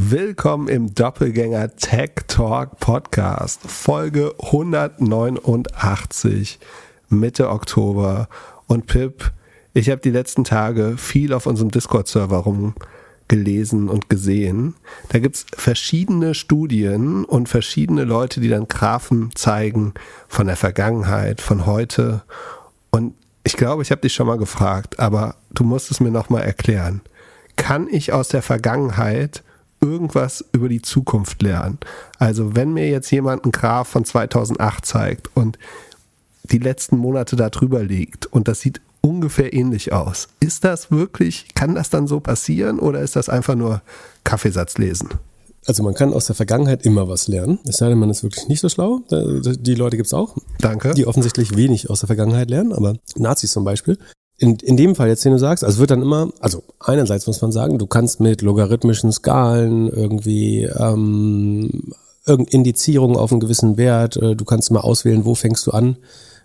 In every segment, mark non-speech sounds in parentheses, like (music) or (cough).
Willkommen im Doppelgänger Tech Talk Podcast, Folge 189, Mitte Oktober. Und Pip, ich habe die letzten Tage viel auf unserem Discord-Server rumgelesen und gesehen. Da gibt's verschiedene Studien und verschiedene Leute, die dann Graphen zeigen von der Vergangenheit, von heute. Und ich glaube, ich habe dich schon mal gefragt, aber du musst es mir nochmal erklären. Kann ich aus der Vergangenheit irgendwas über die Zukunft lernen. Also wenn mir jetzt jemand einen Graph von 2008 zeigt und die letzten Monate da drüber liegt und das sieht ungefähr ähnlich aus, ist das wirklich, kann das dann so passieren oder ist das einfach nur Kaffeesatz lesen? Also man kann aus der Vergangenheit immer was lernen. Es sei denn, man ist wirklich nicht so schlau. Die Leute gibt es auch. Danke. Die offensichtlich wenig aus der Vergangenheit lernen, aber Nazis zum Beispiel in, in dem Fall jetzt, den du sagst, also wird dann immer, also einerseits muss man sagen, du kannst mit logarithmischen Skalen irgendwie ähm, irgendeine Indizierung auf einen gewissen Wert, äh, du kannst mal auswählen, wo fängst du an,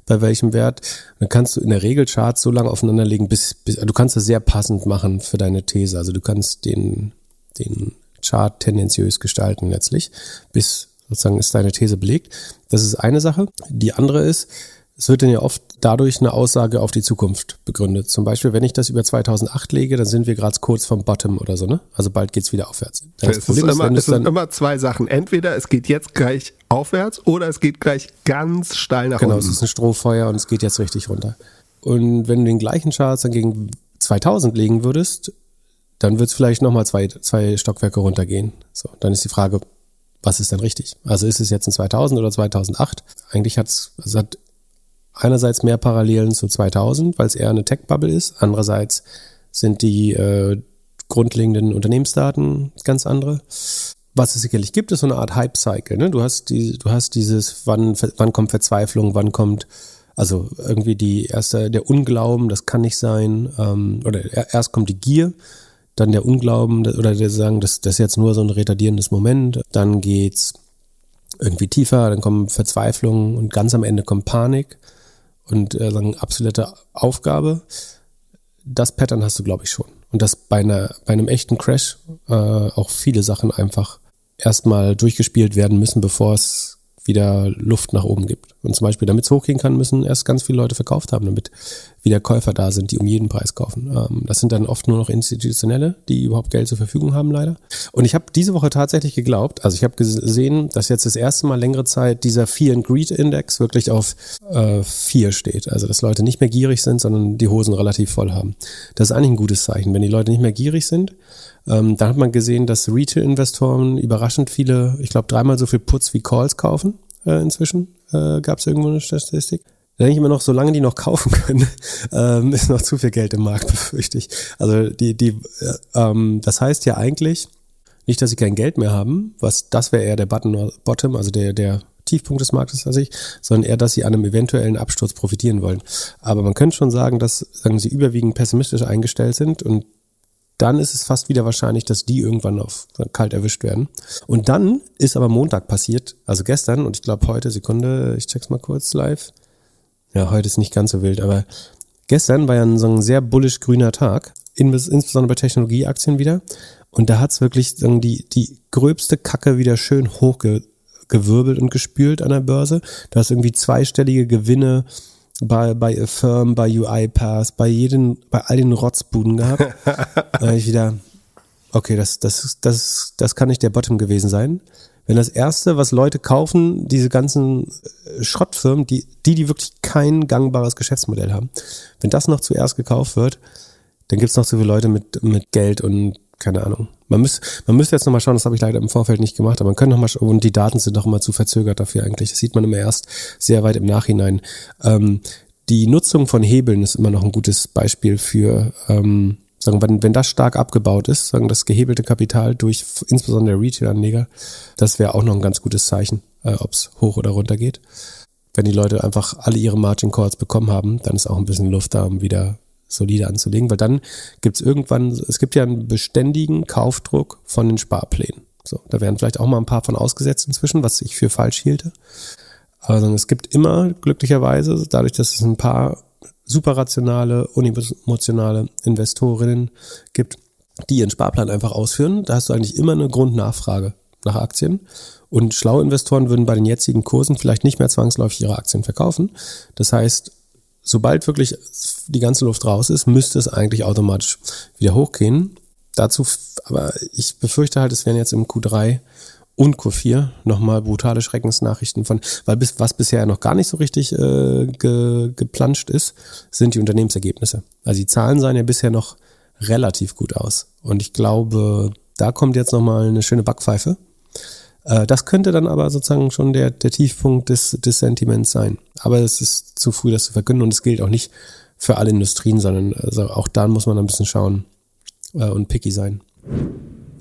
bei welchem Wert. Dann kannst du in der Regel Charts so lange aufeinanderlegen, bis, bis du kannst das sehr passend machen für deine These. Also du kannst den, den Chart tendenziös gestalten letztlich, bis sozusagen ist deine These belegt. Das ist eine Sache. Die andere ist, es wird dann ja oft dadurch eine Aussage auf die Zukunft begründet. Zum Beispiel, wenn ich das über 2008 lege, dann sind wir gerade kurz vom Bottom oder so, ne? Also bald geht's wieder aufwärts. Das es, Problem ist, immer, ist, es sind immer zwei Sachen. Entweder es geht jetzt gleich aufwärts oder es geht gleich ganz steil nach genau, unten. Genau, es ist ein Strohfeuer und es geht jetzt richtig runter. Und wenn du den gleichen Charts dann gegen 2000 legen würdest, dann wird es vielleicht nochmal zwei, zwei Stockwerke runtergehen. So, dann ist die Frage, was ist denn richtig? Also ist es jetzt ein 2000 oder 2008? Eigentlich hat's, also hat einerseits mehr Parallelen zu 2000, weil es eher eine Tech-Bubble ist. Andererseits sind die äh, grundlegenden Unternehmensdaten ganz andere. Was es sicherlich gibt, ist so eine Art Hype-Cycle. Ne? Du hast du hast dieses, wann, wann kommt Verzweiflung, wann kommt also irgendwie die erste, der Unglauben, das kann nicht sein, ähm, oder erst kommt die Gier, dann der Unglauben oder der sagen, das, das ist jetzt nur so ein retardierendes Moment, dann geht's irgendwie tiefer, dann kommen Verzweiflung und ganz am Ende kommt Panik und äh, sagen, absolute Aufgabe. Das Pattern hast du, glaube ich, schon. Und dass bei, einer, bei einem echten Crash äh, auch viele Sachen einfach erstmal durchgespielt werden müssen, bevor es wieder Luft nach oben gibt. Und zum Beispiel, damit es hochgehen kann, müssen erst ganz viele Leute verkauft haben, damit wieder Käufer da sind, die um jeden Preis kaufen. Ähm, das sind dann oft nur noch Institutionelle, die überhaupt Geld zur Verfügung haben, leider. Und ich habe diese Woche tatsächlich geglaubt, also ich habe gesehen, dass jetzt das erste Mal längere Zeit dieser Fear and Greed Index wirklich auf äh, 4 steht. Also dass Leute nicht mehr gierig sind, sondern die Hosen relativ voll haben. Das ist eigentlich ein gutes Zeichen. Wenn die Leute nicht mehr gierig sind, ähm, dann hat man gesehen, dass Retail-Investoren überraschend viele, ich glaube dreimal so viel Puts wie Calls kaufen äh, inzwischen. Äh, Gab es irgendwo eine Statistik? Da denke ich immer noch, solange die noch (laughs) kaufen können, ähm, ist noch zu viel Geld im Markt, (laughs) befürchte ich. Also die, die, äh, ähm, das heißt ja eigentlich nicht, dass sie kein Geld mehr haben, was das wäre eher der Button Bottom, also der, der Tiefpunkt des Marktes an sich, sondern eher, dass sie an einem eventuellen Absturz profitieren wollen. Aber man könnte schon sagen, dass sagen sie überwiegend pessimistisch eingestellt sind und dann ist es fast wieder wahrscheinlich, dass die irgendwann auf kalt erwischt werden. Und dann ist aber Montag passiert, also gestern und ich glaube heute, Sekunde, ich check's mal kurz live. Ja, heute ist nicht ganz so wild, aber gestern war ja so ein sehr bullisch grüner Tag, insbesondere bei Technologieaktien wieder. Und da hat's wirklich sagen, die, die gröbste Kacke wieder schön hochgewirbelt und gespült an der Börse. Da hast irgendwie zweistellige Gewinne bei, bei Affirm, bei UiPath, bei jedem, bei all den Rotzbuden gehabt. (laughs) da ich wieder, okay, das, das, das, das kann nicht der Bottom gewesen sein. Wenn das erste, was Leute kaufen, diese ganzen äh, Schrottfirmen, die, die, die wirklich kein gangbares Geschäftsmodell haben, wenn das noch zuerst gekauft wird, dann gibt's noch so viele Leute mit, mit Geld und keine Ahnung. Man müsste, man müsste jetzt nochmal schauen, das habe ich leider im Vorfeld nicht gemacht, aber man könnte nochmal schauen, und die Daten sind doch immer zu verzögert dafür eigentlich. Das sieht man immer erst sehr weit im Nachhinein. Ähm, die Nutzung von Hebeln ist immer noch ein gutes Beispiel für, ähm, sagen, wenn, wenn das stark abgebaut ist, sagen das gehebelte Kapital durch insbesondere Retail-Anleger, das wäre auch noch ein ganz gutes Zeichen, äh, ob es hoch oder runter geht. Wenn die Leute einfach alle ihre Margin Calls bekommen haben, dann ist auch ein bisschen Luft da, um wieder solide anzulegen, weil dann gibt es irgendwann, es gibt ja einen beständigen Kaufdruck von den Sparplänen. So, da werden vielleicht auch mal ein paar von ausgesetzt inzwischen, was ich für falsch hielte. Also es gibt immer glücklicherweise, dadurch, dass es ein paar super rationale, unemotionale Investorinnen gibt, die ihren Sparplan einfach ausführen. Da hast du eigentlich immer eine Grundnachfrage nach Aktien. Und schlaue Investoren würden bei den jetzigen Kursen vielleicht nicht mehr zwangsläufig ihre Aktien verkaufen. Das heißt, sobald wirklich die ganze Luft raus ist, müsste es eigentlich automatisch wieder hochgehen. Dazu, aber ich befürchte halt, es werden jetzt im Q3 und Q4 nochmal brutale Schreckensnachrichten von, weil bis, was bisher noch gar nicht so richtig äh, ge, geplanscht ist, sind die Unternehmensergebnisse. Also die Zahlen sahen ja bisher noch relativ gut aus. Und ich glaube, da kommt jetzt nochmal eine schöne Backpfeife. Äh, das könnte dann aber sozusagen schon der, der Tiefpunkt des, des Sentiments sein. Aber es ist zu früh, das zu verkünden und es gilt auch nicht für alle Industrien, sondern also auch da muss man ein bisschen schauen äh, und picky sein.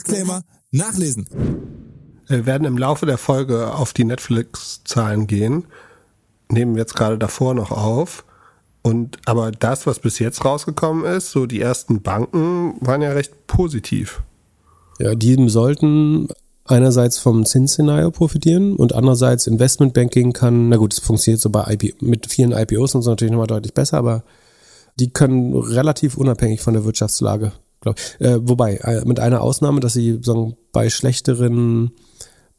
Disclaimer nachlesen. Wir werden im Laufe der Folge auf die Netflix-Zahlen gehen. Nehmen wir jetzt gerade davor noch auf. Und aber das, was bis jetzt rausgekommen ist, so die ersten Banken waren ja recht positiv. Ja, die sollten einerseits vom Zinsszenario profitieren und andererseits Investmentbanking kann, na gut, es funktioniert so bei IP, mit vielen IPOs und so natürlich nochmal deutlich besser, aber die können relativ unabhängig von der Wirtschaftslage Glaub, äh, wobei, äh, mit einer Ausnahme, dass sie sagen, bei schlechteren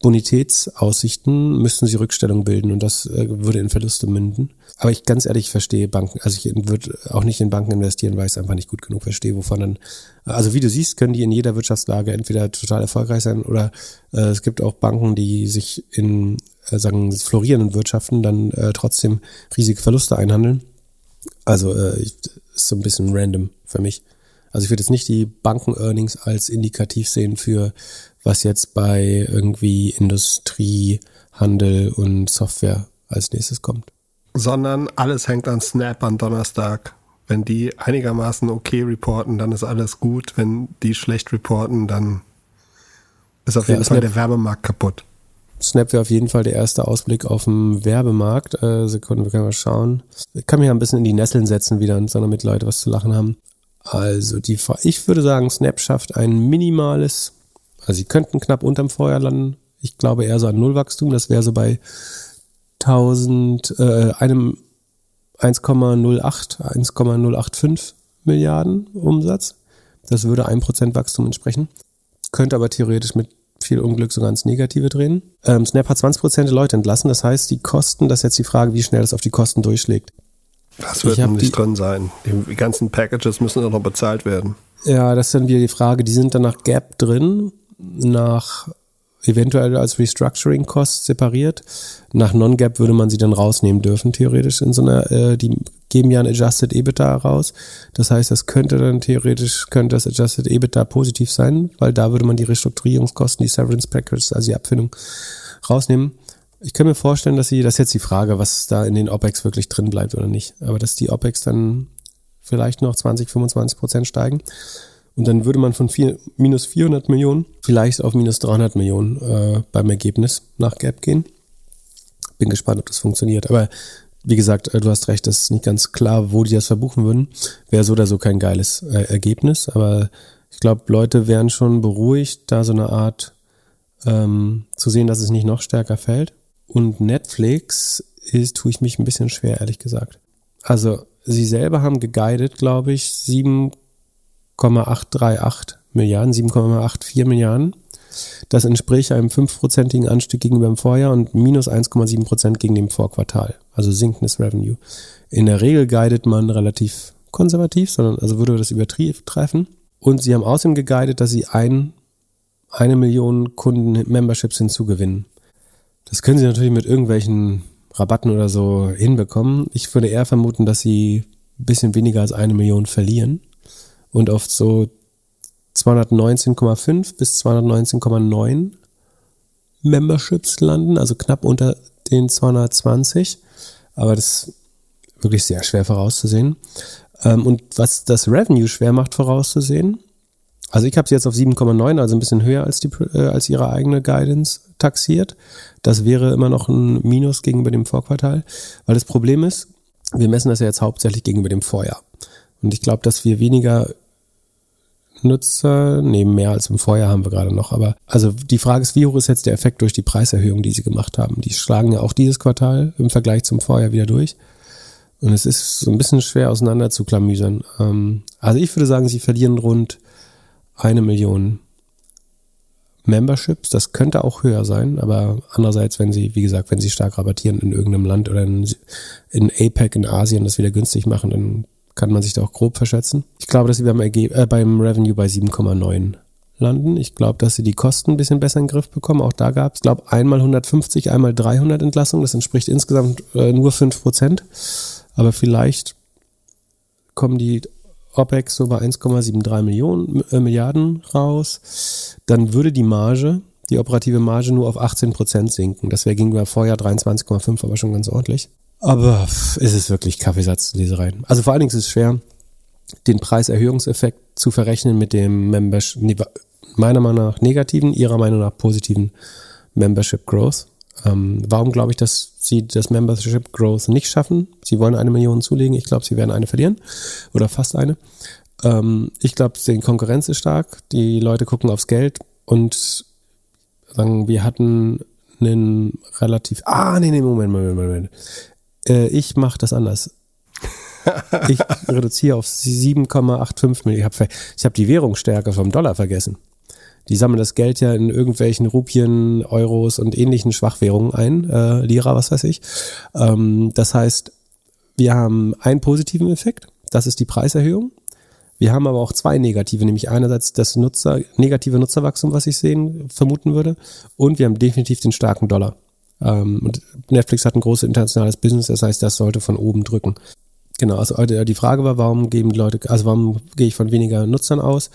Bonitätsaussichten müssten sie Rückstellung bilden und das äh, würde in Verluste münden. Aber ich ganz ehrlich verstehe Banken, also ich würde auch nicht in Banken investieren, weil ich es einfach nicht gut genug verstehe, wovon dann, also wie du siehst, können die in jeder Wirtschaftslage entweder total erfolgreich sein oder äh, es gibt auch Banken, die sich in, äh, sagen, florierenden Wirtschaften dann äh, trotzdem riesige Verluste einhandeln. Also äh, ist so ein bisschen random für mich. Also ich würde jetzt nicht die Banken-Earnings als indikativ sehen für was jetzt bei irgendwie Industrie, Handel und Software als nächstes kommt. Sondern alles hängt an Snap am Donnerstag. Wenn die einigermaßen okay reporten, dann ist alles gut. Wenn die schlecht reporten, dann ist auf jeden ja, Fall Snap, der Werbemarkt kaputt. Snap wäre auf jeden Fall der erste Ausblick auf den Werbemarkt. Äh, Sekunden, wir können mal schauen. Ich kann mich ja ein bisschen in die Nesseln setzen wieder, damit Leute was zu lachen haben. Also die, ich würde sagen, Snap schafft ein minimales, also sie könnten knapp unterm Vorjahr landen. Ich glaube eher so an Nullwachstum. Das wäre so bei 1000, äh, einem 1,08, 1,085 Milliarden Umsatz. Das würde ein Prozent Wachstum entsprechen. Könnte aber theoretisch mit viel Unglück sogar ins Negative drehen. Ähm, Snap hat 20 Prozent der Leute entlassen. Das heißt, die Kosten, das ist jetzt die Frage, wie schnell das auf die Kosten durchschlägt. Das wird nicht die, drin sein. Die ganzen Packages müssen auch noch bezahlt werden. Ja, das ist dann wieder die Frage. Die sind dann nach Gap drin, nach eventuell als Restructuring Cost separiert. Nach Non-Gap würde man sie dann rausnehmen dürfen, theoretisch in so einer, äh, die geben ja ein Adjusted EBITDA raus. Das heißt, das könnte dann theoretisch, könnte das Adjusted EBITDA positiv sein, weil da würde man die Restrukturierungskosten, die Severance Packages, also die Abfindung rausnehmen. Ich kann mir vorstellen, dass sie, das ist jetzt die Frage, was da in den OPEX wirklich drin bleibt oder nicht, aber dass die OPEX dann vielleicht noch 20, 25 Prozent steigen. Und dann würde man von vier, minus 400 Millionen vielleicht auf minus 300 Millionen äh, beim Ergebnis nach Gap gehen. Bin gespannt, ob das funktioniert. Aber wie gesagt, äh, du hast recht, das ist nicht ganz klar, wo die das verbuchen würden. Wäre so oder so kein geiles äh, Ergebnis. Aber ich glaube, Leute wären schon beruhigt, da so eine Art ähm, zu sehen, dass es nicht noch stärker fällt. Und Netflix ist, tue ich mich ein bisschen schwer, ehrlich gesagt. Also, sie selber haben geguidet, glaube ich, 7,838 Milliarden, 7,84 Milliarden. Das entspricht einem fünfprozentigen Anstieg gegenüber dem Vorjahr und minus 1,7 Prozent gegen dem Vorquartal. Also sinkendes Revenue. In der Regel guidet man relativ konservativ, sondern also würde das übertreffen. Und sie haben außerdem geguidet, dass sie ein, eine Million Kunden Memberships hinzugewinnen. Das können sie natürlich mit irgendwelchen Rabatten oder so hinbekommen. Ich würde eher vermuten, dass sie ein bisschen weniger als eine Million verlieren und oft so 219,5 bis 219,9 Memberships landen, also knapp unter den 220. Aber das ist wirklich sehr schwer vorauszusehen. Ähm, und was das Revenue schwer macht vorauszusehen, Also ich habe sie jetzt auf 7,9, also ein bisschen höher als, die, äh, als ihre eigene Guidance taxiert. Das wäre immer noch ein Minus gegenüber dem Vorquartal, weil das Problem ist, wir messen das ja jetzt hauptsächlich gegenüber dem Vorjahr. Und ich glaube, dass wir weniger Nutzer, nee, mehr als im Vorjahr haben wir gerade noch. Aber also die Frage ist, wie hoch ist jetzt der Effekt durch die Preiserhöhung, die sie gemacht haben? Die schlagen ja auch dieses Quartal im Vergleich zum Vorjahr wieder durch. Und es ist so ein bisschen schwer auseinander zu klamüsern. Ähm, also ich würde sagen, sie verlieren rund eine Million Memberships. Das könnte auch höher sein, aber andererseits, wenn sie, wie gesagt, wenn sie stark rabattieren in irgendeinem Land oder in, in APEC in Asien das wieder günstig machen, dann kann man sich da auch grob verschätzen. Ich glaube, dass sie beim, Erge äh, beim Revenue bei 7,9 landen. Ich glaube, dass sie die Kosten ein bisschen besser in den Griff bekommen. Auch da gab es, glaube einmal 150, einmal 300 Entlassungen. Das entspricht insgesamt äh, nur 5 Prozent. Aber vielleicht kommen die OPEX so bei 1,73 Millionen, äh, Milliarden raus. Dann würde die Marge, die operative Marge nur auf 18 Prozent sinken. Das wäre gegenüber Vorjahr 23,5, aber schon ganz ordentlich. Aber ist es wirklich Kaffeesatzlesereien? Also vor allen Dingen ist es schwer, den Preiserhöhungseffekt zu verrechnen mit dem Membership, meiner Meinung nach negativen, ihrer Meinung nach positiven Membership Growth. Ähm, warum glaube ich, dass sie das Membership Growth nicht schaffen? Sie wollen eine Million zulegen. Ich glaube, sie werden eine verlieren oder fast eine. Ähm, ich glaube, die Konkurrenz ist stark. Die Leute gucken aufs Geld und sagen, wir hatten einen relativ. Ah, nee, nee, Moment, Moment, Moment. Äh, ich mache das anders. ich (laughs) reduziere auf 7,85 Millionen. Ich habe hab die Währungsstärke vom Dollar vergessen. Die sammeln das Geld ja in irgendwelchen Rupien, Euros und ähnlichen Schwachwährungen ein, äh, Lira, was weiß ich. Ähm, das heißt, wir haben einen positiven Effekt, das ist die Preiserhöhung. Wir haben aber auch zwei negative, nämlich einerseits das Nutzer, negative Nutzerwachstum, was ich sehen, vermuten würde, und wir haben definitiv den starken Dollar. Ähm, und Netflix hat ein großes internationales Business, das heißt, das sollte von oben drücken. Genau, also äh, die Frage war, warum geben die Leute, also warum gehe ich von weniger Nutzern aus?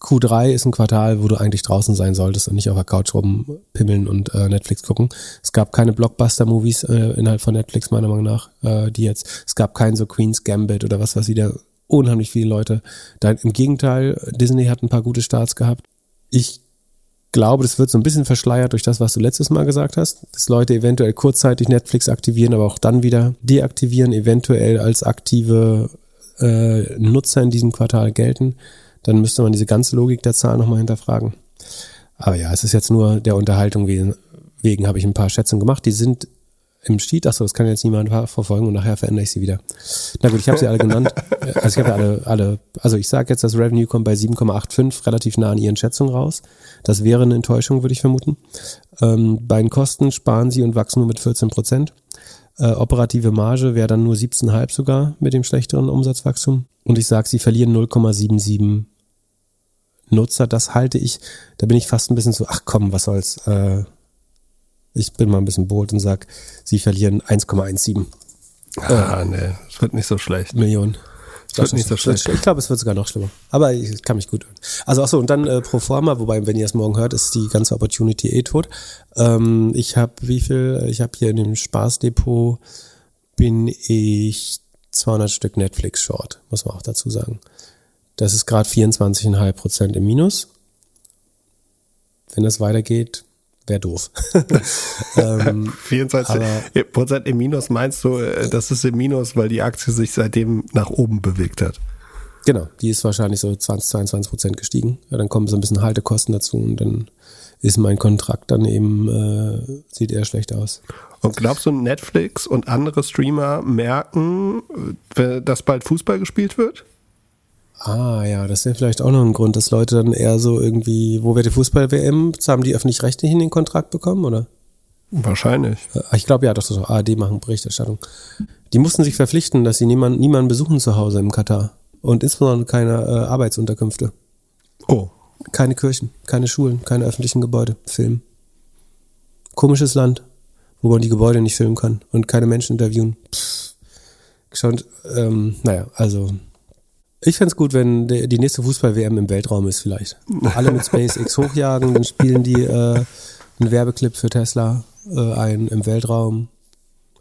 Q3 ist ein Quartal, wo du eigentlich draußen sein solltest und nicht auf der Couch rumpimmeln und äh, Netflix gucken. Es gab keine Blockbuster-Movies äh, innerhalb von Netflix, meiner Meinung nach, äh, die jetzt, es gab kein so Queen's Gambit oder was, was wieder unheimlich viele Leute. Da, Im Gegenteil, Disney hat ein paar gute Starts gehabt. Ich glaube, das wird so ein bisschen verschleiert durch das, was du letztes Mal gesagt hast, dass Leute eventuell kurzzeitig Netflix aktivieren, aber auch dann wieder deaktivieren, eventuell als aktive äh, Nutzer in diesem Quartal gelten. Dann müsste man diese ganze Logik der Zahl nochmal hinterfragen. Aber ja, es ist jetzt nur der Unterhaltung wegen, wegen habe ich ein paar Schätzungen gemacht. Die sind im Sheet, achso, das kann jetzt niemand verfolgen und nachher verändere ich sie wieder. Na gut, ich habe sie alle genannt. (laughs) Also ich habe ja alle, alle, also ich sage jetzt, das Revenue kommt bei 7,85 relativ nah an ihren Schätzungen raus. Das wäre eine Enttäuschung, würde ich vermuten. Ähm, bei den Kosten sparen sie und wachsen nur mit 14 Prozent. Äh, operative Marge wäre dann nur 17,5 sogar mit dem schlechteren Umsatzwachstum. Und ich sage, sie verlieren 0,77 Nutzer. Das halte ich, da bin ich fast ein bisschen so, ach komm, was soll's. Äh, ich bin mal ein bisschen bold und sag, sie verlieren 1,17. Ah, äh, nee, es wird nicht so schlecht. Millionen. Wird nicht so schlecht. Ich glaube, es wird sogar noch schlimmer. Aber ich kann mich gut hören. Also achso, und dann äh, pro forma, wobei, wenn ihr es morgen hört, ist die ganze Opportunity eh tot. Ähm, ich habe wie viel? Ich habe hier in dem Spaßdepot bin ich 200 Stück Netflix Short, muss man auch dazu sagen. Das ist gerade 24,5 Prozent im Minus. Wenn das weitergeht, wäre doof. (laughs) ähm, (laughs) 24 Prozent im Minus meinst du, äh, das ist im Minus, weil die Aktie sich seitdem nach oben bewegt hat? Genau, die ist wahrscheinlich so 20, 22 Prozent gestiegen. Ja, dann kommen so ein bisschen Haltekosten dazu und dann ist mein Kontrakt dann eben, äh, sieht eher schlecht aus. Und glaubst du, Netflix und andere Streamer merken, äh, dass bald Fußball gespielt wird? Ah ja, das wäre vielleicht auch noch ein Grund, dass Leute dann eher so irgendwie, wo wird die Fußball-WM? Haben die öffentlich-rechtlichen den Kontrakt bekommen, oder? Wahrscheinlich. Äh, ich glaube ja, doch ARD machen Berichterstattung. Die mussten sich verpflichten, dass sie niemand, niemanden besuchen zu Hause im Katar. Und insbesondere keine äh, Arbeitsunterkünfte. Oh. Keine Kirchen, keine Schulen, keine öffentlichen Gebäude filmen. Komisches Land, wo man die Gebäude nicht filmen kann und keine Menschen interviewen. Pff. Schon, ähm, naja, also ich fände gut, wenn die nächste Fußball-WM im Weltraum ist vielleicht. (laughs) Alle mit SpaceX hochjagen, dann spielen die äh, einen Werbeclip für Tesla äh, ein im Weltraum.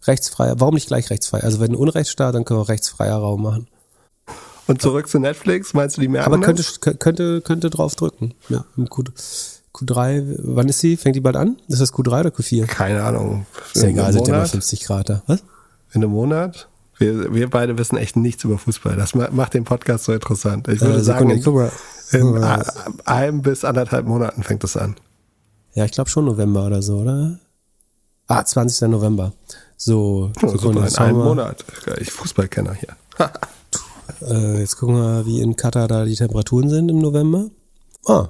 Rechtsfreier, warum nicht gleich rechtsfrei? Also wenn ein Unrechtsstaat, dann können wir rechtsfreier Raum machen. Und zurück zu Netflix, meinst du, die merken Aber könnte, könnte, könnte drauf drücken. Ja, im Q, Q3, wann ist sie? Fängt die bald an? Ist das Q3 oder Q4? Keine Ahnung. Ist ja egal, sind ja mal Monat? 50 Grad da. Was? In einem Monat? Wir, wir beide wissen echt nichts über Fußball. Das ma- macht den Podcast so interessant. Ich würde Äh, sagen, in, in einem bis anderthalb Monaten fängt es an. Ja, ich glaube schon November oder so, oder? Ah, 20. November. So, Oh, Sekunde, super, in einem Monat. Ich Fußballkenner hier. (laughs) Äh, jetzt gucken wir, wie in Katar da die Temperaturen sind im November. Ah,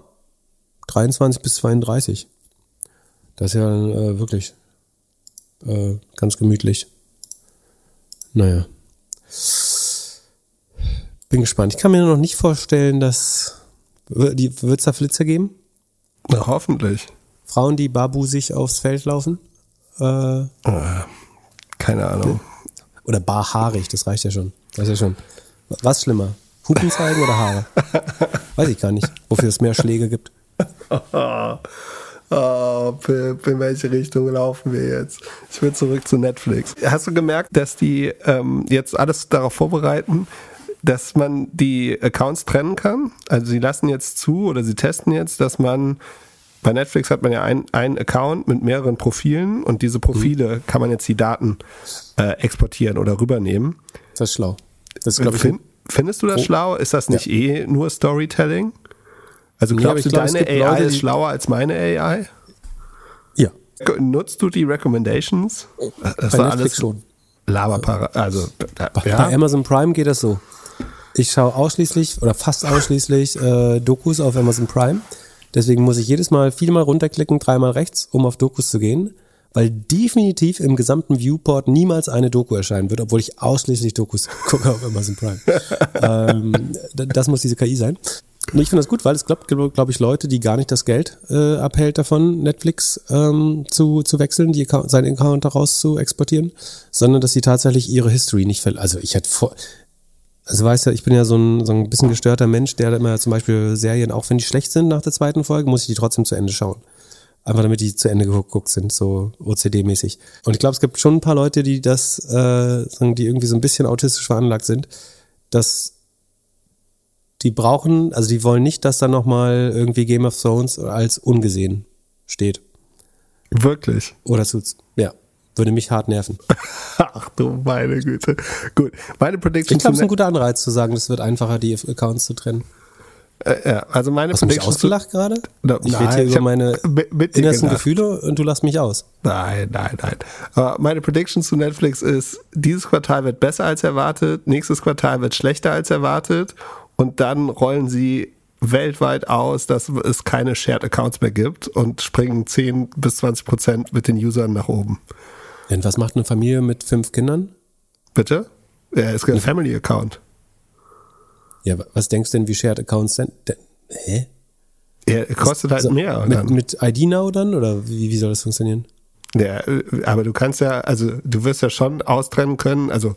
23 bis 32. Das ist ja äh, wirklich äh, ganz gemütlich. Naja. Bin gespannt. Ich kann mir noch nicht vorstellen, dass wird es da Flitzer geben? Na, hoffentlich. Frauen, die barbusig aufs Feld laufen? Äh, Keine Ahnung. oder barhaarig, das reicht ja schon. Das ist ja schon. Was schlimmer? Hupen (laughs) zeigen oder Haare? Weiß ich gar nicht, wofür es mehr Schläge gibt. (laughs) Oh, in welche Richtung laufen wir jetzt? Ich will zurück zu Netflix. Hast du gemerkt, dass die ähm, jetzt alles darauf vorbereiten, dass man die Accounts trennen kann? Also sie lassen jetzt zu oder sie testen jetzt, dass man bei Netflix hat man ja ein- einen Account mit mehreren Profilen und diese Profile kann man jetzt die Daten äh, exportieren oder rübernehmen. Das ist schlau. Das ist, glaube ich, Fin findest du das Oh. schlau? Ist das nicht eh nur Storytelling? Also Nee, glaubst ich du, deine AI Leute, ist schlauer als meine AI? ja. Nutzt du die Recommendations? Das Bei war Netflix schon. Laberpara. Also, da, Bei ja. Amazon Prime geht das so. Ich schaue ausschließlich oder fast ausschließlich äh, Dokus auf Amazon Prime. Deswegen muss ich jedes Mal viermal runterklicken, dreimal rechts, um auf Dokus zu gehen, weil definitiv im gesamten Viewport niemals eine Doku erscheinen wird, obwohl ich ausschließlich Dokus (laughs) gucke auf Amazon Prime. (laughs) ähm, das muss diese KI sein. Und ich finde das gut, weil es glaubt, glaube glaub ich, Leute, die gar nicht das Geld äh, abhält davon, Netflix ähm, zu, zu wechseln, die Account, seinen Account daraus zu exportieren, sondern dass sie tatsächlich ihre History nicht verlieren. Also ich hätte vor, also weißt du, ich bin ja so ein, so ein bisschen gestörter Mensch, der immer zum Beispiel Serien, auch wenn die schlecht sind nach der zweiten Folge, muss ich die trotzdem zu Ende schauen. Einfach damit die zu Ende geguckt sind, so OCD-mäßig. Und ich glaube, es gibt schon ein paar Leute, die das, äh, die irgendwie so ein bisschen autistisch veranlagt sind, dass die brauchen, also die wollen nicht, dass da nochmal irgendwie Game of Thrones als ungesehen steht. Wirklich. Oder tut's. Ja. Würde mich hart nerven. (laughs) Ach du meine Güte. Gut. Meine Prediction Ich glaube, es ist ein guter Anreiz zu sagen, es wird einfacher, die Accounts zu trennen. Äh, ja, also meine Hast du mich Prediction ausgelacht gerade? Na, Ich nein, rede hier ich über meine mit- innersten. Gefühle und du lachst mich aus. Nein, nein, nein. Aber meine Prediction zu Netflix ist, dieses Quartal wird besser als erwartet, nächstes Quartal wird schlechter als erwartet und dann rollen sie weltweit aus, dass es keine Shared Accounts mehr gibt und springen 10 bis 20 Prozent mit den Usern nach oben. Denn was macht eine Familie mit fünf Kindern? Bitte? Ja, es gibt ein Family Account. Ja, was denkst du denn, wie Shared Accounts sind? Hä? Ja, kostet halt So, mehr. Mit, mit ID Now dann? Oder wie, wie soll das funktionieren? Ja, äh, aber du kannst ja, also du wirst ja schon austrennen können, also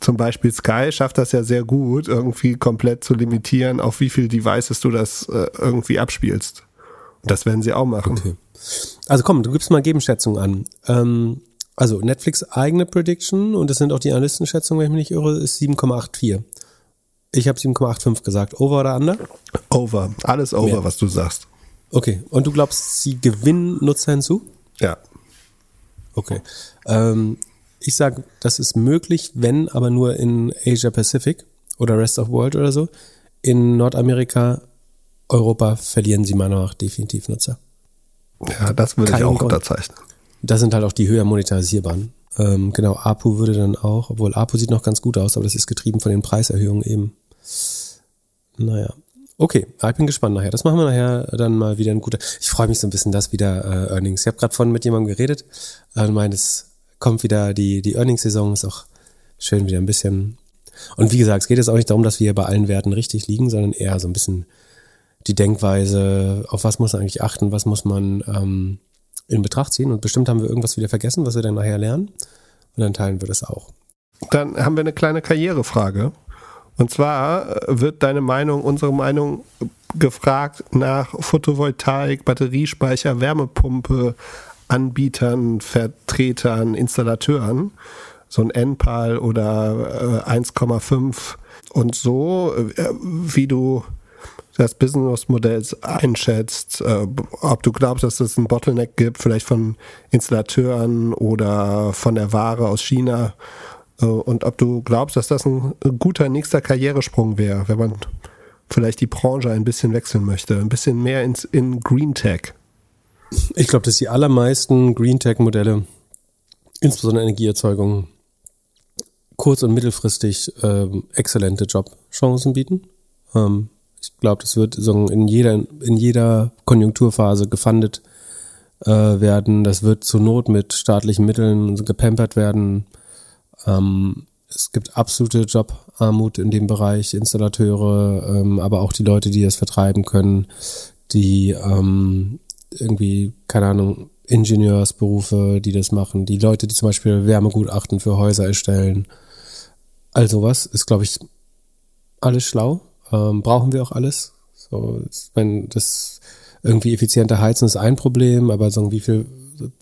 zum Beispiel Sky schafft das ja sehr gut, irgendwie komplett zu limitieren, auf wie viel Devices du das äh, irgendwie abspielst. Und das werden sie auch machen. Okay. Also komm, du gibst mal Gegenschätzungen an. Ähm, also Netflix eigene Prediction und das sind auch die Analystenschätzungen, wenn ich mich nicht irre, ist 7,84. Ich habe 7,85 gesagt. Over oder under? Over, alles over, Mehr. was du sagst. Okay. Und du glaubst, sie gewinnen Nutzer hinzu? Ja. Okay. Ähm, ich sage, das ist möglich, wenn aber nur in Asia Pacific oder Rest of World oder so. In Nordamerika, Europa verlieren sie meiner Meinung nach definitiv Nutzer. Ja, das würde ich Kein auch Grund. unterzeichnen. Das sind halt auch die höher monetarisierbaren. Ähm, genau, APU würde dann auch, obwohl APU sieht noch ganz gut aus, aber das ist getrieben von den Preiserhöhungen eben. Naja. Okay, ich bin gespannt nachher. Das machen wir nachher dann mal wieder ein guter. Ich freue mich so ein bisschen, dass wieder äh, Earnings. Ich habe gerade vorhin mit jemandem geredet äh, und meinte, es kommt wieder die, die Earnings-Saison, ist auch schön wieder ein bisschen. Und wie gesagt, es geht jetzt auch nicht darum, dass wir bei allen Werten richtig liegen, sondern eher so ein bisschen die Denkweise, auf was muss man eigentlich achten, was muss man ähm, in Betracht ziehen. Und bestimmt haben wir irgendwas wieder vergessen, was wir dann nachher lernen. Und dann teilen wir das auch. Dann haben wir eine kleine Karrierefrage. Und zwar äh, wird deine Meinung, unsere Meinung gefragt nach Photovoltaik, Batteriespeicher, Wärmepumpe, Anbietern, Vertretern, Installateuren. so ein NPAL oder äh, 1,5 und so, äh, wie du das Businessmodell einschätzt, äh, ob du glaubst, dass es einen Bottleneck gibt, vielleicht von Installateuren oder von der Ware aus China äh, und ob du glaubst, dass das ein guter nächster Karrieresprung wäre, wenn man vielleicht die Branche ein bisschen wechseln möchte, ein bisschen mehr ins, in Green Tech. Ich glaube, dass die allermeisten Green Tech Modelle, insbesondere Energieerzeugung, kurz- und mittelfristig ähm, exzellente Jobchancen bieten. Ähm, ich glaube, das wird so in jeder, in jeder Konjunkturphase gefundet äh, werden. Das wird zur Not mit staatlichen Mitteln gepampert werden. Ähm, es gibt absolute Jobarmut in dem Bereich, Installateure, ähm, aber auch die Leute, die das vertreiben können, die ähm, irgendwie, keine Ahnung, Ingenieursberufe, die das machen, die Leute, die zum Beispiel Wärmegutachten für Häuser erstellen. All sowas ist, glaube ich, alles schlau. Ähm, brauchen wir auch alles. So, wenn das irgendwie effizienter heizen ist ein Problem, aber so wie viel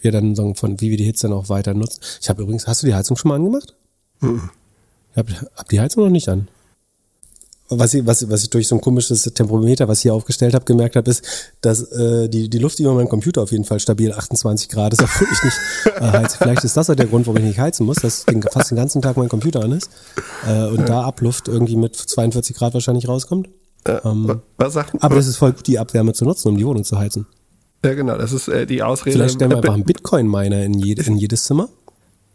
wir dann so von wie wir die Hitze dann auch weiter nutzen. Ich habe übrigens, hast du die Heizung schon mal angemacht? Mhm. Ich habe hab die Heizung noch nicht an. Was ich, was, was ich durch so ein komisches Tempometer, was ich hier aufgestellt habe, gemerkt habe, ist, dass äh, die, die Luft über meinem Computer auf jeden Fall stabil 28 Grad ist, obwohl ich nicht (laughs) äh, heize. Vielleicht ist das auch der Grund, warum ich nicht heizen muss, dass den, fast den ganzen Tag mein Computer an ist äh, und da Abluft irgendwie mit 42 Grad wahrscheinlich rauskommt. Äh, ähm, was sagt, aber das ist voll gut, die Abwärme zu nutzen, um die Wohnung zu heizen. Ja, genau, das ist äh, die Ausrede. Vielleicht stellen wir einfach einen Bitcoin-Miner in, jede, in jedes Zimmer.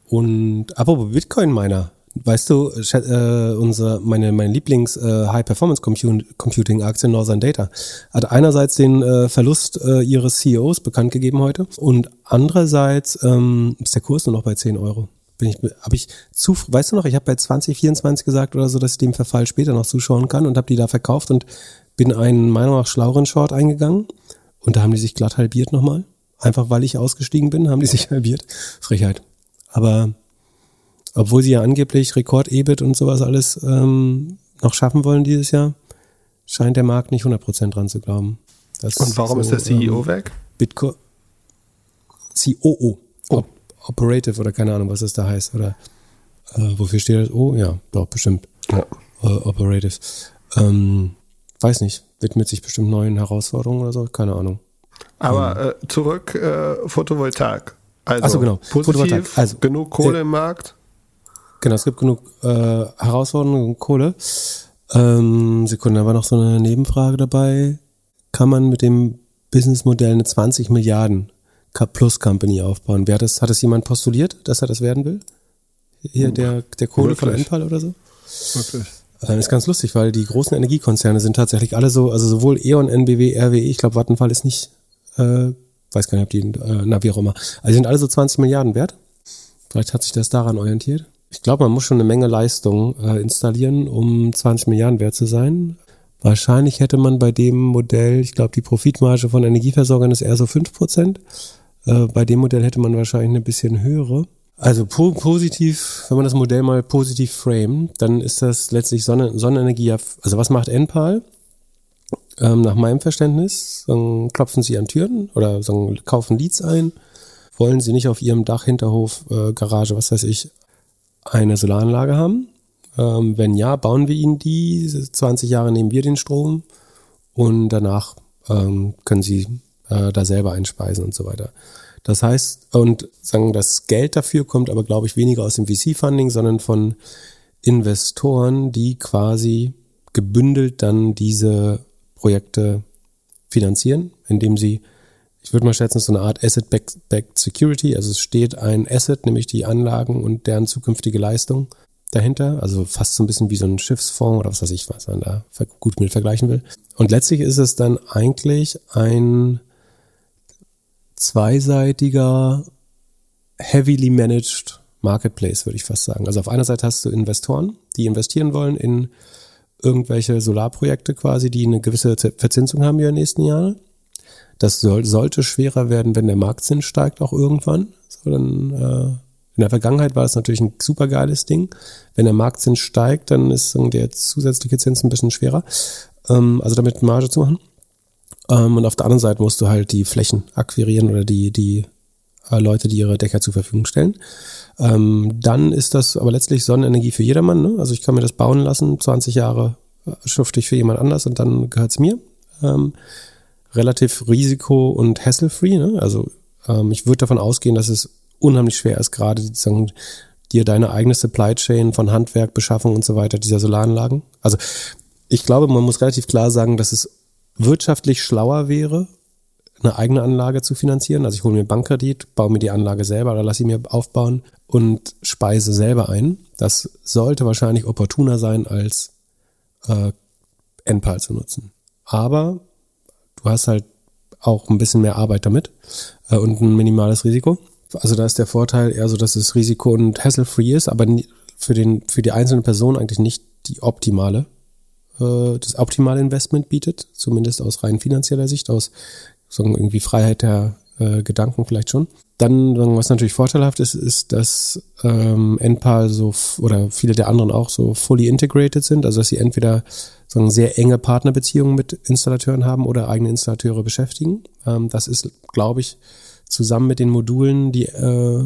Und apropos Bitcoin-Miner, weißt du, äh, unser, meine, meine Lieblings äh, High-Performance-Computing-Aktie Northern Data hat einerseits den äh, Verlust äh, ihres CEOs bekannt gegeben heute und andererseits ähm, ist der Kurs nur noch bei 10 Euro. Bin ich, hab ich zu, weißt du noch, ich habe bei 2024 gesagt oder so, dass ich dem Verfall später noch zuschauen kann und habe die da verkauft und bin einen meiner nach schlaueren Short eingegangen und da haben die sich glatt halbiert nochmal. Einfach weil ich ausgestiegen bin, haben die sich (laughs) halbiert. Frechheit. Aber obwohl sie ja angeblich Rekord-EBIT und sowas alles ähm, noch schaffen wollen dieses Jahr, scheint der Markt nicht 100% dran zu glauben. Das und warum so, ist der CEO ähm, weg? Bitcoin. COO. Oh. Operative oder keine Ahnung, was das da heißt. Oder äh, wofür steht das? Oh, ja, doch, bestimmt. Ja. Äh, Operative. Ähm, weiß nicht. Widmet sich bestimmt neuen Herausforderungen oder so, keine Ahnung. Aber ähm. äh, zurück, äh, Photovoltaik. Also Achso, genau. Positiv, also, genug Kohle im Markt. Genau, es gibt genug äh, Herausforderungen und Kohle. Ähm, Sekunde, da war noch so eine Nebenfrage dabei. Kann man mit dem Businessmodell eine 20 Milliarden Plus Company aufbauen? Wer das, hat das jemand postuliert, dass er das werden will? Hier der, der Kohle Wirklich? von Enpal oder so? Wirklich. Das ist ganz lustig, weil die großen Energiekonzerne sind tatsächlich alle so, also sowohl E.ON, NBW, RWE, ich glaube Vattenfall ist nicht, äh, weiß gar nicht, ob die, äh, na wie auch immer. Also die sind alle so 20 Milliarden wert. Vielleicht hat sich das daran orientiert. Ich glaube, man muss schon eine Menge Leistung äh, installieren, um 20 Milliarden wert zu sein. Wahrscheinlich hätte man bei dem Modell, ich glaube, die Profitmarge von Energieversorgern ist eher so 5%. Äh, bei dem Modell hätte man wahrscheinlich eine bisschen höhere. Also po positiv, wenn man das Modell mal positiv frame, dann ist das letztlich Sonne, Sonnenenergie. Also was macht NPAL? Ähm, nach meinem Verständnis, dann klopfen sie an Türen oder sagen, kaufen Leads ein, wollen sie nicht auf ihrem Dach, Hinterhof, äh, Garage, was weiß ich, eine Solaranlage haben. Ähm, wenn ja, bauen wir ihnen die. 20 Jahre nehmen wir den Strom und danach ähm, können sie äh, da selber einspeisen und so weiter. Das heißt, und sagen, das Geld dafür kommt aber, glaube ich, weniger aus dem VC-Funding, sondern von Investoren, die quasi gebündelt dann diese Projekte finanzieren, indem sie, ich würde mal schätzen, so eine Art Asset-Backed Security, also es steht ein Asset, nämlich die Anlagen und deren zukünftige Leistung dahinter, also fast so ein bisschen wie so ein Schiffsfonds oder was weiß ich, was man da gut mit vergleichen will. Und letztlich ist es dann eigentlich ein zweiseitiger, heavily managed Marketplace, würde ich fast sagen. Also auf einer Seite hast du Investoren, die investieren wollen in irgendwelche Solarprojekte quasi, die eine gewisse Verzinsung haben in den nächsten Jahren. Das soll, sollte schwerer werden, wenn der Marktzins steigt auch irgendwann. So, dann, äh, in der Vergangenheit war das natürlich ein super geiles Ding. Wenn der Marktzins steigt, dann ist der zusätzliche Zins ein bisschen schwerer. Ähm, also damit Marge zu machen. Ähm, und auf der anderen Seite musst du halt die Flächen akquirieren oder die, die äh, Leute, die ihre Dächer zur Verfügung stellen. Ähm, dann ist das aber letztlich Sonnenenergie für jedermann. Ne? Also ich kann mir das bauen lassen, 20 Jahre äh, schufte ich für jemand anders und dann gehört's mir. Ähm, relativ risiko- und hassle-free. Ne? Also ähm, ich würde davon ausgehen, dass es unheimlich schwer ist, gerade sozusagen dir deine eigene Supply Chain von Handwerk, Beschaffung und so weiter dieser Solaranlagen. Also ich glaube, man muss relativ klar sagen, dass es wirtschaftlich schlauer wäre, eine eigene Anlage zu finanzieren. Also ich hole mir Bankkredit, baue mir die Anlage selber oder lasse sie mir aufbauen und speise selber ein. Das sollte wahrscheinlich opportuner sein, als äh, NPAL zu nutzen. Aber du hast halt auch ein bisschen mehr Arbeit damit äh, und ein minimales Risiko. Also da ist der Vorteil eher so, dass es Risiko- und Hassle-free ist, aber für, den, für die einzelne Person eigentlich nicht die optimale, äh, das optimale Investment bietet, zumindest aus rein finanzieller Sicht, aus sagen irgendwie Freiheit der äh, Gedanken vielleicht schon. Dann, was natürlich vorteilhaft ist, ist, dass ähm, NPAL so oder viele der anderen auch so fully integrated sind, also dass sie entweder sagen, sehr enge Partnerbeziehungen mit Installateuren haben oder eigene Installateure beschäftigen. Ähm, das ist, glaube ich, zusammen mit den Modulen die, äh,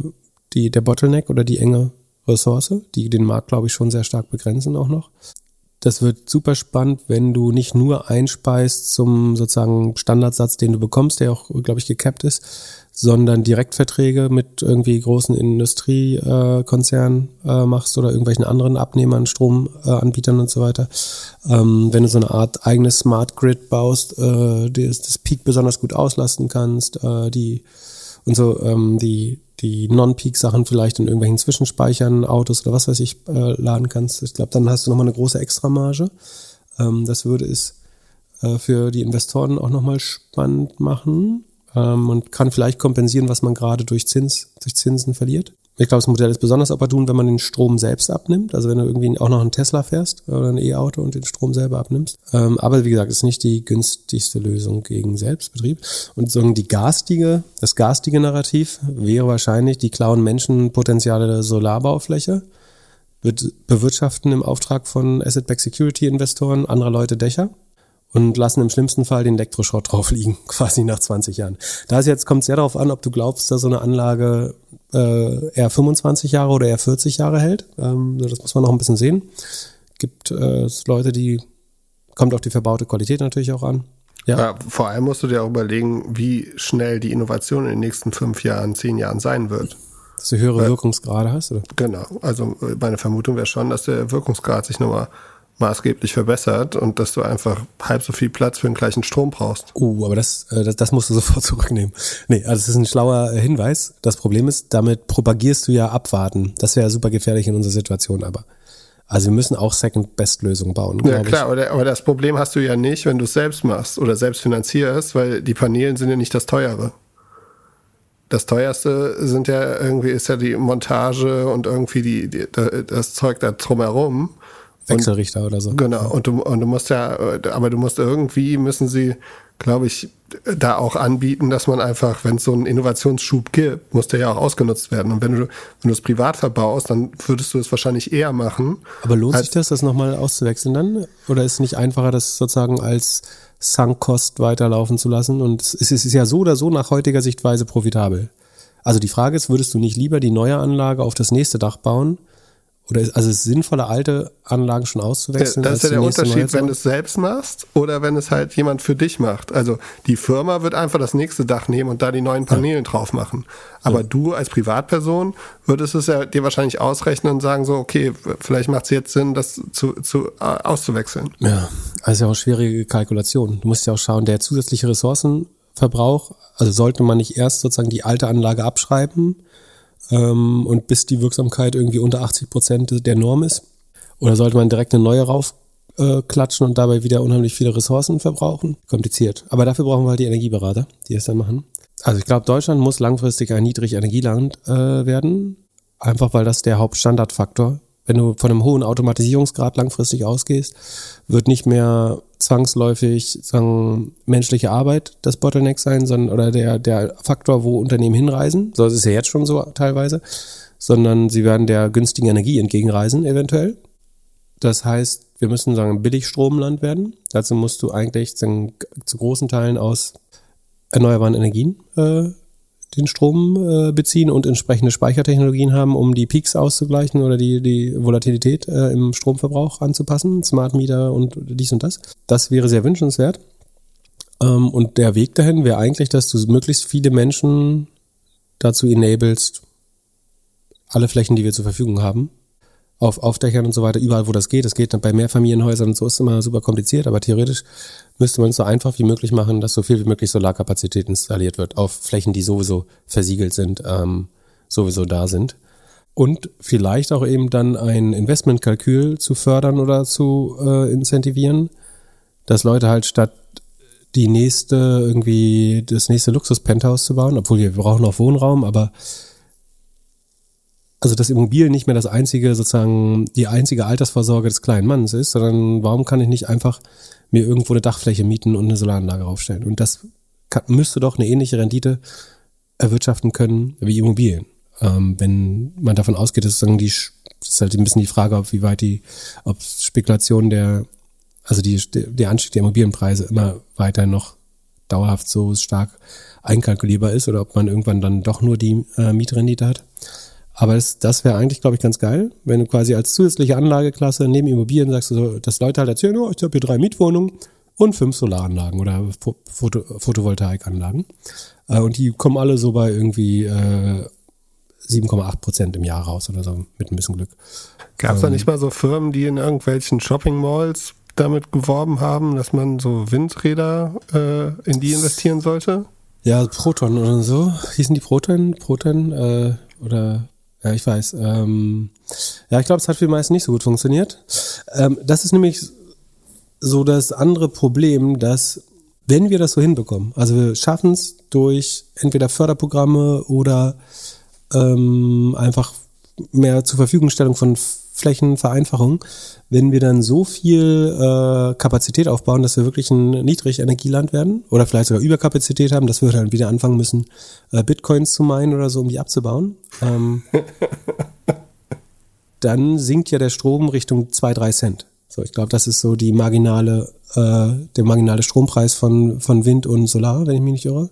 die der Bottleneck oder die enge Ressource, die den Markt, glaube ich, schon sehr stark begrenzen auch noch. Das wird super spannend, wenn du nicht nur einspeist zum sozusagen Standardsatz, den du bekommst, der auch, glaube ich, gecapped ist, sondern Direktverträge mit irgendwie großen Industriekonzernen äh, machst oder irgendwelchen anderen Abnehmern, Stromanbietern äh, und so weiter. Ähm, wenn du so eine Art eigenes Smart Grid baust, äh, das, das Peak besonders gut auslasten kannst, äh, die und so ähm, die die Non-Peak-Sachen vielleicht in irgendwelchen Zwischenspeichern, Autos oder was weiß ich, äh, laden kannst. Ich glaube, dann hast du nochmal eine große Extramarge. Ähm, das würde es äh, für die Investoren auch nochmal spannend machen ähm, und kann vielleicht kompensieren, was man gerade durch Zins, durch Zinsen verliert. Ich glaube, das Modell ist besonders opportun, wenn man den Strom selbst abnimmt. Also wenn du irgendwie auch noch einen Tesla fährst oder ein E-Auto und den Strom selber abnimmst. Ähm, aber wie gesagt, ist nicht die günstigste Lösung gegen Selbstbetrieb. Und so die garstige, das garstige Narrativ wäre wahrscheinlich, die klauen Menschen Potenziale Solarbaufläche, bewirtschaften im Auftrag von Asset-Backed Security Investoren anderer Leute Dächer und lassen im schlimmsten Fall den Elektroschrott (laughs) drauf liegen, quasi nach 20 Jahren. Da ist jetzt kommt sehr darauf an, ob du glaubst, dass so eine Anlage äh, eher 25 Jahre oder eher 40 Jahre hält. Ähm, das muss man noch ein bisschen sehen. Gibt äh, Leute, die kommt auf die verbaute Qualität natürlich auch an. Ja. ja. vor allem musst du dir auch überlegen, wie schnell die Innovation in den nächsten fünf Jahren, zehn Jahren sein wird. Dass du höhere Wirkungsgrade hast, oder? Genau. Also meine Vermutung wäre schon, dass der Wirkungsgrad sich nochmal maßgeblich verbessert und dass du einfach halb so viel Platz für den gleichen Strom brauchst. Uh, aber das, äh, das, das musst du (laughs) sofort zurücknehmen. Nee, also das ist ein schlauer äh, Hinweis. Das Problem ist, damit propagierst du ja abwarten. Das wäre super gefährlich in unserer Situation aber. Also wir müssen auch Second-Best-Lösungen bauen. Ja klar, aber, aber, das Problem hast du ja nicht, wenn du es selbst machst oder selbst finanzierst, weil die Paneelen sind ja nicht das Teure. Das teuerste sind ja irgendwie ist ja die Montage und irgendwie die, die das Zeug da drumherum. Wechselrichter und, oder so. Genau, und du, und du musst ja, aber du musst irgendwie, müssen sie, glaube ich, da auch anbieten, dass man einfach, wenn es so einen Innovationsschub gibt, muss der ja auch ausgenutzt werden. Und wenn du, wenn du es privat verbaust, dann würdest du es wahrscheinlich eher machen. Aber lohnt sich das, das nochmal auszuwechseln dann? Oder ist es nicht einfacher, das sozusagen als Sunk-Cost weiterlaufen zu lassen? Und es ist ja so oder so nach heutiger Sichtweise profitabel. Also die Frage ist, würdest du nicht lieber die neue Anlage auf das nächste Dach bauen? Oder ist, also ist es sinnvoller, alte Anlagen schon auszuwechseln? Das ist ja der Unterschied, wenn du es selbst machst oder wenn es halt jemand für dich macht. Also die Firma wird einfach das nächste Dach nehmen und da die neuen Paneele ja. drauf machen. Aber ja. du als Privatperson würdest es ja dir wahrscheinlich ausrechnen und sagen so, okay, vielleicht macht es jetzt Sinn, das zu, zu, äh, auszuwechseln. Ja, also ja auch schwierige Kalkulation. Du musst ja auch schauen, der zusätzliche Ressourcenverbrauch, also sollte man nicht erst sozusagen die alte Anlage abschreiben, ähm, und bis die Wirksamkeit irgendwie unter 80 Prozent der Norm ist? Oder sollte man direkt eine neue raufklatschen äh, und dabei wieder unheimlich viele Ressourcen verbrauchen? Kompliziert. Aber dafür brauchen wir halt die Energieberater, die es dann machen. Also ich glaube, Deutschland muss langfristig ein Niedrigenergieland äh, werden, einfach weil das der Hauptstandardfaktor wenn du von einem hohen Automatisierungsgrad langfristig ausgehst, wird nicht mehr zwangsläufig sagen, menschliche Arbeit das Bottleneck sein, sondern oder der, der Faktor, wo Unternehmen hinreisen. So ist es ja jetzt schon so teilweise, sondern sie werden der günstigen Energie entgegenreisen, eventuell. Das heißt, wir müssen sagen, Billigstromland werden. Dazu musst du eigentlich sagen, zu großen Teilen aus erneuerbaren Energien äh, den Strom äh, beziehen und entsprechende Speichertechnologien haben, um die Peaks auszugleichen oder die, die Volatilität äh, im Stromverbrauch anzupassen, Smart Meter und dies und das. Das wäre sehr wünschenswert. Ähm, und der Weg dahin wäre eigentlich, dass du möglichst viele Menschen dazu enablest, alle Flächen, die wir zur Verfügung haben, auf, Dächern und so weiter, überall, wo das geht. Das geht dann bei Mehrfamilienhäusern und so ist immer super kompliziert, aber theoretisch müsste man es so einfach wie möglich machen, dass so viel wie möglich Solarkapazität installiert wird auf Flächen, die sowieso versiegelt sind, ähm, sowieso da sind. Und vielleicht auch eben dann ein Investmentkalkül zu fördern oder zu äh, incentivieren, dass Leute halt statt die nächste irgendwie das nächste Luxus-Penthouse zu bauen, obwohl wir brauchen auch Wohnraum, aber also dass Immobilien nicht mehr das einzige, sozusagen, die einzige Altersvorsorge des kleinen Mannes ist, sondern warum kann ich nicht einfach mir irgendwo eine Dachfläche mieten und eine Solaranlage aufstellen? Und das kann, müsste doch eine ähnliche Rendite erwirtschaften können wie Immobilien. Ähm, wenn man davon ausgeht, dass sagen die, das ist halt ein bisschen die Frage, ob wie weit die, ob Spekulation der, also die, der Anstieg der Immobilienpreise immer weiter noch dauerhaft so stark einkalkulierbar ist oder ob man irgendwann dann doch nur die äh, Mietrendite hat. Aber das, das wäre eigentlich, glaube ich, ganz geil, wenn du quasi als zusätzliche Anlageklasse neben Immobilien sagst, so, dass Leute halt erzählen, oh, ich habe hier drei Mietwohnungen und fünf Solaranlagen oder Foto, Photovoltaikanlagen. Äh, und die kommen alle so bei irgendwie äh, 7,8 Prozent im Jahr raus oder so, mit ein bisschen Glück. Gab es da nicht mal so Firmen, die in irgendwelchen Shopping-Malls damit geworben haben, dass man so Windräder äh, in die investieren sollte? Ja, Proton oder so. Hießen die Proton? Proton äh, oder ja, ich weiß. Ähm, ja, ich glaube, es hat für die meisten nicht so gut funktioniert. Ähm, das ist nämlich so das andere Problem, dass wenn wir das so hinbekommen, also wir schaffen es durch entweder Förderprogramme oder ähm, einfach mehr zur Verfügungstellung von Flächenvereinfachung, wenn wir dann so viel äh, Kapazität aufbauen, dass wir wirklich ein Niedrigenergieland werden oder vielleicht sogar Überkapazität haben, dass wir dann wieder anfangen müssen, äh, Bitcoins zu meinen oder so, um die abzubauen, ähm, (laughs) dann sinkt ja der Strom Richtung zwei drei Cent. So, ich glaube, das ist so die marginale, äh, der marginale Strompreis von, von Wind und Solar, wenn ich mich nicht irre.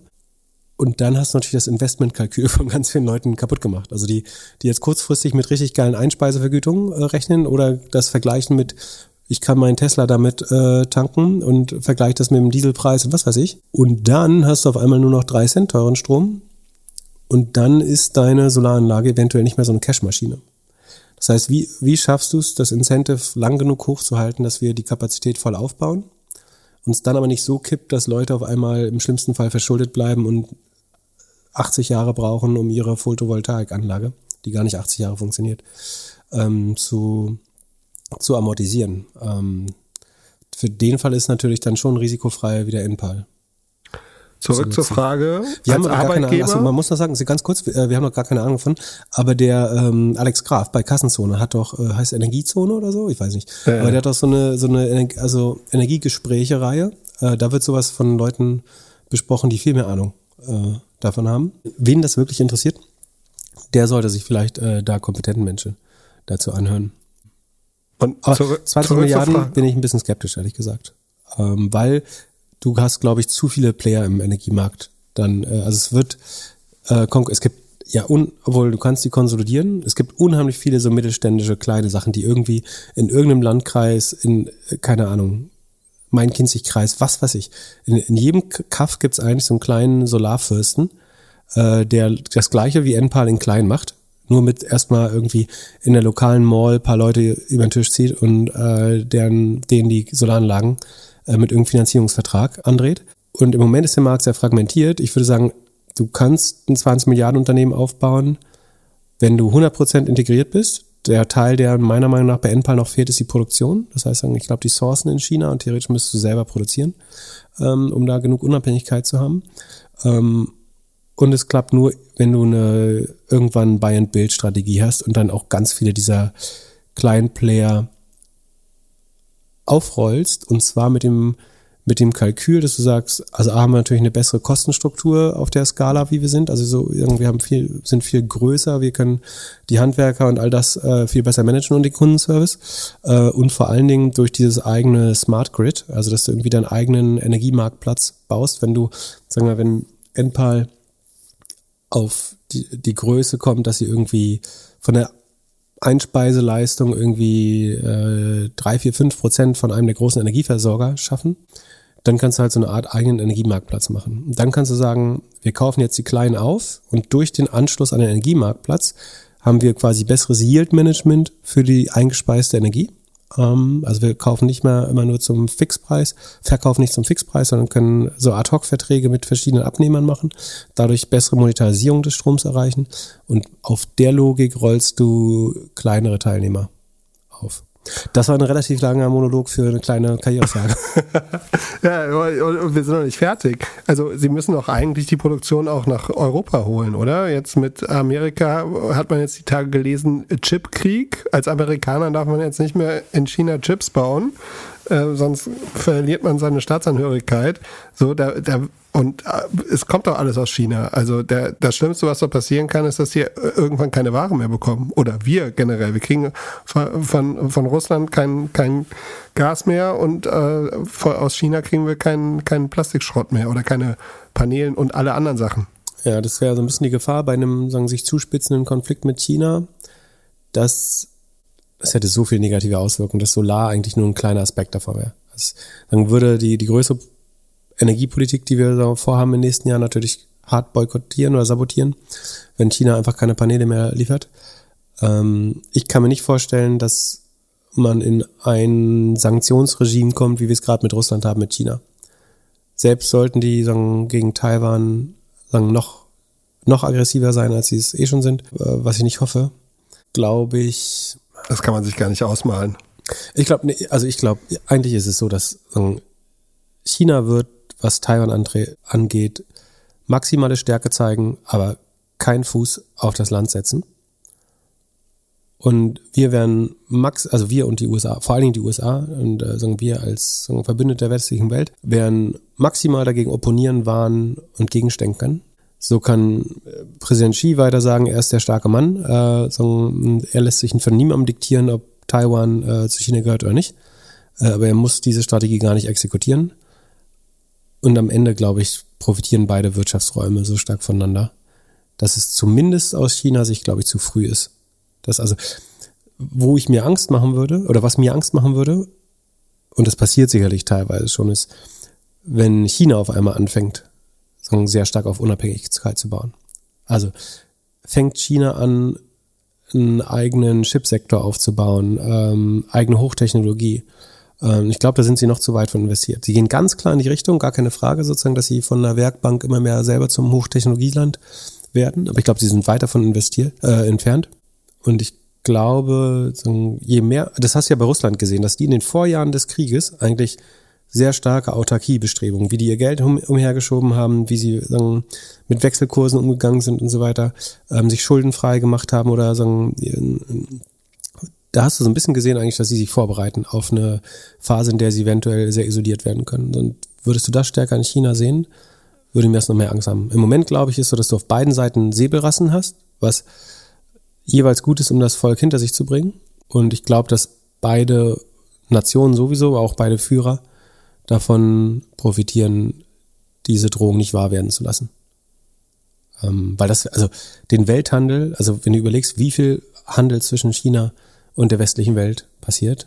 Und dann hast du natürlich das Investmentkalkül von ganz vielen Leuten kaputt gemacht. Also die, die jetzt kurzfristig mit richtig geilen Einspeisevergütungen äh, rechnen oder das vergleichen mit, ich kann meinen Tesla damit äh, tanken und vergleiche das mit dem Dieselpreis und was weiß ich. Und dann hast du auf einmal nur noch drei Cent teuren Strom. Und dann ist deine Solaranlage eventuell nicht mehr so eine Cashmaschine. Das heißt, wie, wie schaffst du es, das Incentive lang genug hochzuhalten, dass wir die Kapazität voll aufbauen? und es dann aber nicht so kippt, dass Leute auf einmal im schlimmsten Fall verschuldet bleiben und 80 Jahre brauchen, um ihre Photovoltaikanlage, die gar nicht 80 Jahre funktioniert, ähm, zu, zu amortisieren. Ähm, für den Fall ist natürlich dann schon risikofrei wie der Enpal. Zurück zur Frage. Wir haben Arbeitgeber. also man muss noch sagen, ganz kurz, wir, wir haben noch gar keine Ahnung von, aber der ähm, Alex Graf bei Kassenzone hat doch, äh, heißt Energiezone oder so? Ich weiß nicht. Ja. Aber der hat doch so eine, so eine also Energiegespräche-Reihe. Äh, da wird sowas von Leuten besprochen, die viel mehr Ahnung äh, davon haben. Wen das wirklich interessiert, der sollte sich vielleicht äh, da kompetenten Menschen dazu anhören. Und Aber zurück, 20 Milliarden bin ich ein bisschen skeptisch, ehrlich gesagt. Ähm, weil du hast, glaube ich, zu viele Player im Energiemarkt. Dann, äh, also es wird, äh, es gibt ja, un, obwohl du kannst die konsolidieren. Es gibt unheimlich viele so mittelständische kleine Sachen, die irgendwie in irgendeinem Landkreis, in, äh, keine Ahnung, Main-Kinzig-Kreis, was weiß ich. In, in jedem Kaff gibt's eigentlich so einen kleinen Solarfürsten, äh, der das gleiche wie Enpal in klein macht. Nur mit erstmal irgendwie in der lokalen Mall paar Leute über den Tisch zieht und äh, deren, denen die Solaranlagen äh, mit irgendeinem Finanzierungsvertrag andreht. Und im Moment ist der Markt sehr fragmentiert. Ich würde sagen, du kannst ein 20 Milliarden Unternehmen aufbauen, wenn du 100% integriert bist. Der Teil, der meiner Meinung nach bei Enpal noch fehlt, ist die Produktion. Das heißt, ich glaube, die Sourcen in China und theoretisch müsstest du selber produzieren, ähm, um da genug Unabhängigkeit zu haben. Ähm, und es klappt nur, wenn du eine irgendwann Buy-and-Build-Strategie hast und dann auch ganz viele dieser kleinen Player aufrollst und zwar mit dem mit dem Kalkül, dass du sagst, also A, haben wir natürlich eine bessere Kostenstruktur auf der Skala, wie wir sind. Also so irgendwie haben viel, sind viel größer, wir können die Handwerker und all das äh, viel besser managen und den Kundenservice. Äh, und vor allen Dingen durch dieses eigene Smart Grid, also dass du irgendwie deinen eigenen Energiemarktplatz baust, wenn du, sagen wir, wenn Enpal auf die, die Größe kommt, dass sie irgendwie von der Einspeiseleistung irgendwie äh, drei, vier, fünf Prozent von einem der großen Energieversorger schaffen, dann kannst du halt so eine Art eigenen Energiemarktplatz machen. Und dann kannst du sagen, wir kaufen jetzt die Kleinen auf und durch den Anschluss an den Energiemarktplatz haben wir quasi besseres Yield-Management für die eingespeiste Energie. Ähm, also wir kaufen nicht mehr immer nur zum Fixpreis, verkaufen nicht zum Fixpreis, sondern können so Ad-Hoc-Verträge mit verschiedenen Abnehmern machen, dadurch bessere Monetarisierung des Stroms erreichen und auf der Logik rollst du kleinere Teilnehmer auf. Das war ein relativ langer Monolog für eine kleine Karrierefrage. (laughs) ja, und wir sind noch nicht fertig. Also sie müssen doch eigentlich die Produktion auch nach Europa holen, oder? Jetzt mit Amerika hat man jetzt die Tage gelesen, Chipkrieg. Als Amerikaner darf man jetzt nicht mehr in China Chips bauen. Äh, sonst verliert man seine Staatsangehörigkeit. So, da, da und äh, es kommt doch alles aus China. Also der, das Schlimmste, was da passieren kann, ist, dass wir irgendwann keine Ware mehr bekommen. Oder wir generell. Wir kriegen von, von, von Russland kein, kein Gas mehr und äh, aus China kriegen wir keinen keinen Plastikschrott mehr oder keine Paneelen und alle anderen Sachen. Ja, das wäre so ein bisschen die Gefahr bei einem sagen, sich zuspitzenden Konflikt mit China, dass es hätte so viele negative Auswirkungen, dass Solar eigentlich nur ein kleiner Aspekt davon wäre. dann würde die, die größere Energiepolitik, die wir da vorhaben im nächsten Jahr, natürlich hart boykottieren oder sabotieren, wenn China einfach keine Paneele mehr liefert. Ähm, ich kann mir nicht vorstellen, dass man in ein Sanktionsregime kommt, wie wir es gerade mit Russland haben, mit China. Selbst sollten die sagen, gegen Taiwan sagen, noch, noch aggressiver sein, als sie es eh schon sind, äh, was ich nicht hoffe, glaube ich. Das kann man sich gar nicht ausmalen. Ich glaube, nee, also ich glaube, eigentlich ist es so, dass sagen, China wird was Taiwan angeht, maximale Stärke zeigen, aber keinen Fuß auf das Land setzen. Und wir werden max, also wir und die USA, vor allen Dingen die USA und äh, sagen wir als sagen, Verbündete der westlichen Welt, werden maximal dagegen opponieren, warnen und gegenstenkern. So kann äh, Präsident Xi weiter sagen, er ist der starke Mann. Äh, sagen, er lässt sich von niemandem diktieren, ob Taiwan äh, zu China gehört oder nicht. Äh, aber er muss diese Strategie gar nicht exekutieren. Und am Ende, glaube ich, profitieren beide Wirtschaftsräume so stark voneinander, dass es zumindest aus China sich, glaube ich, zu früh ist. Das also, wo ich mir Angst machen würde, oder was mir Angst machen würde, und das passiert sicherlich teilweise schon, ist, wenn China auf einmal anfängt, sagen, sehr stark auf Unabhängigkeit zu bauen. Also fängt China an, einen eigenen Chipsektor aufzubauen, ähm, eigene Hochtechnologie, ähm, ich glaube, da sind sie noch zu weit von investiert. Sie gehen ganz klar in die Richtung, gar keine Frage sozusagen, dass sie von einer Werkbank immer mehr selber zum Hochtechnologieland werden. Aber ich glaube, sie sind weit davon investiert, äh, entfernt. Und ich glaube, je mehr, das hast du ja bei Russland gesehen, dass die in den Vorjahren des Krieges eigentlich sehr starke Autarkiebestrebungen, wie die ihr Geld um, umhergeschoben haben, wie sie sagen, mit Wechselkursen umgegangen sind und so weiter, ähm, sich schuldenfrei gemacht haben oder sagen, da hast du so ein bisschen gesehen eigentlich, dass sie sich vorbereiten auf eine Phase, in der sie eventuell sehr isoliert werden können. Und würdest du das stärker in China sehen, würde mir das noch mehr Angst haben. Im Moment, glaube ich, ist so, dass du auf beiden Seiten Säbelrassen hast, was jeweils gut ist, um das Volk hinter sich zu bringen. Und ich glaube, dass beide Nationen sowieso, auch beide Führer, davon profitieren, diese Drohung nicht wahr werden zu lassen. Ähm, weil das, also den Welthandel, also wenn du überlegst, wie viel Handel zwischen China und der westlichen Welt passiert.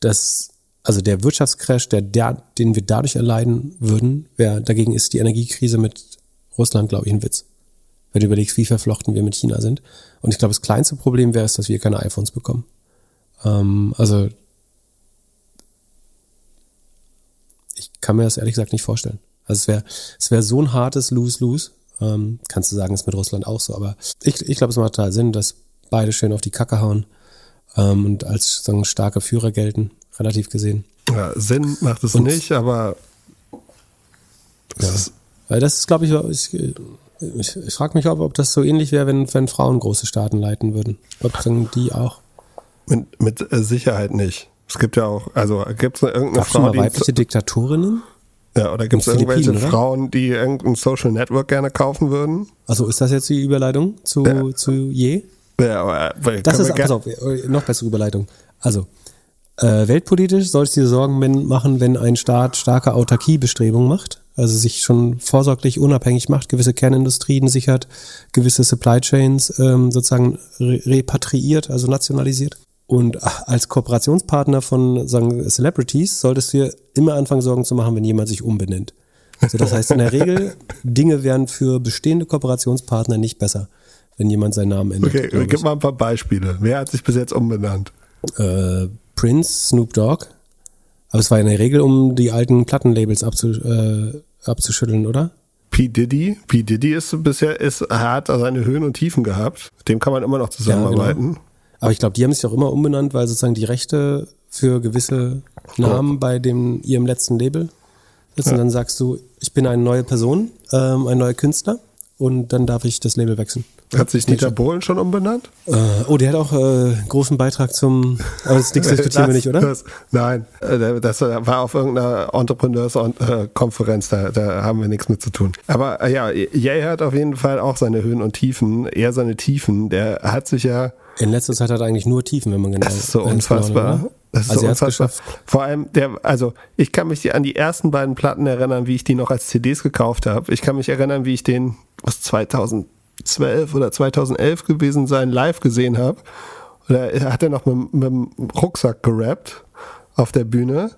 Das, also der Wirtschaftscrash, der, der, den wir dadurch erleiden würden, wäre, dagegen ist die Energiekrise mit Russland, glaube ich, ein Witz. Wenn du überlegst, wie verflochten wir mit China sind. Und ich glaube, das kleinste Problem wäre es, dass wir keine iPhones bekommen. Ähm, also, ich kann mir das ehrlich gesagt nicht vorstellen. Also es wäre es wäre so ein hartes Lose-Lose. Ähm, kannst du sagen, ist mit Russland auch so, aber ich, ich glaube, es macht total Sinn, dass beide schön auf die Kacke hauen ähm, und als sagen, starke Führer gelten, relativ gesehen. Ja, Sinn macht es und, nicht, aber ja. Ist Weil das ist, glaube ich, ich, ich, ich frage mich, ob, ob das so ähnlich wäre, wenn, wenn Frauen große Staaten leiten würden. Ob dann die auch. Mit, mit Sicherheit nicht. Es gibt ja auch, also gibt es irgendeine Gab's Frau, die weibliche Diktatorinnen? Ja, oder gibt es irgendwelche oder? Frauen, die irgendein Social Network gerne kaufen würden? Also ist das jetzt die Überleitung zu, ja. zu je? Ja, aber, das ist, pass auf, äh, noch bessere Überleitung. Also, äh, weltpolitisch soll es dir Sorgen machen, wenn ein Staat starke Autarkiebestrebungen macht, also sich schon vorsorglich unabhängig macht, gewisse Kernindustrien sichert, gewisse Supply Chains ähm, sozusagen re repatriiert, also nationalisiert. Und als Kooperationspartner von sagen Celebrities solltest du dir immer anfangen, Sorgen zu machen, wenn jemand sich umbenennt. Also das heißt in der Regel, (laughs) Dinge werden für bestehende Kooperationspartner nicht besser, wenn jemand seinen Namen ändert. Okay, gib mal ein paar Beispiele. Wer hat sich bis jetzt umbenannt? Äh, Prince, Snoop Dogg. Aber es war in der Regel, um die alten Plattenlabels abzu, äh, abzuschütteln, oder? P. Diddy. P. Diddy ist bisher, ist, hat seine Höhen und Tiefen gehabt. Mit dem kann man immer noch zusammenarbeiten. Aber ich glaube, die haben sich auch immer umbenannt, weil sozusagen die Rechte für gewisse Namen bei dem ihrem letzten Label sitzen. Und dann sagst du, ich bin eine neue Person, ähm, ein neuer Künstler und dann darf ich das Label wechseln. Hat sich Dieter Bohlen schon umbenannt? Äh, oh, der hat auch äh, großen Beitrag zum. Aber das nichts (laughs) diskutieren wir nicht, oder? Das, nein, äh, das war auf irgendeiner Entrepreneurs-Konferenz, da, da haben wir nichts mit zu tun. Aber äh, ja, Jay hat auf jeden Fall auch seine Höhen und Tiefen, eher seine Tiefen. Der hat sich ja, In letzter Zeit hat er eigentlich nur Tiefen, wenn man genau. das ist so genau unfassbar. oder? Das ist also so unfassbar. Vor allem der, also ich kann mich an die ersten beiden Platten erinnern, wie ich die noch als CDs gekauft habe. Ich kann mich erinnern, wie ich den aus 2012 oder 2011 gewesen sein live gesehen habe. Oder hat er noch mit, mit dem Rucksack gerappt auf der Bühne.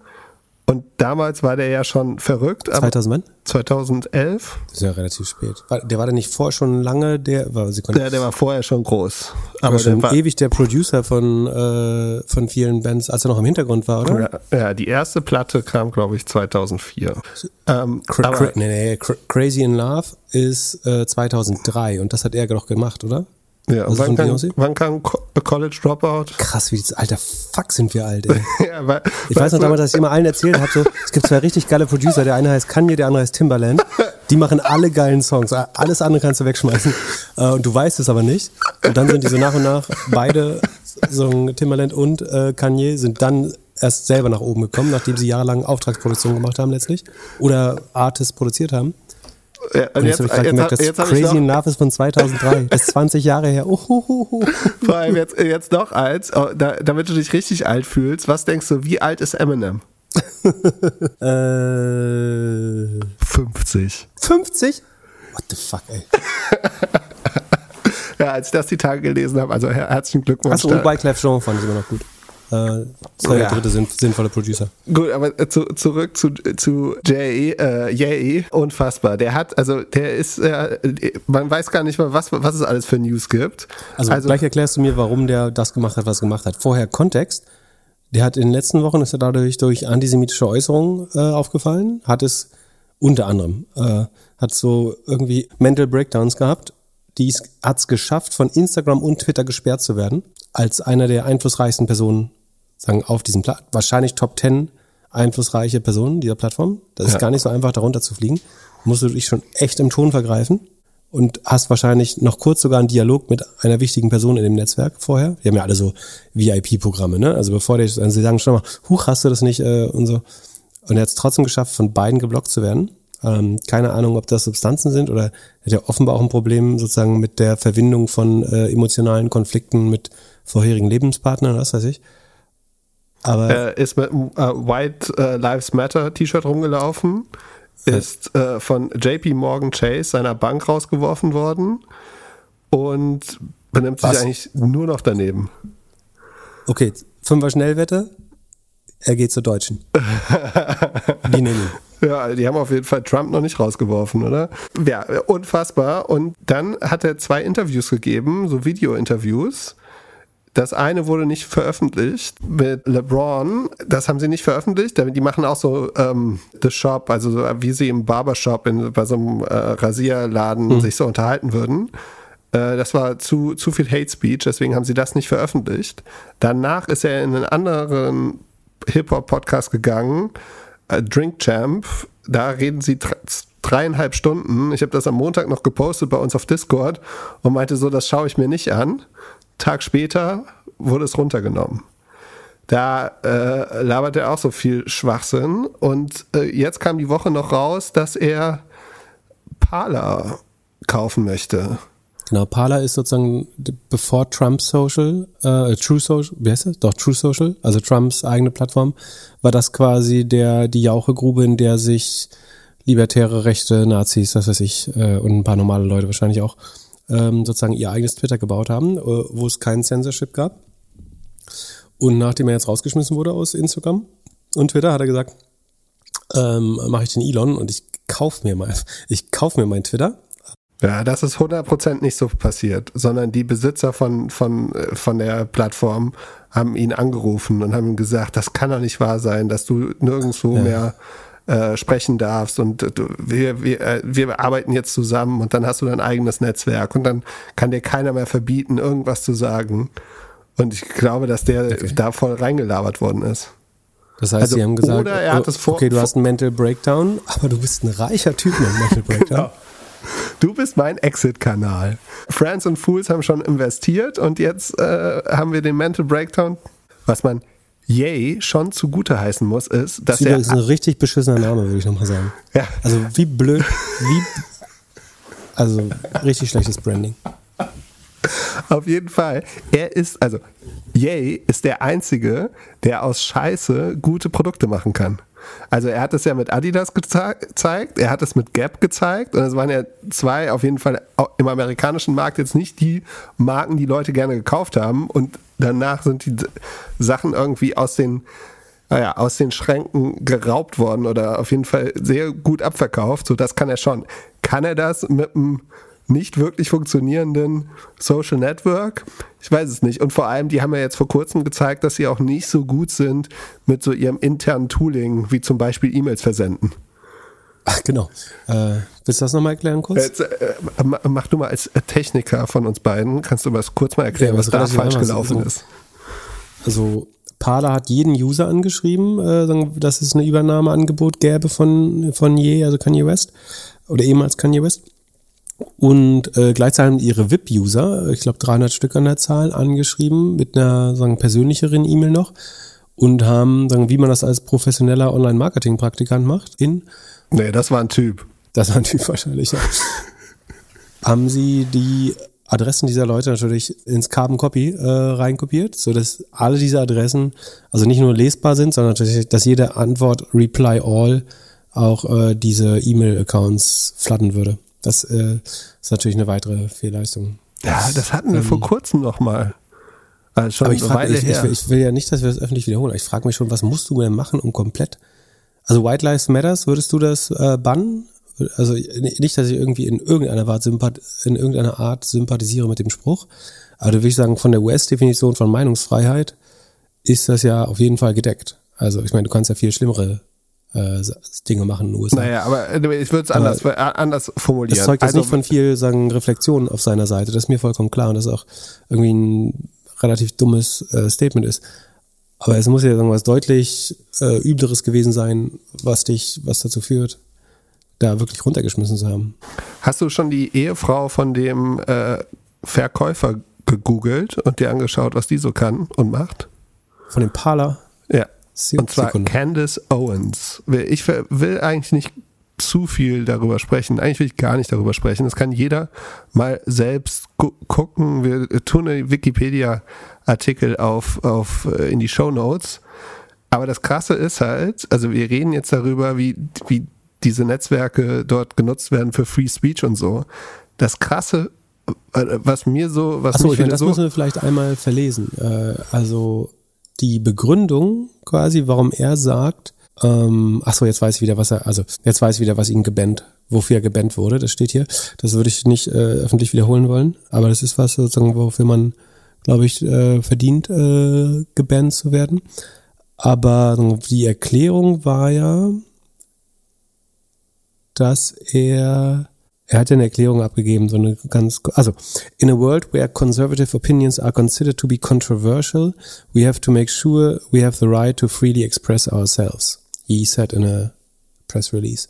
Und damals war der ja schon verrückt. aber 2000 wann? 2011. Das ist ja relativ spät. War, der war der nicht vorher schon lange, der war, sie konnten, Der, der war vorher schon groß. aber Aber schon der war, ewig der Producer von, äh, von vielen Bands, als er noch im Hintergrund war, oder? ja, ja, die erste Platte kam, glaube ich, 2004. Ähm, cra nee, nee, cra Crazy in Love ist äh, 2003 und das hat er doch gemacht, oder? Ja, Also wann, kam, wann kam Co College Dropout? Krass, wie das, alter Fuck sind wir alt, ey. (laughs) ja, weil, Ich weiß noch damals, dass ich immer allen erzählt habe, so, es gibt zwei richtig geile Producer, der eine heißt Kanye, der andere heißt Timbaland. Die machen alle geilen Songs, alles andere kannst du wegschmeißen (laughs) äh, und du weißt es aber nicht. Und dann sind die so nach und nach beide, so Timbaland und äh, Kanye, sind dann erst selber nach oben gekommen, nachdem sie jahrelang Auftragsproduktion gemacht haben letztlich oder Artists produziert haben. Ja, und jetzt, jetzt, ich gerade jetzt, jetzt, hab ich Crazy in noch, Love ist von 2003. (laughs) Das ist 20 Jahre her. Oh, vor allem jetzt, jetzt noch eins, oh, da, damit du dich richtig alt fühlst. Was denkst du, wie alt ist Eminem? (laughs) Äh, 50. 50? What the fuck, ey. (laughs) Ja, als ich das die Tage gelesen habe, also her herzlichen Glückwunsch. Achso, und da. Wyclef Jean fand ich immer noch gut. Äh, das war Ja. der dritte sinn sinnvolle Producer. Gut, aber äh, zu, zurück zu, zu Jay, äh, Jay, unfassbar. Der hat, also der ist, äh, man weiß gar nicht mal, was, was es alles für News gibt. Also, gleich erklärst du mir, warum der das gemacht hat, was er gemacht hat. Vorher Kontext. Der hat in den letzten Wochen, ist er dadurch durch antisemitische Äußerungen äh, aufgefallen, hat es unter anderem, äh, hat so irgendwie Mental Breakdowns gehabt. Die hat es geschafft, von Instagram und Twitter gesperrt zu werden, als einer der einflussreichsten Personen sagen, auf diesem Platt. Wahrscheinlich Top 10 einflussreiche Personen dieser Plattform. Das ist Ja. gar nicht so einfach, darunter zu fliegen. Musst du dich schon echt im Ton vergreifen und hast wahrscheinlich noch kurz sogar einen Dialog mit einer wichtigen Person in dem Netzwerk vorher. Die haben ja alle so VIP-Programme, ne? Also bevor die, also sie sagen schon mal, huch, hast du das nicht äh, und so. Und er hat es trotzdem geschafft, von beiden geblockt zu werden. Ähm, keine Ahnung, ob das Substanzen sind oder er hat ja offenbar auch ein Problem sozusagen mit der Verbindung von äh, emotionalen Konflikten mit vorherigen Lebenspartnern, was weiß ich. Aber äh, ist mit einem äh, White äh, Lives Matter T-Shirt rumgelaufen, ist äh, von JP Morgan Chase seiner Bank rausgeworfen worden und benimmt sich Was? eigentlich nur noch daneben. okay, Fünfer Schnellwette, er geht zur Deutschen. (laughs) Die nehmen. Ja, die haben auf jeden Fall Trump noch nicht rausgeworfen, oder? Ja, unfassbar. Und dann hat er zwei Interviews gegeben, so Video-Interviews. Das eine wurde nicht veröffentlicht mit LeBron. Das haben sie nicht veröffentlicht. Die machen auch so ähm, The Shop, also so, wie sie im Barbershop in, bei so einem äh, Rasierladen sich so unterhalten würden. Äh, das war zu, zu viel Hate Speech, deswegen haben sie das nicht veröffentlicht. Danach ist er in einen anderen Hip-Hop-Podcast gegangen, äh, Drink Champ. Da reden sie dr- dreieinhalb Stunden. Ich habe das am Montag noch gepostet bei uns auf Discord und meinte so, das schaue ich mir nicht an. Tag später wurde es runtergenommen. Da äh, labert er auch so viel Schwachsinn. Und äh, jetzt kam die Woche noch raus, dass er Parler kaufen möchte. Genau, Parler ist sozusagen bevor Trump Social, äh, True Social, wie heißt das? Doch, True Social, also Trumps eigene Plattform, war das quasi der, die Jauchegrube, in der sich libertäre, rechte Nazis, das weiß ich, äh, und ein paar normale Leute wahrscheinlich auch, ähm, sozusagen ihr eigenes Twitter gebaut haben, äh, wo es kein Censorship gab. Und nachdem er jetzt rausgeschmissen wurde aus Instagram und Twitter, hat er gesagt, ähm, mache ich den Elon und ich kauf mir mal, (laughs) ich kauf mir mein Twitter. Ja, das ist 100% nicht so passiert, sondern die Besitzer von, von, äh, von der Plattform haben ihn angerufen und haben ihm gesagt, das kann doch nicht wahr sein, dass du nirgendwo Ja. mehr äh, sprechen darfst und äh, du, wir, wir, äh, wir arbeiten jetzt zusammen und dann hast du dein eigenes Netzwerk und dann kann dir keiner mehr verbieten, irgendwas zu sagen. Und ich glaube, dass der da voll reingelabert worden ist. Das heißt, Also, sie haben gesagt, oder er hat oh, es vor- okay, du vor- hast einen Mental Breakdown, aber du bist ein reicher Typ mit einem Mental (laughs) Breakdown. Genau. Du bist mein Exit-Kanal. Friends und Fools haben schon investiert und jetzt äh, haben wir den Mental Breakdown. Was man Yay schon zugute heißen muss, ist, dass Das er. ist ein richtig beschissener Name, würde ich nochmal sagen. (laughs) Ja. Also wie blöd, wie, also richtig schlechtes Branding. Auf jeden Fall. Er ist, also, Yay ist der Einzige, der aus Scheiße gute Produkte machen kann. Also er hat es ja mit Adidas geze- gezeigt, er hat es mit Gap gezeigt und es waren ja zwei auf jeden Fall im amerikanischen Markt jetzt nicht die Marken, die Leute gerne gekauft haben und danach sind die Sachen irgendwie aus den naja, aus den Schränken geraubt worden oder auf jeden Fall sehr gut abverkauft. So, das kann er schon. Kann er das mit einem nicht wirklich funktionierenden Social Network? Ich weiß es nicht. Und vor allem, die haben ja jetzt vor kurzem gezeigt, dass sie auch nicht so gut sind mit so ihrem internen Tooling, wie zum Beispiel E-Mails versenden. Ach, genau. Äh, willst du das nochmal erklären kurz? Jetzt, äh, ma- mach du mal als Techniker von uns beiden, kannst du was kurz mal erklären, Ja, was da falsch gelaufen ist? Also Parler hat jeden User angeschrieben, äh, dass es eine Übernahmeangebot gäbe von, von je, also Kanye West oder ehemals Kanye West. Und äh, gleichzeitig haben ihre VIP-User, ich glaube 300 Stück an der Zahl, angeschrieben mit einer sagen, persönlicheren E-Mail noch und haben, sagen, wie man das als professioneller Online-Marketing-Praktikant macht, in Nee, das war ein Typ. das war ein Typ wahrscheinlich, ja. (laughs) haben sie die Adressen dieser Leute natürlich ins Carbon Copy äh, reinkopiert, so dass alle diese Adressen also nicht nur lesbar sind, sondern natürlich, dass jede Antwort Reply All auch äh, diese E-Mail-Accounts flatten würde. Das äh, ist natürlich eine weitere Fehlleistung. Ja, das hatten wir vor kurzem noch mal. Also schon Aber ich, frag, Weile ich, her. ich, ich will ja nicht, dass wir das öffentlich wiederholen. Ich frage mich schon, was musst du denn machen, um komplett. Also White Lives Matters, würdest du das äh, bannen? Also nicht, dass ich irgendwie in irgendeiner Art, in irgendeiner Art sympathisiere mit dem Spruch, aber da würde ich sagen, von der US-Definition von Meinungsfreiheit ist das ja auf jeden Fall gedeckt. Also ich meine, du kannst ja viel schlimmere äh, Dinge machen in den USA. Naja, aber äh, ich würde es anders, äh, anders formulieren. Das zeugt jetzt also, nicht von viel sagen, Reflexion auf seiner Seite. Das ist mir vollkommen klar und das ist auch irgendwie ein relativ dummes äh, Statement ist. Aber es muss ja irgendwas deutlich äh, übleres gewesen sein, was dich, was dazu führt, da wirklich runtergeschmissen zu haben. Hast du schon die Ehefrau von dem äh, Verkäufer gegoogelt und dir angeschaut, was die so kann und macht? Von dem Parler. Ja. Und zwar Sekunde. Candace Owens. Ich will eigentlich nicht zu viel darüber sprechen. Eigentlich will ich gar nicht darüber sprechen. Das kann jeder mal selbst gu gucken. Wir tun einen Wikipedia-Artikel auf, auf, äh, in die Show Notes. Aber das Krasse ist halt, also wir reden jetzt darüber, wie, wie diese Netzwerke dort genutzt werden für Free Speech und so. Das Krasse, äh, was mir so, was Achso, mich das so, müssen wir vielleicht einmal verlesen. Äh, also die Begründung quasi, warum er sagt, ähm, ach so, jetzt weiß ich wieder, was er, also jetzt weiß ich wieder, was ihn gebannt, wofür er gebannt wurde. Das steht hier. Das würde ich nicht äh, öffentlich wiederholen wollen, aber das ist was sozusagen, wofür man, glaube ich, äh, verdient, äh, gebannt zu werden. Aber die Erklärung war ja, dass er er hat ja eine Erklärung abgegeben, so eine ganz, also, in a world where conservative opinions are considered to be controversial, we have to make sure we have the right to freely express ourselves. He said in a press release.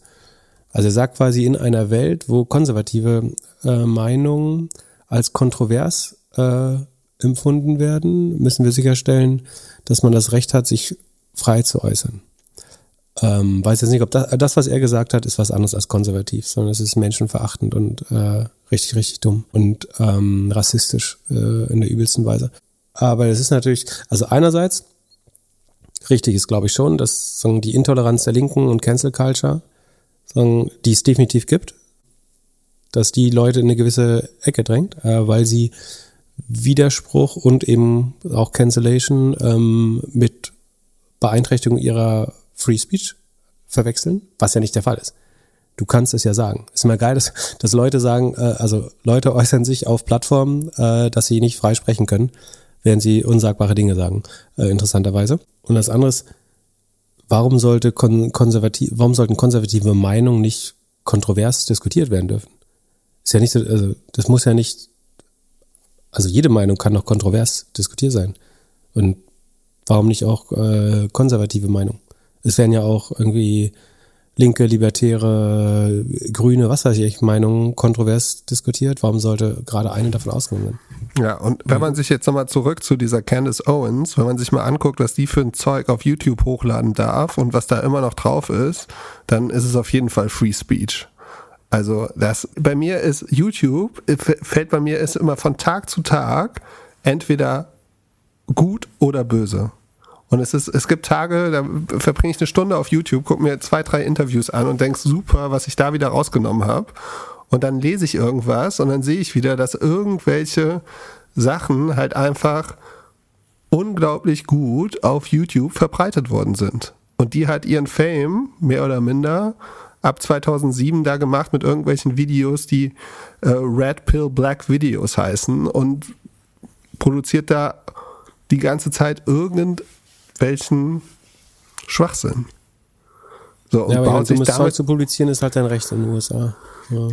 Also er sagt quasi, in einer Welt, wo konservative äh, Meinungen als kontrovers äh, empfunden werden, müssen wir sicherstellen, dass man das Recht hat, sich frei zu äußern. Ähm, weiß jetzt nicht, ob das, das, was er gesagt hat, ist was anderes als konservativ, sondern es ist menschenverachtend und äh, richtig, richtig dumm und ähm, rassistisch äh, in der übelsten Weise. Aber es ist natürlich, also einerseits, richtig ist glaube ich schon, dass sagen, die Intoleranz der Linken und Cancel Culture sagen, die es definitiv gibt, dass die Leute in eine gewisse Ecke drängt, äh, weil sie Widerspruch und eben auch Cancellation ähm, mit Beeinträchtigung ihrer Free Speech verwechseln, was ja nicht der Fall ist. Du kannst es ja sagen. Ist immer geil, dass, dass Leute sagen, äh, also Leute äußern sich auf Plattformen, äh, dass sie nicht frei sprechen können, während sie unsagbare Dinge sagen, äh, interessanterweise. Und das andere ist, warum sollte kon konservativ, warum sollten konservative Meinungen nicht kontrovers diskutiert werden dürfen? Ist ja nicht so, also das muss ja nicht, also jede Meinung kann doch kontrovers diskutiert sein. Und warum nicht auch äh, konservative Meinung? Es werden ja auch irgendwie linke, libertäre, grüne, was weiß ich, Meinungen kontrovers diskutiert. Warum sollte gerade eine davon ausgenommen werden? Ja, und wenn man sich jetzt nochmal zurück zu dieser Candace Owens, wenn man sich mal anguckt, was die für ein Zeug auf YouTube hochladen darf und was da immer noch drauf ist, dann ist es auf jeden Fall Free Speech. Also das bei mir ist YouTube fällt bei mir ist immer von Tag zu Tag entweder gut oder böse. Und es ist, es gibt Tage, da verbringe ich eine Stunde auf YouTube, gucke mir zwei, drei Interviews an und denke, super, was ich da wieder rausgenommen habe. Und dann lese ich irgendwas und dann sehe ich wieder, dass irgendwelche Sachen halt einfach unglaublich gut auf YouTube verbreitet worden sind. Und die hat ihren Fame, mehr oder minder, ab 2007 da gemacht mit irgendwelchen Videos, die äh, Red Pill Black Videos heißen und produziert da die ganze Zeit irgendein welchen Schwachsinn. So, und ja, aber baut sich damit, Zeug zu publizieren ist halt dein Recht in den USA. Ja.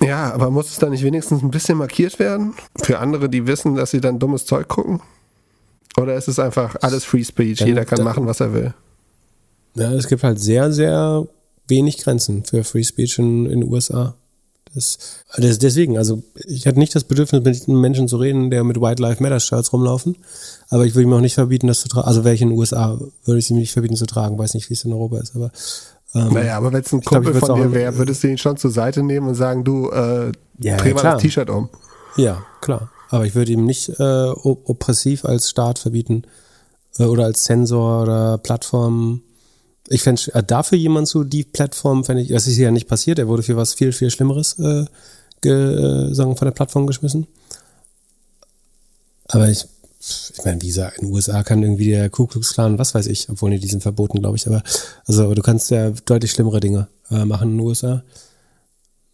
ja, aber muss es da nicht wenigstens ein bisschen markiert werden? Für andere, die wissen, dass sie dann dummes Zeug gucken? Oder ist es einfach alles Free Speech, dann, jeder kann dann, machen, was er will? Ja, es gibt halt sehr, sehr wenig Grenzen für Free Speech in den USA. Das, das, deswegen, also ich hatte nicht das Bedürfnis, mit einem Menschen zu reden, der mit White Lives Matter Shirts rumlaufen, aber ich würde ihm auch nicht verbieten, das zu tragen. Also wäre ich in den USA, würde ich ihm nicht verbieten zu tragen. Weiß nicht, wie es in Europa ist, aber ähm, naja, aber wenn es ein Kumpel glaub, von dir wäre, würdest du ihn schon zur Seite nehmen und sagen, du, äh, ja, dreh mal das T-Shirt um. Ja, klar. Aber ich würde ihm nicht äh, oppressiv als Staat verbieten äh, oder als Sensor oder Plattform ich fände äh, dafür jemand zu die Plattform, fände ich, das ist ja nicht passiert, er wurde für was viel, viel Schlimmeres äh, ge, äh, sagen, von der Plattform geschmissen. Aber ich, ich meine, wie gesagt, in den USA kann irgendwie der Ku Klux Klan, was weiß ich, obwohl die sind verboten, glaube ich, aber also du kannst ja deutlich schlimmere Dinge äh, machen in den USA.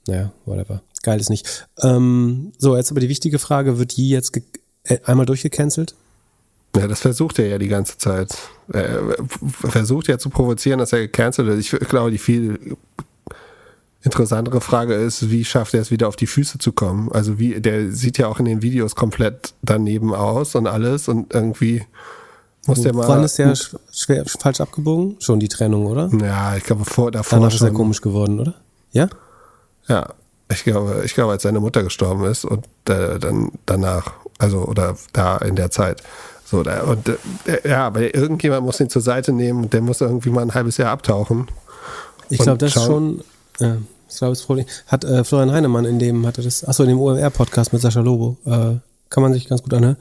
Naja, whatever. Geil ist nicht. Ähm, so, jetzt aber die wichtige Frage, wird die jetzt äh, einmal durchgecancelt? Ja, das versucht er ja die ganze Zeit. Er versucht ja zu provozieren, dass er gecancelt wird. Ich glaube, die viel interessantere Frage ist, wie schafft er es wieder auf die Füße zu kommen? Also wie, der sieht ja auch in den Videos komplett daneben aus und alles und irgendwie muss der mal. Wann ist der schwer, falsch abgebogen? Schon die Trennung, oder? Ja, ich glaube vor davor Danach schon. ist er komisch geworden, oder? Ja? Ja, ich glaube, ich glaube, als seine Mutter gestorben ist und äh, dann danach, also oder da in der Zeit. So, da, und äh, ja, aber irgendjemand muss ihn zur Seite nehmen und der muss irgendwie mal ein halbes Jahr abtauchen. Ich glaube, das ist schon, ja, ich glaube, das Problem. Hat äh, Florian Heinemann in dem, hatte das, achso, in dem OMR-Podcast mit Sascha Lobo, äh, kann man sich ganz gut anhören.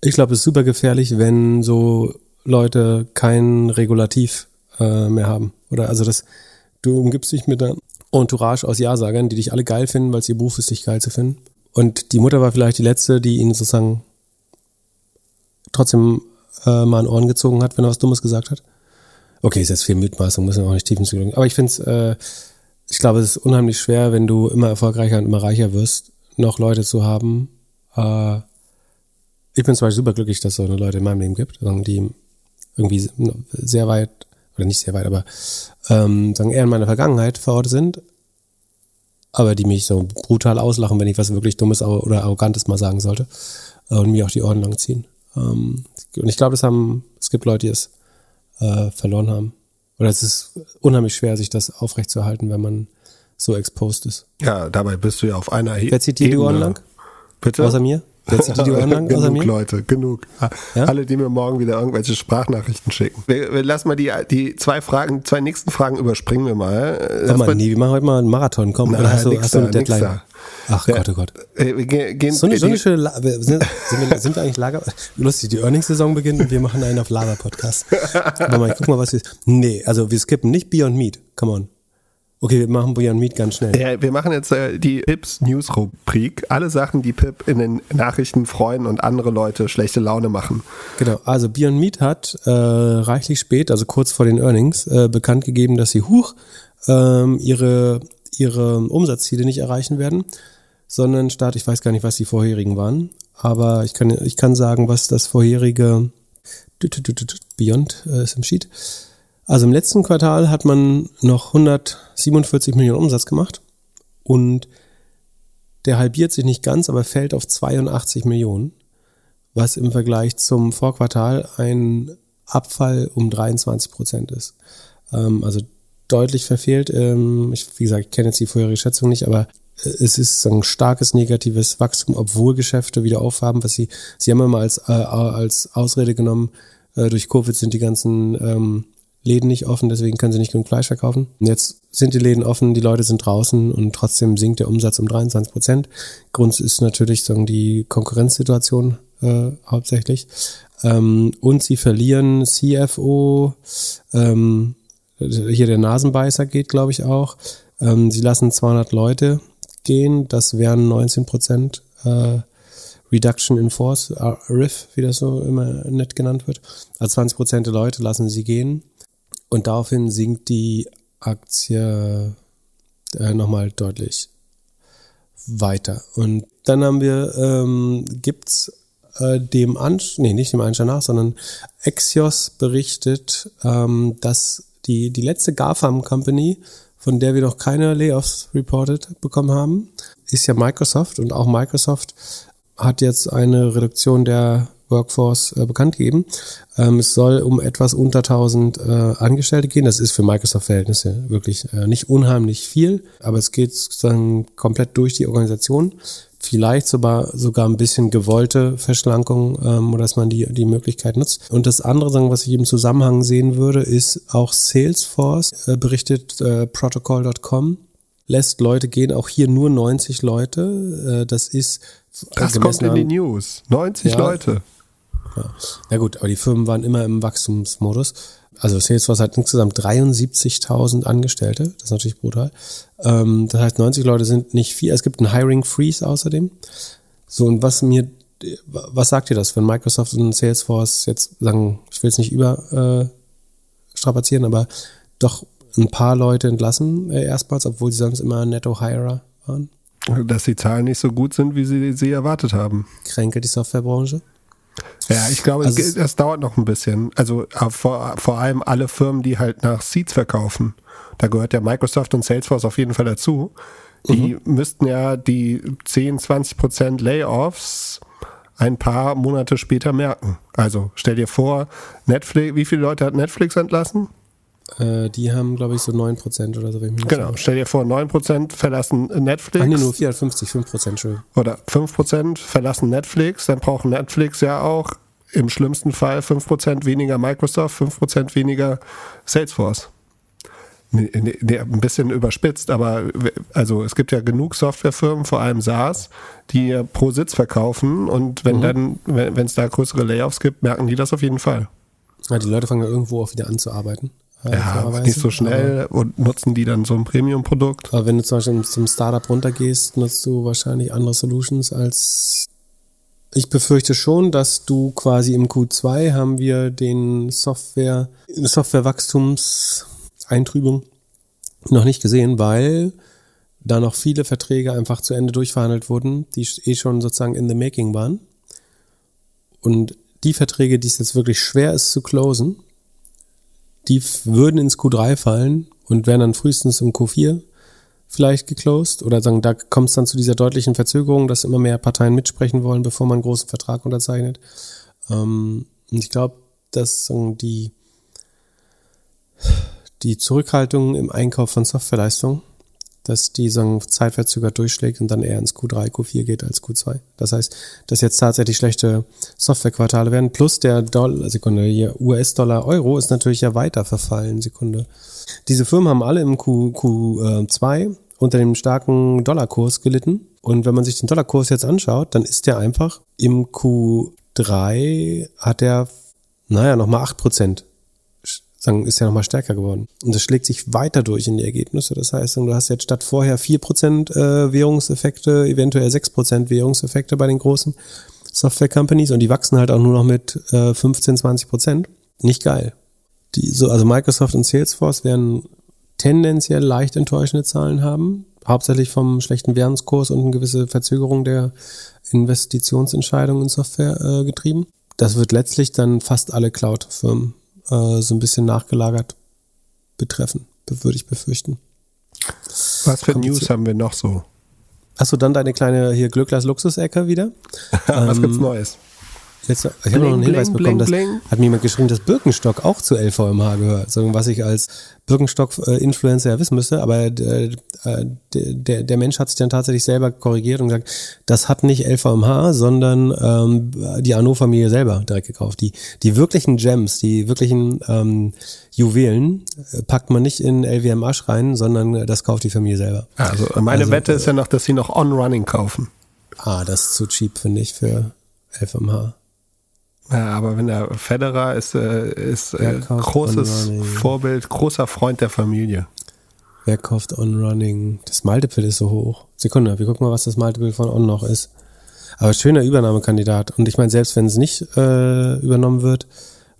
Ich glaube, es ist super gefährlich, wenn so Leute kein Regulativ äh, mehr haben. Oder also das, du umgibst dich mit einer Entourage aus Ja-Sagern, die dich alle geil finden, weil es ihr Beruf ist, dich geil zu finden. Und die Mutter war vielleicht die letzte, die ihn sozusagen trotzdem äh, mal an Ohren gezogen hat, wenn er was Dummes gesagt hat. Okay, ist jetzt viel Mutmaßung, müssen wir auch nicht tief ins Aber ich finde es, äh, ich glaube, es ist unheimlich schwer, wenn du immer erfolgreicher und immer reicher wirst, noch Leute zu haben. Äh, ich bin zum Beispiel super glücklich, dass es so eine Leute in meinem Leben gibt, die irgendwie sehr weit, oder nicht sehr weit, aber ähm, sagen eher in meiner Vergangenheit verortet sind, aber die mich so brutal auslachen, wenn ich was wirklich Dummes oder Arrogantes mal sagen sollte äh, und mir auch die Ohren lang ziehen. Ähm, und ich glaube, es haben, es gibt Leute, die es äh, verloren haben. Oder es ist unheimlich schwer, sich das aufrechtzuerhalten, wenn man so exposed ist. Ja, dabei bist du ja auf einer Wer zieht die Ohren lang? Bitte? Außer mir? Dir die lang? (laughs) genug mir? Leute, genug. Ja? Alle, die mir morgen wieder irgendwelche Sprachnachrichten schicken. Wir, wir lassen mal die, die zwei Fragen, zwei nächsten Fragen überspringen wir mal. Lass mal, nee, wir machen heute mal einen Marathon. Komm, Na, hast du, hast du eine Deadline? Ach Gott, oh Gott. Äh, gehen, so eine, so eine schöne, La sind, sind, wir, sind wir eigentlich Lager? (laughs) Lustig, die Earnings-Saison beginnt und wir machen einen auf Lager-Podcast. Warte mal, guck mal, was wir. Nee, also wir skippen nicht Beyond Meat. Come on. Okay, wir machen Beyond Meat ganz schnell. Ja, wir machen jetzt äh, die Pips News Rubrik. Alle Sachen, die Pip in den Nachrichten freuen und andere Leute schlechte Laune machen. Genau, also Beyond Meat hat äh, reichlich spät, also kurz vor den Earnings, äh, bekannt gegeben, dass sie hoch ähm, ihre, ihre Umsatzziele nicht erreichen werden, sondern statt, ich weiß gar nicht, was die vorherigen waren, aber ich kann, ich kann sagen, was das vorherige Beyond äh, ist im Sheet. Also im letzten Quartal hat man noch 147 Millionen Umsatz gemacht und der halbiert sich nicht ganz, aber fällt auf 82 Millionen, was im Vergleich zum Vorquartal ein Abfall um 23 Prozent ist. Ähm, also deutlich verfehlt. Ähm, ich, wie gesagt, ich kenne jetzt die vorherige Schätzung nicht, aber äh, es ist ein starkes negatives Wachstum, obwohl Geschäfte wieder aufhaben, was sie, sie haben immer als, äh, als Ausrede genommen, äh, durch Covid sind die ganzen ähm, Läden nicht offen, deswegen können sie nicht genug Fleisch verkaufen. Jetzt sind die Läden offen, die Leute sind draußen und trotzdem sinkt der Umsatz um 23 Prozent. Grund ist natürlich sagen, die Konkurrenzsituation äh, hauptsächlich. Ähm, und sie verlieren CFO, ähm, hier der Nasenbeißer geht, glaube ich, auch. Ähm, sie lassen 200 Leute gehen, das wären 19 Prozent äh, Reduction in Force, RIF, wie das so immer nett genannt wird. Also 20 Prozent der Leute lassen sie gehen. Und daraufhin sinkt die Aktie äh, nochmal deutlich weiter. Und dann haben wir, ähm, gibt's äh, dem Ansch nee, nicht dem Anschein nach, sondern Axios berichtet, ähm, dass die, die letzte GAFAM Company, von der wir noch keine Layoffs reported bekommen haben, ist ja Microsoft und auch Microsoft hat jetzt eine Reduktion der Workforce äh, bekannt gegeben. Ähm, es soll um etwas unter 1000 äh, Angestellte gehen. Das ist für Microsoft-Verhältnisse wirklich äh, nicht unheimlich viel, aber es geht sozusagen komplett durch die Organisation. Vielleicht sogar, sogar ein bisschen gewollte Verschlankung ähm, oder dass man die, die Möglichkeit nutzt. Und das andere, was ich im Zusammenhang sehen würde, ist auch Salesforce äh, berichtet äh, Protocol.com lässt Leute gehen, auch hier nur 90 Leute. Äh, das ist das kommt in die News. 90 ja, Leute. Ja. ja gut, aber die Firmen waren immer im Wachstumsmodus. Also Salesforce hat insgesamt 73.000 Angestellte. Das ist natürlich brutal. Ähm, das heißt, 90 Leute sind nicht viel. Es gibt einen Hiring Freeze außerdem. So, und was mir, was sagt ihr das, wenn Microsoft und Salesforce jetzt sagen, ich will es nicht über äh, strapazieren, aber doch ein paar Leute entlassen äh, erstmals, obwohl sie sonst immer Netto-Hirer waren? Dass die Zahlen nicht so gut sind, wie sie sie erwartet haben. Kränke die Softwarebranche? Ja, ich glaube, also es, dauert noch ein bisschen. Also äh, vor, vor allem alle Firmen, die halt nach Seeds verkaufen. Da gehört ja Microsoft und Salesforce auf jeden Fall dazu. Die mhm. müssten ja die 10, 20 Prozent Layoffs ein paar Monate später merken. Also stell dir vor, Netflix, wie viele Leute hat Netflix entlassen? Äh, die haben, glaube ich, so 9% oder so. Wenn ich genau, stell dir vor, 9% verlassen Netflix. Ach nee, nur 450, 5% schon. Oder 5% verlassen Netflix, dann braucht Netflix ja auch im schlimmsten Fall 5% weniger Microsoft, 5% weniger Salesforce. Nee, nee, ein bisschen überspitzt, aber also es gibt ja genug Softwarefirmen, vor allem SaaS, die pro Sitz verkaufen und wenn mhm. dann, wenn es da größere Layoffs gibt, merken die das auf jeden Fall. Ja, die Leute fangen ja irgendwo auch wieder an zu arbeiten. Ja, nicht so schnell aber, und nutzen die dann so ein Premium-Produkt. Aber wenn du zum Beispiel zum Startup runtergehst, nutzt du wahrscheinlich andere Solutions als ich befürchte schon, dass du quasi im Q2 haben wir den Software, Softwarewachstumseintrübung noch nicht gesehen, weil da noch viele Verträge einfach zu Ende durchverhandelt wurden, die eh schon sozusagen in the making waren. Und die Verträge, die es jetzt wirklich schwer ist zu closen, die würden ins Q3 fallen und wären dann frühestens im Q4 vielleicht geclosed oder sagen, da kommt es dann zu dieser deutlichen Verzögerung, dass immer mehr Parteien mitsprechen wollen, bevor man einen großen Vertrag unterzeichnet. Ähm, und ich glaube, dass die, die Zurückhaltung im Einkauf von Softwareleistungen dass die sagen, zeitverzögert durchschlägt und dann eher ins Q3, Q4 geht als Q2. Das heißt, dass jetzt tatsächlich schlechte Softwarequartale werden. Plus der Dollar, Sekunde, hier US-Dollar, Euro ist natürlich ja weiter verfallen. Sekunde. Diese Firmen haben alle im Q, Q2 unter dem starken Dollarkurs gelitten. Und wenn man sich den Dollarkurs jetzt anschaut, dann ist der einfach im Q3 hat der, naja, nochmal acht Prozent sagen, ist ja nochmal stärker geworden. Und das schlägt sich weiter durch in die Ergebnisse. Das heißt, du hast jetzt statt vorher 4% äh, Währungseffekte, eventuell 6% Währungseffekte bei den großen Software Companies und die wachsen halt auch nur noch mit äh, 15, 20%. Nicht geil. Die, so, also Microsoft und Salesforce werden tendenziell leicht enttäuschende Zahlen haben, hauptsächlich vom schlechten Währungskurs und eine gewisse Verzögerung der Investitionsentscheidungen in Software äh, getrieben. Das wird letztlich dann fast alle Cloud-Firmen äh, so ein bisschen nachgelagert betreffen, würde ich befürchten. Was für News haben wir noch so? Achso, dann deine kleine hier Glücklers Luxus-Ecke wieder. (laughs) Was Ähm, gibt's Neues? Jetzt, ich habe noch einen Hinweis bling, bekommen, dass, bling. hat mir jemand geschrieben, dass Birkenstock auch zu LVMH gehört. So, was ich als Birkenstock-Influencer ja wissen müsste, aber äh, äh, der, der Mensch hat sich dann tatsächlich selber korrigiert und gesagt, das hat nicht LVMH, sondern ähm, die Arnaud-Familie selber direkt gekauft. Die, die wirklichen Gems, die wirklichen ähm, Juwelen äh, packt man nicht in LVMH rein, sondern äh, das kauft die Familie selber. Also meine Also, Wette ist ja noch, dass sie noch On-Running kaufen. Ah, das ist zu cheap, finde ich, für LVMH. Ja, aber wenn der Federer ist, äh, ist äh, großes? Vorbild, großer Freund der Familie. Wer kauft On Running? Das Multiple ist so hoch. Sekunde, wir gucken mal, was das Multiple von On noch ist. Aber schöner Übernahmekandidat. Und ich meine, selbst wenn es nicht äh, übernommen wird,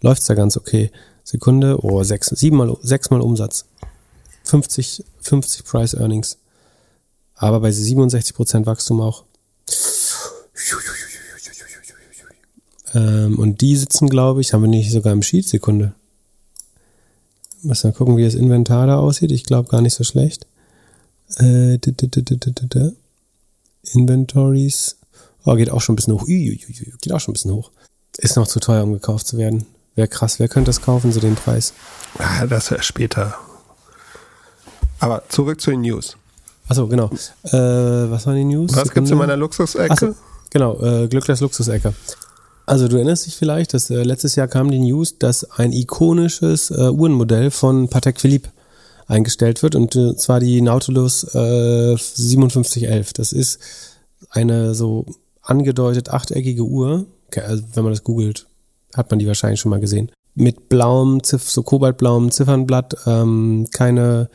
läuft's ja ganz okay. Sekunde, oh, sechs, siebenmal, sechsmal Umsatz. 50, 50 Price Earnings. Aber bei 67% Wachstum auch. Ähm, und die sitzen, glaube ich, haben wir nicht sogar im Sheet, Sekunde. Müssen wir gucken, wie das Inventar da aussieht. Ich glaube gar nicht so schlecht. Äh, d- d- d- Inventories. Oh, geht auch schon ein bisschen hoch. Ui, ui, ui, Geht auch schon ein bisschen hoch. Ist noch zu teuer, um gekauft zu werden. Wäre krass. Wer könnte das kaufen, so den Preis? Ah, das wäre später. Aber zurück zu den News. Achso, genau. Äh, was waren die News? Was gibt's in Sekunde. meiner Luxusecke? Achso, genau, äh, Glücklers Luxusecke. Also du erinnerst dich vielleicht, dass äh, letztes Jahr kam die News, dass ein ikonisches äh, Uhrenmodell von Patek Philippe eingestellt wird und äh, zwar die Nautilus äh, 5711. Das ist eine so angedeutet achteckige Uhr, Okay, also wenn man das googelt, hat man die wahrscheinlich schon mal gesehen. Mit blauem, Ziff, so kobaltblauem Ziffernblatt, ähm, keine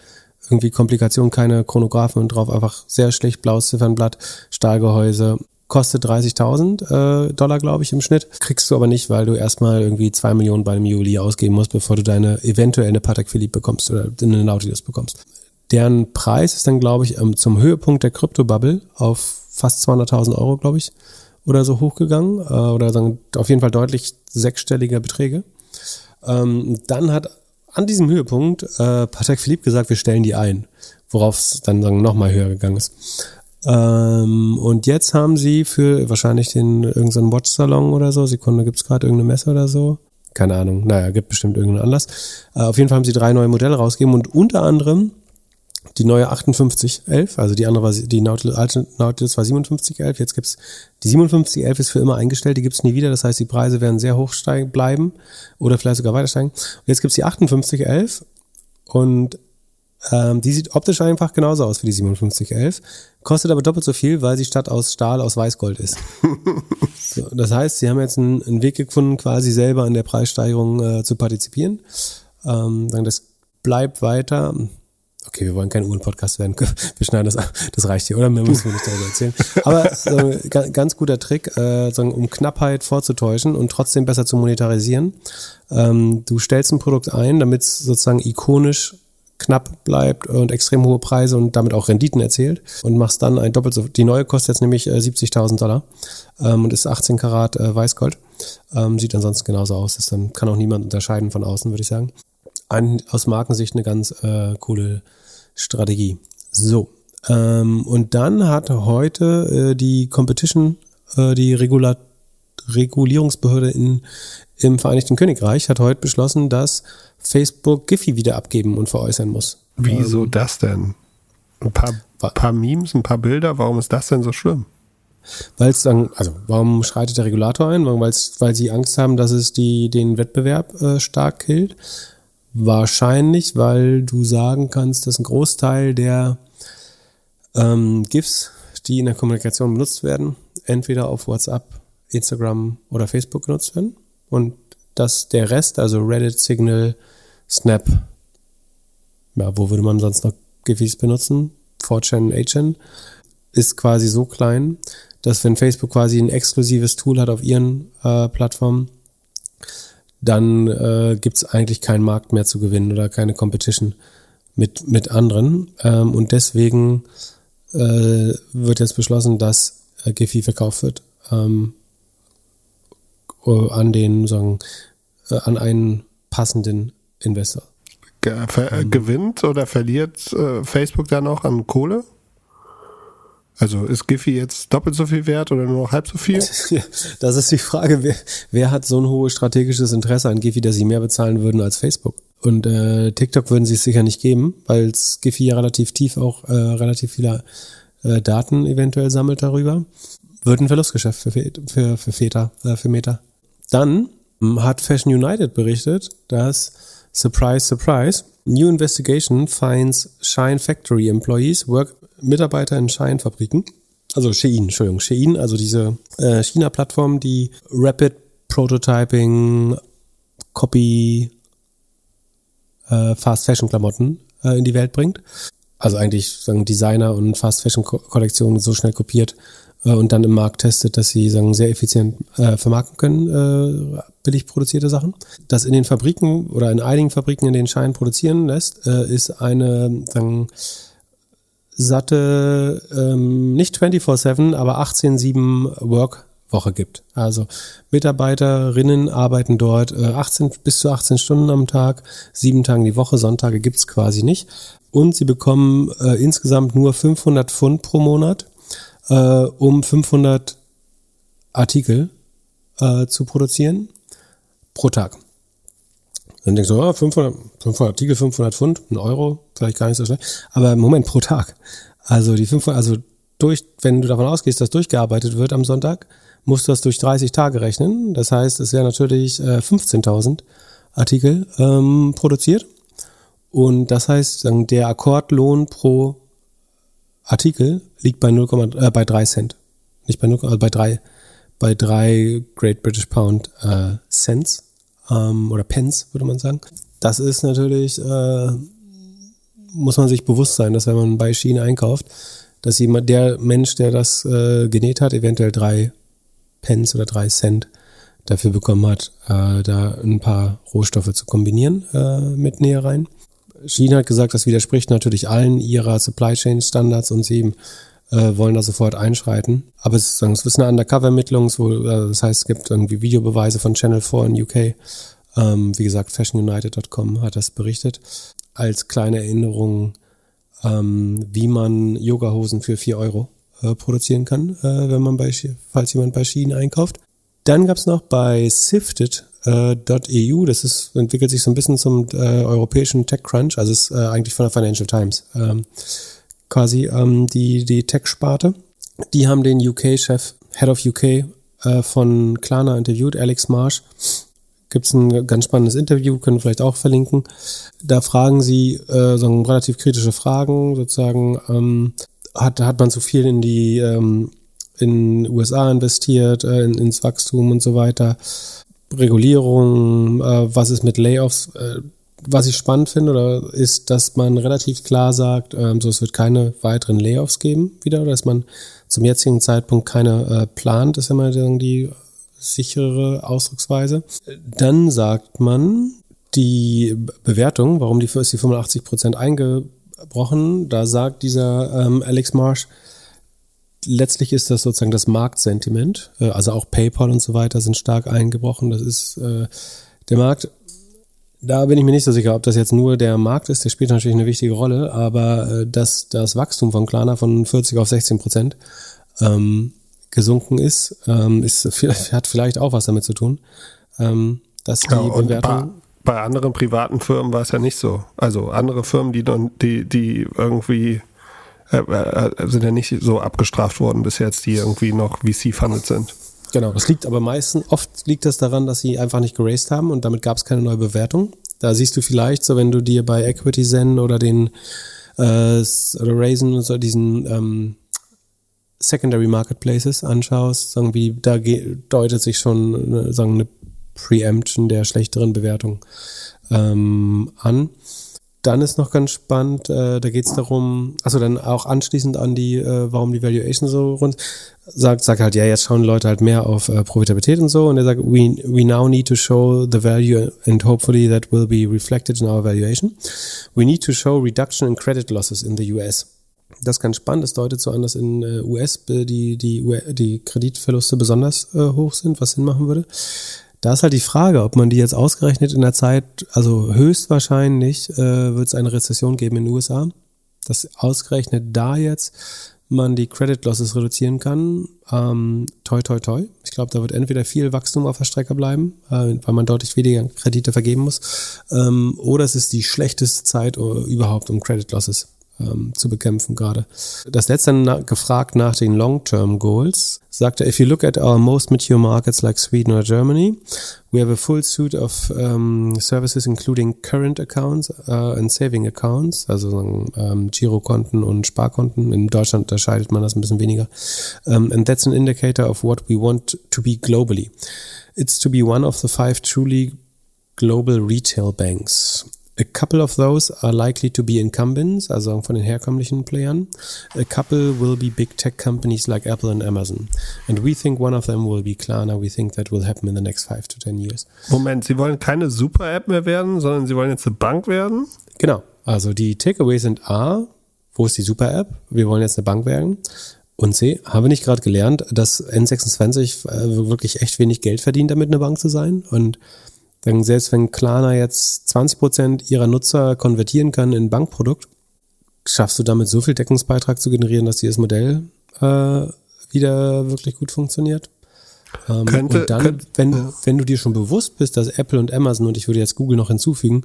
irgendwie Komplikationen, keine Chronographen drauf einfach sehr schlicht blaues Ziffernblatt, Stahlgehäuse. Kostet 30.000 äh, Dollar, glaube ich, im Schnitt. Kriegst du aber nicht, weil du erstmal irgendwie zwei Millionen bei einem Juli ausgeben musst, bevor du deine eventuell eine Patek Philippe bekommst oder eine Nautilus bekommst. Deren Preis ist dann, glaube ich, ähm, zum Höhepunkt der Krypto-Bubble auf fast 200.000 Euro, glaube ich, oder so hochgegangen. Äh, oder sagen, auf jeden Fall deutlich sechsstellige Beträge. Ähm, dann hat an diesem Höhepunkt äh, Patek Philippe gesagt, wir stellen die ein, worauf es dann sagen, nochmal höher gegangen ist. Ähm, und jetzt haben sie für wahrscheinlich den irgendeinen Watch-Salon oder so, Sekunde, gibt's gerade irgendeine Messe oder so? Keine Ahnung, naja, gibt bestimmt irgendeinen Anlass. Äh, auf jeden Fall haben sie drei neue Modelle rausgegeben und unter anderem die neue 5811, also die andere war die Nautilus, alte Nautilus war 5711, jetzt gibt's die 5711 ist für immer eingestellt, die gibt's nie wieder, das heißt die Preise werden sehr hoch steigen, bleiben oder vielleicht sogar weiter steigen. Und jetzt gibt's die 5811 und ähm, die sieht optisch einfach genauso aus wie die 5711, kostet aber doppelt so viel, weil sie statt aus Stahl aus Weißgold ist. (laughs) so, das heißt, sie haben jetzt einen, einen Weg gefunden, quasi selber an der Preissteigerung äh, zu partizipieren. Ähm, das bleibt weiter. Okay, wir wollen kein Uhren-Podcast werden. (laughs) Wir schneiden das ab. Das reicht hier, oder? Mehr müssen wir nicht darüber erzählen. Aber ga- ganz guter Trick, äh, um Knappheit vorzutäuschen und trotzdem besser zu monetarisieren. Ähm, du stellst ein Produkt ein, damit es sozusagen ikonisch knapp bleibt und extrem hohe Preise und damit auch Renditen erzielt und machst dann ein doppelt so. Die neue kostet jetzt nämlich äh, 70.000 Dollar ähm, und ist 18 Karat äh, Weißgold. Ähm, sieht ansonsten genauso aus. Das dann kann auch niemand unterscheiden von außen, würde ich sagen. Ein, aus Markensicht eine ganz äh, coole Strategie. So. Ähm, und dann hat heute äh, die Competition, äh, die Regula Regulierungsbehörde in, im Vereinigten Königreich hat heute beschlossen, dass Facebook Giphy wieder abgeben und veräußern muss. Wieso das denn? Ein paar, paar Memes, ein paar Bilder, warum ist das denn so schlimm? Weil es dann, also warum schreitet der Regulator ein? Weil's, weil sie Angst haben, dass es die, den Wettbewerb äh, stark killt. Wahrscheinlich, weil du sagen kannst, dass ein Großteil der ähm, GIFs, die in der Kommunikation benutzt werden, entweder auf WhatsApp, Instagram oder Facebook genutzt werden. Und dass der Rest, also Reddit, Signal, Snap. Ja, wo würde man sonst noch Giphies benutzen? 4chan, 8chan ist quasi so klein, dass wenn Facebook quasi ein exklusives Tool hat auf ihren äh, Plattformen, dann äh, gibt es eigentlich keinen Markt mehr zu gewinnen oder keine Competition mit, mit anderen. Ähm, und deswegen äh, wird jetzt beschlossen, dass äh, Giphy verkauft wird ähm, an den, sagen, äh, an einen passenden Investor. Ge äh, gewinnt oder verliert äh, Facebook da noch an Kohle? Also ist Giphy jetzt doppelt so viel wert oder nur noch halb so viel? (laughs) das ist die Frage, wer, wer hat so ein hohes strategisches Interesse an Giphy, dass sie mehr bezahlen würden als Facebook? Und äh, TikTok würden sie es sicher nicht geben, weil Giphy ja relativ tief auch äh, relativ viele äh, Daten eventuell sammelt darüber. Wird ein Verlustgeschäft für, für, für Väter, äh, für Meta. Dann hm, hat Fashion United berichtet, dass Surprise, surprise, new investigation finds Shine Factory employees work Mitarbeiter in Scheinfabriken, also Shein, Entschuldigung, Shein, also diese äh, China-Plattform, die Rapid Prototyping, Copy, äh, Fast Fashion Klamotten äh, in die Welt bringt. Also eigentlich sagen Designer und Fast Fashion Kollektionen so schnell kopiert äh, und dann im Markt testet, dass sie sagen sehr effizient äh, vermarkten können, äh, billig produzierte Sachen. Das in den Fabriken oder in einigen Fabriken, in denen Schein produzieren lässt, äh, ist eine sagen, satte, ähm, nicht 24-7, aber 18-7 Work-Woche gibt. Also Mitarbeiterinnen arbeiten dort äh, 18 bis zu 18 Stunden am Tag, sieben Tage die Woche, Sonntage gibt's quasi nicht. Und sie bekommen äh, insgesamt nur 500 Pfund pro Monat, äh, um 500 Artikel äh, zu produzieren pro Tag. Dann denkst du, oh, 500, 500 Artikel, 500 Pfund, ein Euro, vielleicht gar nicht so schnell. Aber im Moment pro Tag. Also die 500, also durch, wenn du davon ausgehst, dass durchgearbeitet wird am Sonntag, musst du das durch 30 Tage rechnen. Das heißt, es wäre natürlich äh, 15.000 Artikel ähm, produziert. Und das heißt, der Akkordlohn pro Artikel liegt bei 0, äh, bei 3 Cent. Nicht bei 0, also bei 3, bei 3 Great British Pound äh, Cents ähm, oder Pence, würde man sagen. Das ist natürlich, äh, muss man sich bewusst sein, dass wenn man bei Schienen einkauft, dass jemand, der Mensch, der das äh, genäht hat, eventuell drei Pence oder drei Cent dafür bekommen hat, äh, da ein paar Rohstoffe zu kombinieren äh, mit Nähereien. China hat gesagt, das widerspricht natürlich allen ihrer Supply Chain Standards und sie äh, wollen da sofort einschreiten. Aber es ist, es ist eine Undercover-Ermittlung, äh, das heißt, es gibt irgendwie Videobeweise von Channel 4 in UK. Ähm, wie gesagt, fashionunited.com hat das berichtet. Als kleine Erinnerung, ähm, wie man Yogahosen für 4 Euro äh, produzieren kann, äh, wenn man bei, falls jemand bei Schienen einkauft. Dann gab es noch bei Sifted.eu, äh, das ist, entwickelt sich so ein bisschen zum äh, europäischen TechCrunch, also ist äh, eigentlich von der Financial Times. Ähm, quasi ähm, die, die Tech-Sparte. Die haben den UK-Chef, Head of UK äh, von Klarna interviewt, Alex Marsh. Gibt es ein ganz spannendes Interview, können wir vielleicht auch verlinken. Da fragen sie äh, so relativ kritische Fragen, sozusagen, ähm, hat, hat man zu viel in die ähm, in USA investiert, äh, in, ins Wachstum und so weiter. Regulierung, äh, was ist mit Layoffs? Äh, was ich spannend finde, oder ist, dass man relativ klar sagt, ähm, so es wird keine weiteren Layoffs geben wieder, oder dass man zum jetzigen Zeitpunkt keine äh, plant, ist immer die sichere Ausdrucksweise. Dann sagt man, die Bewertung, warum die ist die 85 Prozent eingebrochen, da sagt dieser ähm, Alex Marsh, letztlich ist das sozusagen das Marktsentiment, äh, also auch PayPal und so weiter sind stark eingebrochen. Das ist äh, der Markt da bin ich mir nicht so sicher, ob das jetzt nur der Markt ist, der spielt natürlich eine wichtige Rolle, aber äh, dass das Wachstum von Klarna von 40 auf 16 Prozent ähm, gesunken ist, ähm, ist, (laughs) hat vielleicht auch was damit zu tun, ähm, dass die ja, Bewertung bei, bei anderen privaten Firmen war es ja nicht so. Also andere Firmen, die, die, die irgendwie äh, äh, sind ja nicht so abgestraft worden bis jetzt, die irgendwie noch VC-funded sind. Genau, das liegt aber meistens, oft liegt das daran, dass sie einfach nicht geraced haben und damit gab es keine neue Bewertung. Da siehst du vielleicht so, wenn du dir bei Equity Zen oder den äh, oder Raisin so diesen ähm, Secondary Marketplaces anschaust, sagen wie da deutet sich schon äh, sagen eine Preemption der schlechteren Bewertung ähm, an. Dann ist noch ganz spannend, äh, da geht es darum, also dann auch anschließend an die, äh, warum die Valuation so rund, sagt, sagt halt, ja, jetzt schauen Leute halt mehr auf äh, Profitabilität und so und er sagt, we, we now need to show the value and hopefully that will be reflected in our valuation. We need to show reduction in credit losses in the US. Das ist ganz spannend, das deutet so an, dass in äh, US die, die, die Kreditverluste besonders äh, hoch sind, was Sinn machen würde. Da ist halt die Frage, ob man die jetzt ausgerechnet in der Zeit, also höchstwahrscheinlich äh, wird es eine Rezession geben in den USA, dass ausgerechnet da jetzt man die Credit Losses reduzieren kann. Ähm, toi, toi, toi. Ich glaube, da wird entweder viel Wachstum auf der Strecke bleiben, äh, weil man deutlich weniger Kredite vergeben muss, ähm, oder es ist die schlechteste Zeit uh, überhaupt, um Credit Losses ähm, zu bekämpfen gerade. Das letzte na gefragt nach den Long-Term Goals, sagte, if you look at our most mature markets like Sweden or Germany, we have a full suite of um, services including current accounts uh, and saving accounts, also um, Girokonten und Sparkonten. In Deutschland unterscheidet man das ein bisschen weniger. Um, and that's an indicator of what we want to be globally. It's to be one of the five truly global retail banks. A couple of those are likely to be incumbents, also von den herkömmlichen Playern. A couple will be big tech companies like Apple and Amazon. And we think one of them will be Klarna. We think that will happen in the next five to ten years. Moment, Sie wollen keine Super-App mehr werden, sondern Sie wollen jetzt eine Bank werden? Genau. Also die Takeaways sind A, wo ist die Super-App? Wir wollen jetzt eine Bank werden. Und C, haben wir nicht gerade gelernt, dass N26 äh, wirklich echt wenig Geld verdient, damit eine Bank zu sein? Und dann selbst wenn Klarna jetzt 20 Prozent ihrer Nutzer konvertieren kann in ein Bankprodukt, schaffst du damit so viel Deckungsbeitrag zu generieren, dass dieses Modell äh, wieder wirklich gut funktioniert. Ähm, Könnte- und dann, könnt- wenn, ja. wenn du dir schon bewusst bist, dass Apple und Amazon und ich würde jetzt Google noch hinzufügen,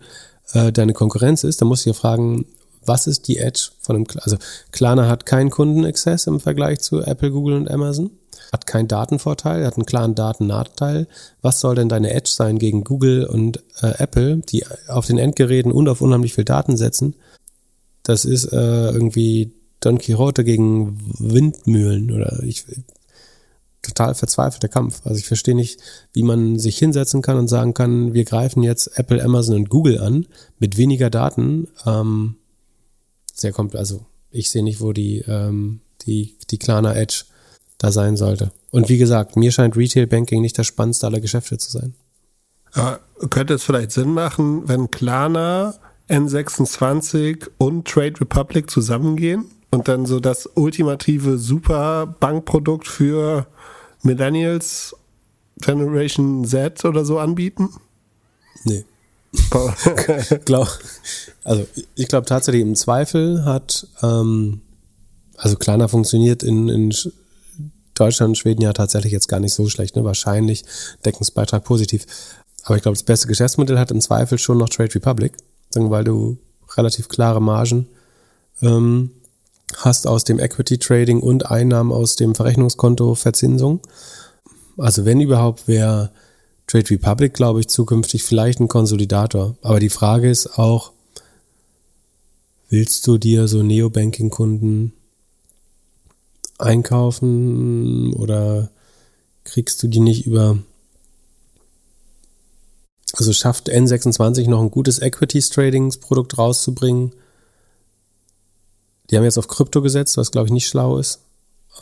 äh, deine Konkurrenz ist, dann musst du dir fragen, was ist die Edge von einem, also Klarna hat keinen Kundenaccess im Vergleich zu Apple, Google und Amazon, hat keinen Datenvorteil, hat einen klaren Datennachteil. Was soll denn deine Edge sein gegen Google und äh, Apple, die auf den Endgeräten und auf unheimlich viel Daten setzen? Das ist äh, irgendwie Don Quixote gegen Windmühlen oder ich total verzweifelter Kampf. Also ich verstehe nicht, wie man sich hinsetzen kann und sagen kann, wir greifen jetzt Apple, Amazon und Google an mit weniger Daten. Ähm, sehr komplett. Also ich sehe nicht, wo die ähm, die die Klarna Edge da sein sollte. Und wie gesagt, mir scheint Retail Banking nicht das spannendste aller Geschäfte zu sein. Aber könnte es vielleicht Sinn machen, wenn Klarna, N26 und Trade Republic zusammengehen und dann so das ultimative super Bankprodukt für Millennials Generation Z oder so anbieten? Nee. (laughs) glaub, also ich glaube tatsächlich im Zweifel hat, ähm, also Klarna funktioniert in, in Deutschland und Schweden ja tatsächlich jetzt gar nicht so schlecht, ne? Wahrscheinlich Deckungsbeitrag positiv. Aber ich glaube, das beste Geschäftsmodell hat im Zweifel schon noch Trade Republic, weil du relativ klare Margen ähm, hast aus dem Equity Trading und Einnahmen aus dem Verrechnungskonto Verzinsung. Also wenn überhaupt wäre Trade Republic, glaube ich, zukünftig vielleicht ein Konsolidator. Aber die Frage ist auch, willst du dir so Neobanking-Kunden einkaufen oder kriegst du die nicht über also schafft N26 noch ein gutes Equities Tradings Produkt rauszubringen. Die haben jetzt auf Krypto gesetzt, was glaube ich nicht schlau ist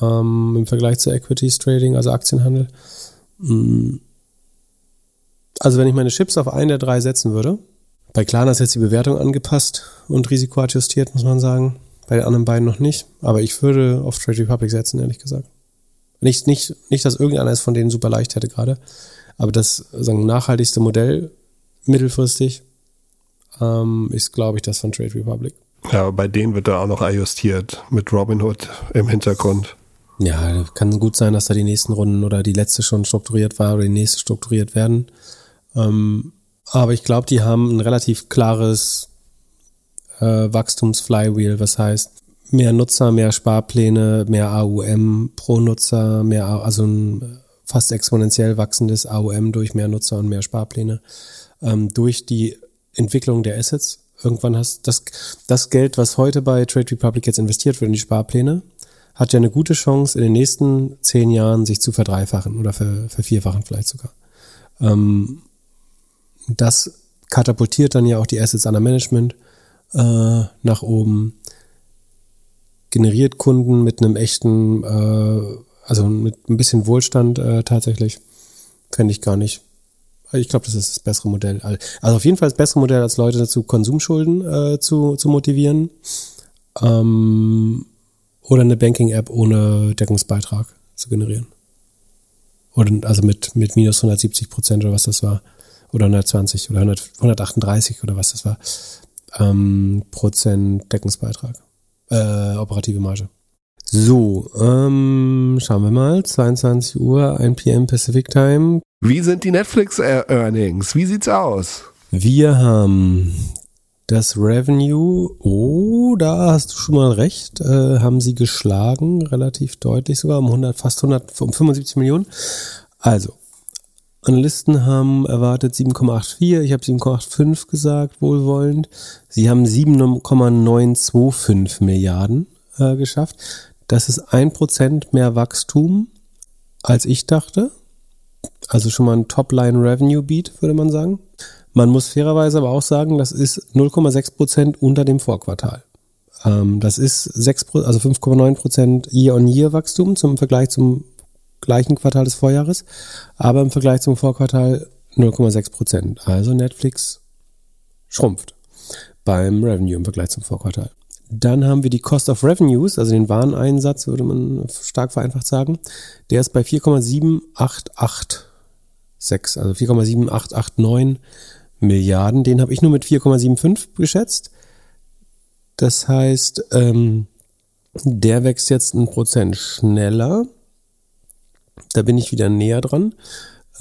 ähm, im Vergleich zu Equities Trading, also Aktienhandel. Mm. Also wenn ich meine Chips auf einen der drei setzen würde, bei Klarna ist jetzt die Bewertung angepasst und risikoadjustiert, muss man sagen. Bei den anderen beiden noch nicht. Aber ich würde auf Trade Republic setzen, ehrlich gesagt. Nicht, nicht, nicht, dass irgendeiner es von denen super leicht hätte gerade. Aber das sagen, nachhaltigste Modell mittelfristig ähm, ist, glaube ich, das von Trade Republic. Ja, bei denen wird da auch noch adjustiert mit Robinhood im Hintergrund. Ja, kann gut sein, dass da die nächsten Runden oder die letzte schon strukturiert war oder die nächste strukturiert werden. Ähm, aber ich glaube, die haben ein relativ klares äh, Wachstumsflywheel, was heißt mehr Nutzer, mehr Sparpläne, mehr AUM pro Nutzer, mehr, also ein fast exponentiell wachsendes AUM durch mehr Nutzer und mehr Sparpläne, ähm, durch die Entwicklung der Assets. Irgendwann hast das, das Geld, was heute bei Trade Republic jetzt investiert wird in die Sparpläne, hat ja eine gute Chance, in den nächsten zehn Jahren sich zu verdreifachen oder ver, vervierfachen vielleicht sogar. Ähm, das katapultiert dann ja auch die Assets under Management äh, nach oben, generiert Kunden mit einem echten, äh, also mit ein bisschen Wohlstand äh, tatsächlich. Fände ich gar nicht. Ich glaube, das ist das bessere Modell. Also auf jeden Fall das bessere Modell, als Leute dazu Konsumschulden äh, zu, zu motivieren. Ähm, oder eine Banking-App ohne Deckungsbeitrag zu generieren. Oder also mit, mit minus 170 Prozent oder was das war. Oder 120 oder 100, 138 oder was das war. Ähm, Prozent Deckungsbeitrag. Äh, operative Marge. So, ähm, schauen wir mal. 22 Uhr, 1 PM Pacific Time. Wie sind die Netflix-Earnings? Wie sieht's aus? Wir haben das Revenue, oh, da hast du schon mal recht, äh, haben sie geschlagen, relativ deutlich sogar, um 100, fast 100, um 75 Millionen. Also, Analysten haben erwartet 7,84, ich habe 7,85 gesagt, wohlwollend. Sie haben 7,925 Milliarden äh, geschafft. Das ist ein Prozent mehr Wachstum, als ich dachte. Also schon mal ein Top-Line-Revenue-Beat, würde man sagen. Man muss fairerweise aber auch sagen, das ist 0,6 Prozent unter dem Vorquartal. Ähm, das ist 6, also 5,9 Prozent Year-on-Year-Wachstum zum Vergleich zum gleichen Quartal des Vorjahres, aber im Vergleich zum Vorquartal 0,6 Prozent. Also Netflix schrumpft beim Revenue im Vergleich zum Vorquartal. Dann haben wir die Cost of Revenues, also den Wareneinsatz, würde man stark vereinfacht sagen. Der ist bei 4,7886, also 4,7889 Milliarden. Den habe ich nur mit 4,75 geschätzt. Das heißt, ähm, der wächst jetzt ein Prozent schneller. Da bin ich wieder näher dran.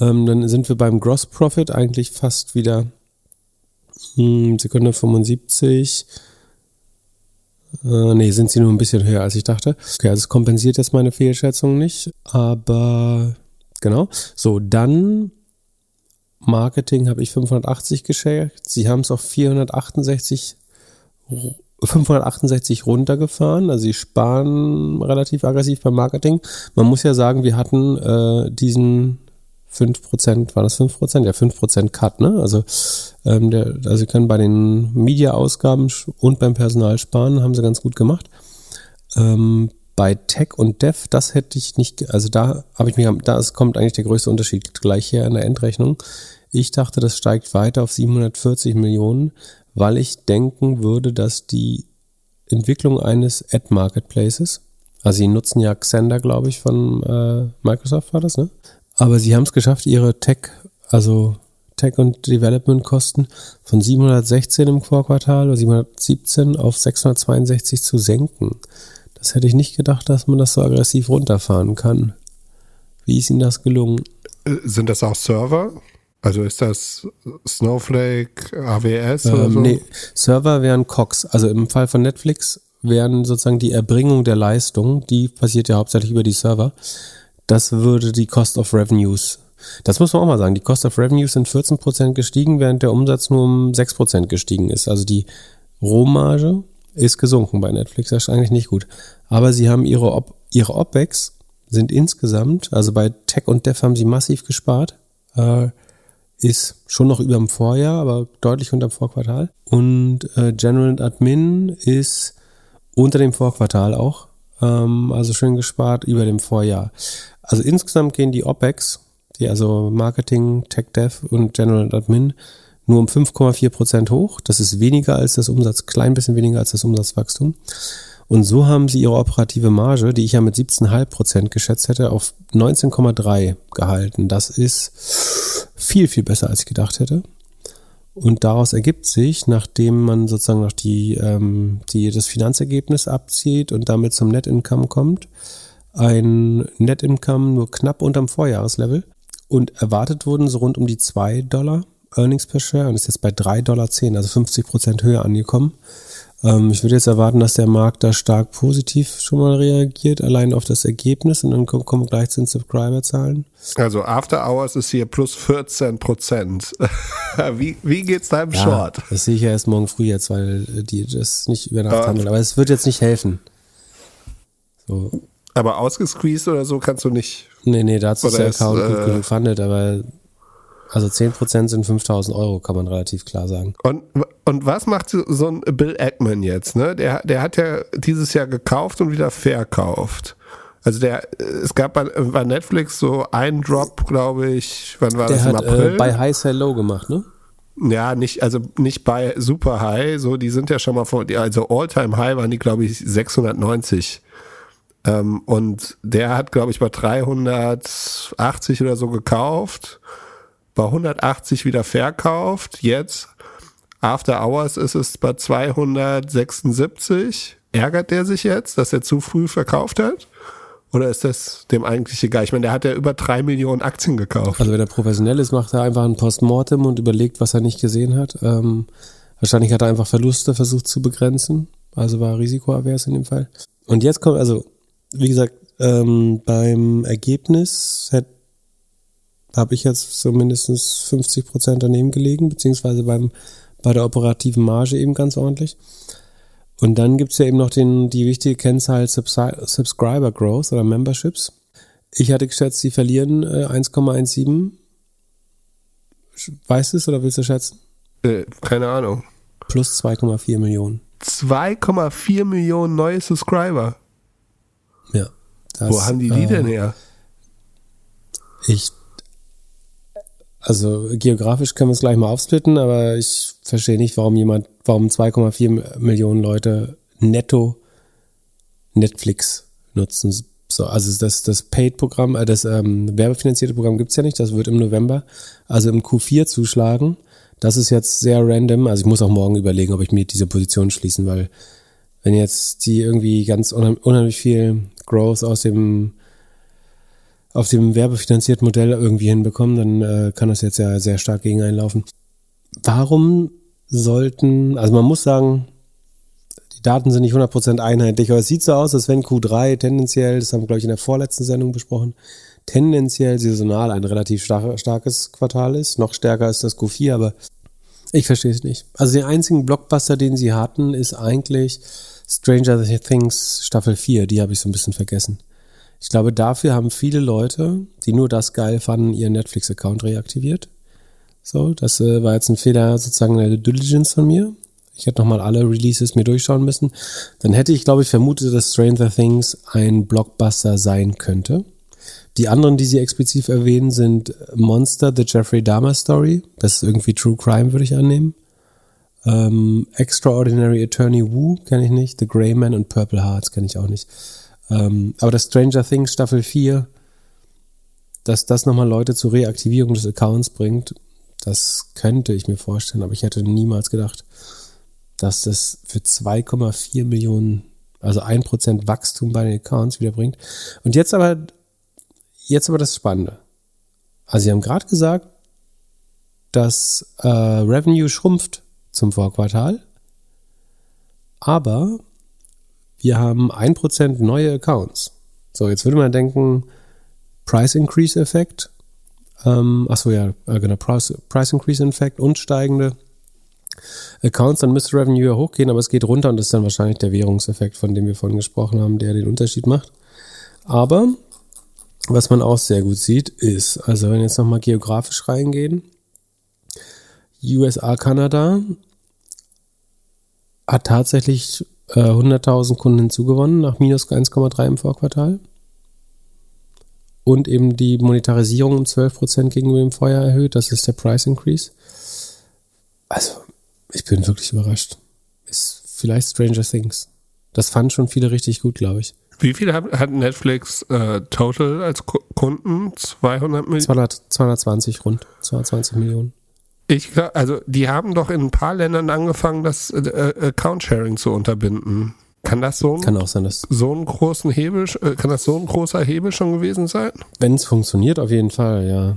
Ähm, dann sind wir beim Gross Profit eigentlich fast wieder hm, Sekunde 75. Äh, nee, sind sie nur ein bisschen höher, als ich dachte. Okay, also es kompensiert jetzt meine Fehlschätzung nicht, aber genau. So, dann Marketing habe ich 580 geschätzt. Sie haben es auf 468 568 runtergefahren. Also sie sparen relativ aggressiv beim Marketing. Man muss ja sagen, wir hatten äh, diesen 5%, war das 5%? Ja, 5% Cut, ne? Also, ähm, der, also sie können bei den Media-Ausgaben und beim Personal sparen, haben sie ganz gut gemacht. Ähm, bei Tech und Dev, das hätte ich nicht, also da habe ich mir, da kommt eigentlich der größte Unterschied gleich hier in der Endrechnung. Ich dachte, das steigt weiter auf 740 Millionen, weil ich denken würde, dass die Entwicklung eines Ad-Marketplaces, also sie nutzen ja Xander, glaube ich, von äh, Microsoft war das, ne? Aber sie haben es geschafft, ihre Tech, also Tech- und Development-Kosten von 716 im Vorquartal oder 717 auf 662 zu senken. Das hätte ich nicht gedacht, dass man das so aggressiv runterfahren kann. Wie ist Ihnen das gelungen? Äh, sind das auch Server? Also ist das Snowflake, AWS oder ähm, so? Nee, Server wären Cox. Also im Fall von Netflix wären sozusagen die Erbringung der Leistung, die passiert ja hauptsächlich über die Server. Das würde die Cost of Revenues. Das muss man auch mal sagen. Die Cost of Revenues sind 14% gestiegen, während der Umsatz nur um 6% gestiegen ist. Also die Rohmarge ist gesunken bei Netflix. Das ist eigentlich nicht gut. Aber sie haben ihre, Op ihre OPEX sind insgesamt, also bei Tech und Dev haben sie massiv gespart. Äh, ist schon noch über dem Vorjahr, aber deutlich unter dem Vorquartal. Und äh, General Admin ist unter dem Vorquartal auch. Ähm, also schön gespart über dem Vorjahr. Also insgesamt gehen die OPEX, die also Marketing, Tech Dev und General Admin, nur um 5,4 Prozent hoch. Das ist weniger als das Umsatz, klein bisschen weniger als das Umsatzwachstum. Und so haben sie ihre operative Marge, die ich ja mit 17,5 Prozent geschätzt hätte, auf 19,3 gehalten. Das ist viel, viel besser, als ich gedacht hätte. Und daraus ergibt sich, nachdem man sozusagen noch die, ähm, die, das Finanzergebnis abzieht und damit zum Net Income kommt, ein Net Income nur knapp unterm Vorjahreslevel und erwartet wurden so rund um die 2 Dollar Earnings per Share und ist jetzt bei 3,10 Dollar, also 50 Prozent höher angekommen. Ähm, ich würde jetzt erwarten, dass der Markt da stark positiv schon mal reagiert, allein auf das Ergebnis und dann kommen, kommen wir gleich zu den Subscriber-Zahlen. Also After Hours ist hier plus 14 Prozent. (laughs) wie, wie geht's deinem ja, Short? Das sehe ich ja erst morgen früh jetzt, weil die das nicht über Nacht handeln. Aber es wird jetzt nicht helfen. So. Aber ausgesqueezed oder so kannst du nicht. Nee, nee, dazu ist der Account äh, gut genug verhandelt, aber Also 10% sind 5000 Euro, kann man relativ klar sagen. Und, und was macht so ein Bill Ackman jetzt? Ne? Der, der hat ja dieses Jahr gekauft und wieder verkauft. Also der, es gab bei, bei Netflix so einen Drop, glaube ich, wann war Der das im hat April? äh, bei High Sell Low gemacht, ne? Ja, nicht, also nicht bei Super High, so, die sind ja schon mal vor, die- also All-Time High waren die, glaube ich, 690. Ähm, und der hat, glaube ich, bei 380 oder so gekauft, bei 180 wieder verkauft. Jetzt, After Hours ist es bei 276. Ärgert der sich jetzt, dass er zu früh verkauft hat? Oder ist das dem eigentlich egal? Ich meine, der hat ja über drei Millionen Aktien gekauft. Also wenn er professionell ist, macht er einfach ein Postmortem und überlegt, was er nicht gesehen hat. Ähm, wahrscheinlich hat er einfach Verluste versucht zu begrenzen. Also war risikoavers in dem Fall. Und jetzt kommt, also wie gesagt, ähm, beim Ergebnis habe ich jetzt so mindestens 50 Prozent daneben gelegen, beziehungsweise beim, bei der operativen Marge eben ganz ordentlich. Und dann gibt's ja eben noch den, die wichtige Kennzahl Subscriber Growth oder Memberships. Ich hatte geschätzt, sie verlieren äh, 1,17. Sch- Weißt du es oder willst du schätzen? Äh, keine Ahnung. Plus 2,4 Millionen. 2,4 Millionen neue Subscriber. Ja. Das, Wo haben die die äh, denn her? Ich, also geografisch können wir es gleich mal aufsplitten, aber ich verstehe nicht, warum jemand, warum 2,4 Millionen Leute netto Netflix nutzen. So, also das, das Paid-Programm, äh, das ähm, werbefinanzierte Programm gibt's ja nicht, das wird im November, also im Q4 zuschlagen. Das ist jetzt sehr random, also ich muss auch morgen überlegen, ob ich mir diese Position schließen, weil wenn jetzt die irgendwie ganz unheim- unheimlich viel Growth aus dem auf dem werbefinanzierten Modell irgendwie hinbekommen, dann äh, kann das jetzt ja sehr stark gegen einlaufen. Warum sollten, also man muss sagen, die Daten sind nicht 100% einheitlich, aber es sieht so aus, als wenn Q3 tendenziell, das haben wir glaube ich in der vorletzten Sendung besprochen, tendenziell saisonal ein relativ star starkes Quartal ist. Noch stärker ist das Q4, aber ich verstehe es nicht. Also den einzigen Blockbuster, den sie hatten, ist eigentlich Stranger Things Staffel 4. Die habe ich so ein bisschen vergessen. Ich glaube, dafür haben viele Leute, die nur das geil fanden, ihren Netflix-Account reaktiviert. So, das äh, war jetzt ein Fehler sozusagen in der Diligence von mir. Ich hätte nochmal alle Releases mir durchschauen müssen. Dann hätte ich, glaube ich, vermutet, dass Stranger Things ein Blockbuster sein könnte. Die anderen, die sie explizit erwähnen, sind Monster, The Jeffrey Dahmer Story. Das ist irgendwie True Crime, würde ich annehmen. Ähm, Extraordinary Attorney Wu kenne ich nicht. The Grey Man und Purple Hearts kenne ich auch nicht. Ähm, aber das Stranger Things Staffel 4, dass das nochmal Leute zur Reaktivierung des Accounts bringt, das könnte ich mir vorstellen, aber ich hätte niemals gedacht, dass das für 2,4 Millionen, also 1% Wachstum bei den Accounts wieder bringt. Und jetzt aber, jetzt aber das Spannende. Also sie haben gerade gesagt, dass äh, Revenue schrumpft zum Vorquartal, aber wir haben 1% neue Accounts. So, jetzt würde man denken, Price Increase Effekt. Ähm, achso, ja, äh, genau, Price, Price Increase Effekt und steigende Accounts, dann müsste Revenue ja hochgehen, aber es geht runter und das ist dann wahrscheinlich der Währungseffekt, von dem wir vorhin gesprochen haben, der den Unterschied macht. Aber was man auch sehr gut sieht, ist, also wenn wir jetzt nochmal geografisch reingehen, USA, Kanada hat tatsächlich äh, 100.000 Kunden hinzugewonnen nach minus 1,3 im Vorquartal. Und eben die Monetarisierung um 12% gegenüber dem Vorjahr erhöht. Das ist der Price Increase. Also, ich bin wirklich überrascht. Ist vielleicht Stranger Things. Das fanden schon viele richtig gut, glaube ich. Wie viel hat, hat Netflix äh, total als Ku- Kunden? 200 Millionen? 200, 220 rund. 220 Millionen. Ich glaub, also die haben doch in ein paar Ländern angefangen, das äh, Account-Sharing zu unterbinden. Kann das so ein, Kann auch sein, dass, so einen großen Hebel, äh, kann das so ein großer Hebel schon gewesen sein? wenn es funktioniert, auf jeden Fall, ja.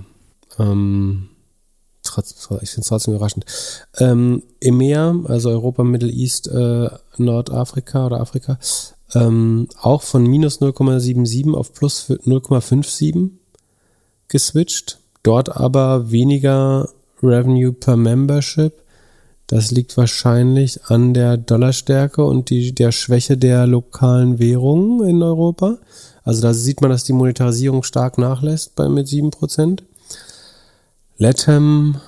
Ähm, trotz, ich finde es trotzdem überraschend. Ähm, EMEA, also Europa, Middle East, äh, Nordafrika oder Afrika, ähm, auch von minus 0,77 auf plus 0,57 geswitcht. Dort aber weniger Revenue per Membership. Das liegt wahrscheinlich an der Dollarstärke und die, der Schwäche der lokalen Währungen in Europa. Also da sieht man, dass die Monetarisierung stark nachlässt bei mit 7%. Latham,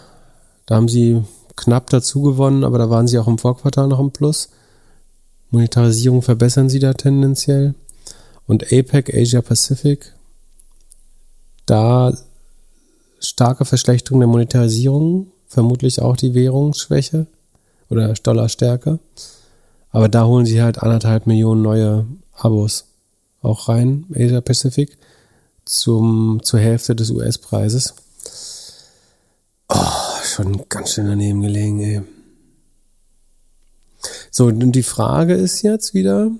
da haben sie knapp dazu gewonnen, aber da waren sie auch im Vorquartal noch im Plus. Monetarisierung verbessern sie da tendenziell. Und APEC, Asia Pacific, da starke Verschlechterung der Monetarisierung, vermutlich auch die Währungsschwäche oder Dollarstärke. Aber da holen sie halt anderthalb Millionen neue Abos auch rein, Asia Pacific, zum, zur Hälfte des US-Preises. Oh, schon ganz schön daneben gelegen, ey. So, und die Frage ist jetzt wieder,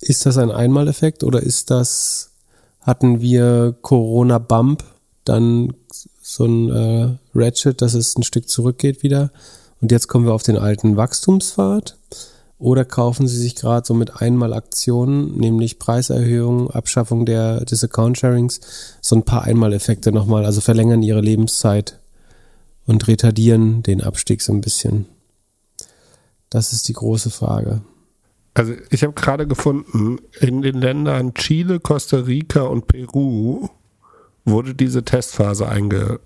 ist das ein Einmaleffekt oder ist das, hatten wir Corona-Bump, dann so ein äh, Ratchet, dass es ein Stück zurückgeht wieder und jetzt kommen wir auf den alten Wachstumspfad? Oder kaufen Sie sich gerade so mit Einmalaktionen, nämlich Preiserhöhung, Abschaffung der, des Account-Sharings, so ein paar Einmaleffekte nochmal, also verlängern Ihre Lebenszeit und retardieren den Abstieg so ein bisschen? Das ist die große Frage. Also ich habe gerade gefunden, in den Ländern Chile, Costa Rica und Peru wurde diese Testphase einge,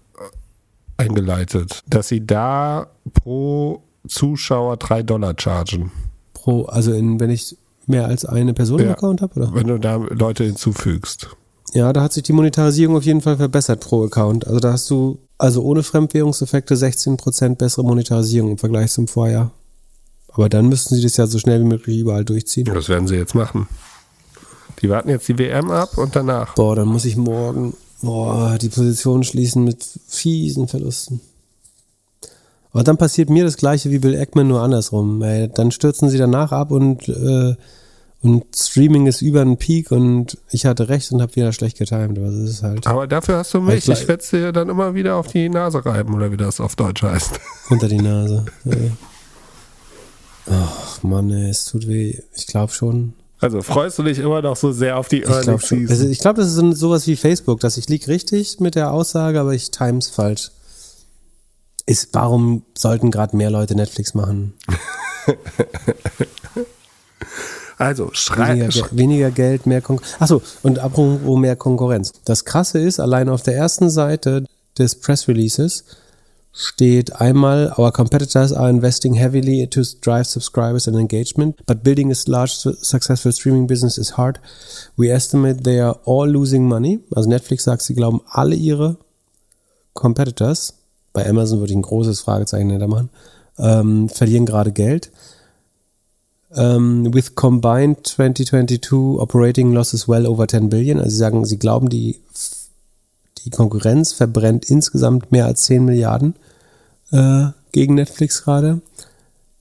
eingeleitet, dass sie da pro Zuschauer drei Dollar chargen. Pro, also in, wenn ich mehr als eine Person im Ja. Account habe, oder? Wenn du da Leute hinzufügst. Ja, da hat sich die Monetarisierung auf jeden Fall verbessert pro Account. Also da hast du, also ohne Fremdwährungseffekte 16% bessere Monetarisierung im Vergleich zum Vorjahr. Aber dann müssten sie das ja so schnell wie möglich überall durchziehen. Das werden sie jetzt machen. Die warten jetzt die WM ab und danach. Boah, dann muss ich morgen boah, die Position schließen mit fiesen Verlusten. Aber dann passiert mir das gleiche wie Bill Eckman, nur andersrum. Ey, dann stürzen sie danach ab und, äh, und Streaming ist über einen Peak und ich hatte recht und habe wieder schlecht getimed. Aber das ist halt Aber dafür hast du mich. ich- werde es dir dann immer wieder auf die Nase reiben, oder wie das auf Deutsch heißt. unter die Nase. (laughs) Ey. Ach Mann, ey, es tut weh. Ich glaube schon. Also freust du dich immer noch so sehr auf die Ich glaube Earnings schon. Season? Also ich glaube, das ist so, sowas wie Facebook, dass ich lieg richtig mit der Aussage, aber ich times falsch. Ist, warum sollten gerade mehr Leute Netflix machen? (laughs) Also schrei, Weniger, sch Ge weniger Geld, mehr Konkurrenz. Achso, und apropos mehr Konkurrenz. Das Krasse ist, allein auf der ersten Seite des Press Releases steht einmal, our competitors are investing heavily to drive subscribers and engagement, but building a large su- successful streaming business is hard. We estimate they are all losing money. Also Netflix sagt, sie glauben alle ihre Competitors, bei Amazon würde ich ein großes Fragezeichen hinter machen, ähm, verlieren gerade Geld. Um, with combined 2022 operating losses well over 10 billion. Also sie sagen, sie glauben, die, die Konkurrenz verbrennt insgesamt mehr als 10 Milliarden äh, gegen Netflix gerade,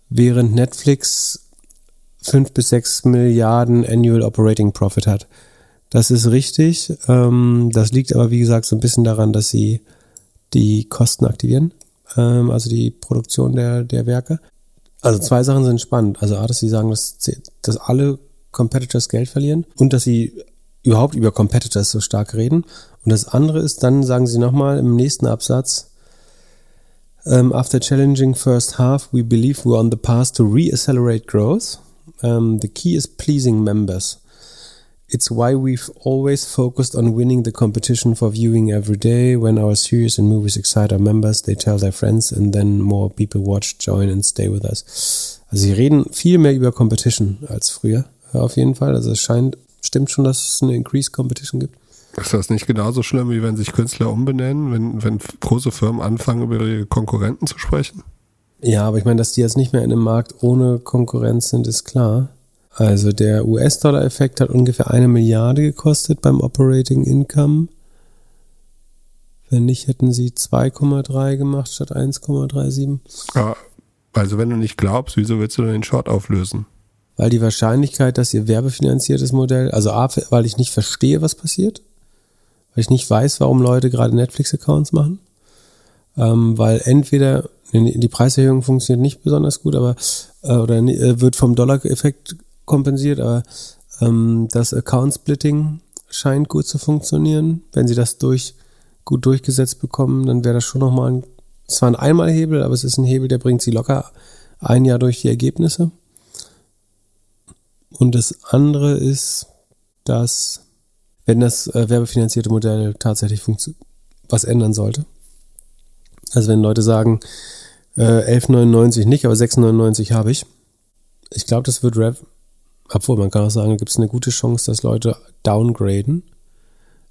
während Netflix 5 bis 6 Milliarden Annual Operating Profit hat. Das ist richtig. Ähm, das liegt aber, wie gesagt, so ein bisschen daran, dass sie die Kosten aktivieren, ähm, also die Produktion der, der Werke. Also zwei Sachen sind spannend. Also A, dass sie sagen, dass, dass alle Competitors Geld verlieren und dass sie überhaupt über Competitors so stark reden. Und das andere ist, dann sagen sie nochmal im nächsten Absatz, um, after challenging first half, we believe we're on the path to re-accelerate growth. Um, the key is pleasing members. It's why we've always focused on winning the competition for viewing every day. When our series and movies excite our members, they tell their friends and then more people watch, join and stay with us. Also sie reden viel mehr über Competition als früher, auf jeden Fall. Also es scheint, stimmt schon, dass es eine increased Competition gibt. Ist das nicht genauso schlimm, wie wenn sich Künstler umbenennen, wenn, wenn große Firmen anfangen, über ihre Konkurrenten zu sprechen? Ja, aber ich meine, dass die jetzt nicht mehr in einem Markt ohne Konkurrenz sind, ist klar. Also der US-Dollar-Effekt hat ungefähr eine Milliarde gekostet beim Operating Income. Wenn nicht, hätten sie 2,3 gemacht statt 1,37. Ja, also wenn du nicht glaubst, wieso willst du denn den Short auflösen? Weil die Wahrscheinlichkeit, dass ihr werbefinanziertes Modell, also A, weil ich nicht verstehe, was passiert, weil ich nicht weiß, warum Leute gerade Netflix-Accounts machen, ähm, weil entweder die Preiserhöhung funktioniert nicht besonders gut, aber äh, oder äh, wird vom Dollar-Effekt kompensiert, aber ähm, das Account-Splitting scheint gut zu funktionieren. Wenn sie das durch gut durchgesetzt bekommen, dann wäre das schon nochmal ein, zwar ein Einmalhebel, aber es ist ein Hebel, der bringt sie locker ein Jahr durch die Ergebnisse. Und das andere ist, dass wenn das äh, werbefinanzierte Modell tatsächlich was ändern sollte. Also wenn Leute sagen, äh, 11,99 nicht, aber 6,99 habe ich. Ich glaube, das wird Rev, obwohl man kann auch sagen, gibt es eine gute Chance, dass Leute downgraden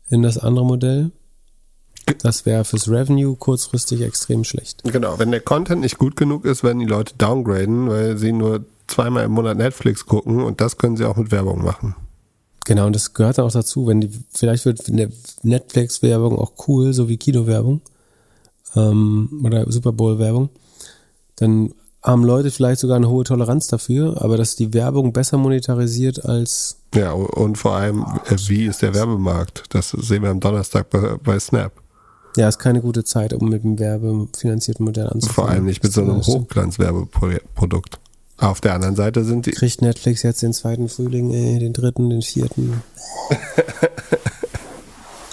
in das andere Modell. Das wäre fürs Revenue kurzfristig extrem schlecht. Genau, wenn der Content nicht gut genug ist, werden die Leute downgraden, weil sie nur zweimal im Monat Netflix gucken und das können sie auch mit Werbung machen. Genau, und das gehört dann auch dazu, wenn die, vielleicht wird Netflix-Werbung auch cool, so wie Kino-Werbung ähm, oder Super Bowl-Werbung, dann haben Leute vielleicht sogar eine hohe Toleranz dafür, aber dass die Werbung besser monetarisiert als. Ja, und vor allem, äh, wie ist der Werbemarkt? Das sehen wir am Donnerstag bei, bei Snap. Ja, ist keine gute Zeit, um mit einem werbefinanzierten Modell anzufangen. Vor allem nicht mit so einem Hochglanzwerbeprodukt. Auf der anderen Seite sind die. Kriegt Netflix jetzt den zweiten Frühling, ey, den dritten, den vierten? (laughs)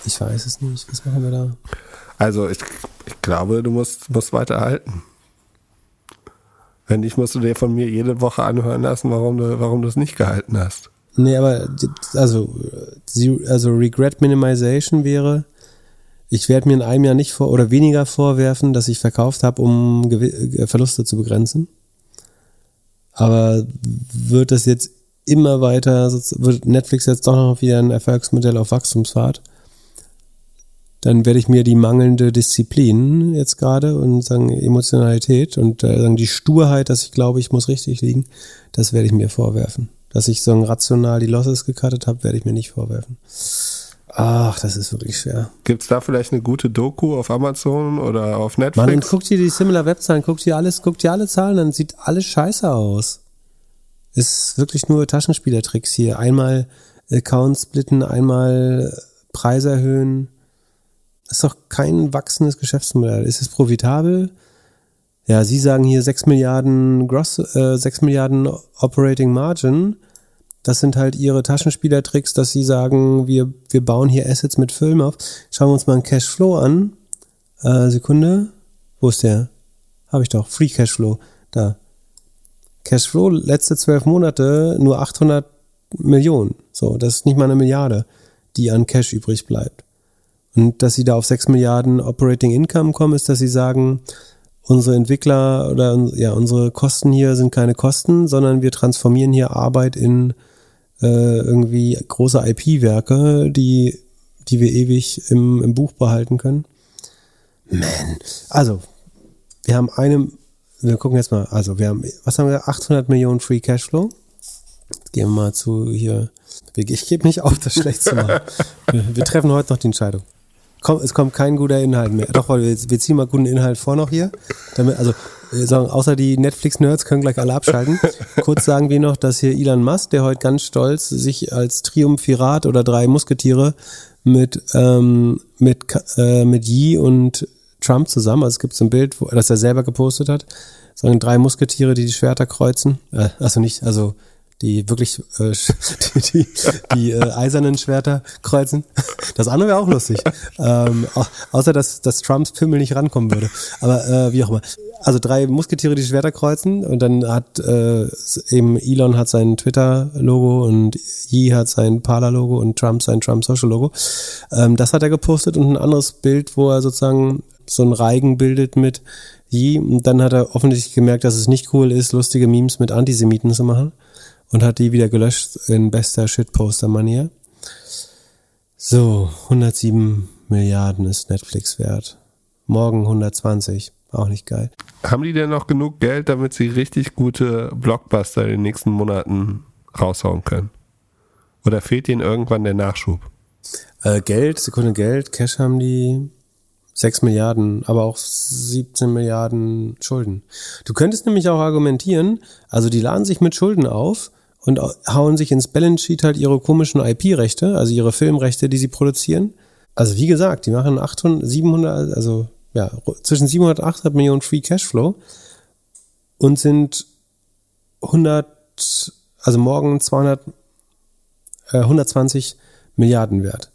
ich weiß es nicht. Was machen wir da? Also, ich, ich glaube, du musst, musst weiterhalten. Wenn nicht, musst du dir von mir jede Woche anhören lassen, warum du, warum du es nicht gehalten hast. Nee, aber also, also Regret Minimization wäre, ich werde mir in einem Jahr nicht vor oder weniger vorwerfen, dass ich verkauft habe, um Gew Verluste zu begrenzen. Aber wird das jetzt immer weiter, wird Netflix jetzt doch noch wieder ein Erfolgsmodell auf Wachstumsfahrt? dann werde ich mir die mangelnde Disziplin jetzt gerade und sagen Emotionalität und äh, sagen die Sturheit, dass ich glaube, ich muss richtig liegen, das werde ich mir vorwerfen. Dass ich so rational die Losses gecuttet habe, werde ich mir nicht vorwerfen. Ach, das ist wirklich schwer. Gibt's da vielleicht eine gute Doku auf Amazon oder auf Netflix? Man guckt dir die Similar Webzahlen, guckt dir alles, guckt dir alle Zahlen, dann sieht alles scheiße aus. Ist wirklich nur Taschenspielertricks hier. Einmal Accounts splitten, einmal Preise erhöhen ist doch kein wachsendes Geschäftsmodell. Ist es profitabel? Ja, Sie sagen hier 6 Milliarden Gross, äh, 6 Milliarden Operating Margin. Das sind halt Ihre Taschenspielertricks, dass Sie sagen, wir, wir bauen hier Assets mit Film auf. Schauen wir uns mal einen Cashflow an. Äh, Sekunde. Wo ist der? Habe ich doch. Free Cashflow. Da. Cashflow, letzte zwölf Monate nur 800 Millionen. So, das ist nicht mal eine Milliarde, die an Cash übrig bleibt. Und dass sie da auf 6 Milliarden Operating Income kommen, ist, dass sie sagen, unsere Entwickler oder ja, unsere Kosten hier sind keine Kosten, sondern wir transformieren hier Arbeit in äh, irgendwie große IP-Werke, die, die wir ewig im, im Buch behalten können. Man. Also, wir haben eine, wir gucken jetzt mal, also wir haben, was haben wir, 800 Millionen Free Cashflow. Gehen wir mal zu hier. Ich gebe nicht auf, das schlecht zu machen. (laughs) Wir, wir treffen heute noch die Entscheidung komm, es kommt kein guter Inhalt mehr. Doch, weil wir, wir ziehen mal guten Inhalt vor noch hier. Damit, also, sagen, außer die Netflix-Nerds können gleich alle abschalten. (laughs) Kurz sagen wir noch, dass hier Elon Musk, der heute ganz stolz sich als Triumphirat oder drei Musketiere mit, ähm, mit, äh, mit Yi und Trump zusammen, also es gibt so ein Bild, wo, das er selber gepostet hat, sagen drei Musketiere, die die Schwerter kreuzen. Äh, also nicht, also die wirklich äh, (laughs) die, die, die äh, eisernen Schwerter kreuzen. Das andere wäre auch lustig. Ähm, außer dass, dass Trumps Pimmel nicht rankommen würde. Aber äh, wie auch immer. Also drei Musketiere, die Schwerter kreuzen und dann hat äh, eben Elon hat sein Twitter-Logo und Yi hat sein Parler-Logo und Trump sein Trump-Social-Logo. Ähm, das hat er gepostet und ein anderes Bild, wo er sozusagen so ein Reigen bildet mit Yi. Und dann hat er offensichtlich gemerkt, dass es nicht cool ist, lustige Memes mit Antisemiten zu machen und hat die wieder gelöscht in bester Shitposter-Manier. So, 107 Milliarden ist Netflix wert. Morgen 120. Auch nicht geil. Haben die denn noch genug Geld, damit sie richtig gute Blockbuster in den nächsten Monaten raushauen können? Oder fehlt ihnen irgendwann der Nachschub? Äh, Geld, Sekunde Geld, Cash haben die 6 Milliarden, aber auch 17 Milliarden Schulden. Du könntest nämlich auch argumentieren, also die laden sich mit Schulden auf und hauen sich ins Balance Sheet halt ihre komischen IP-Rechte, also ihre Filmrechte, die sie produzieren. Also wie gesagt, die machen 800, 700, also ja, zwischen 700 und 800 Millionen Free Cashflow und sind 100, also morgen 200, äh, 120 Milliarden wert.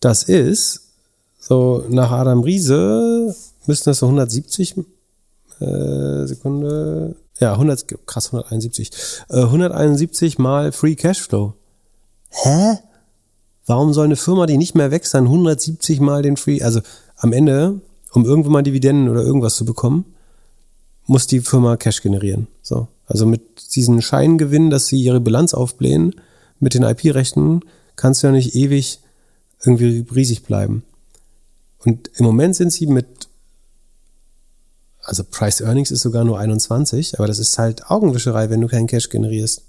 Das ist, so nach Adam Riese, müssten das so 170 äh, Sekunde, ja, 100, krass, 171. Äh, 171 mal Free Cashflow. Hä? Warum soll eine Firma, die nicht mehr wächst, dann 170 mal den Free, also am Ende, um irgendwo mal Dividenden oder irgendwas zu bekommen, muss die Firma Cash generieren. So. Also mit diesen Scheingewinnen, dass sie ihre Bilanz aufblähen, mit den IP-Rechten, kannst du ja nicht ewig irgendwie riesig bleiben. Und im Moment sind sie mit, also Price Earnings ist sogar nur 21, aber das ist halt Augenwischerei, wenn du keinen Cash generierst.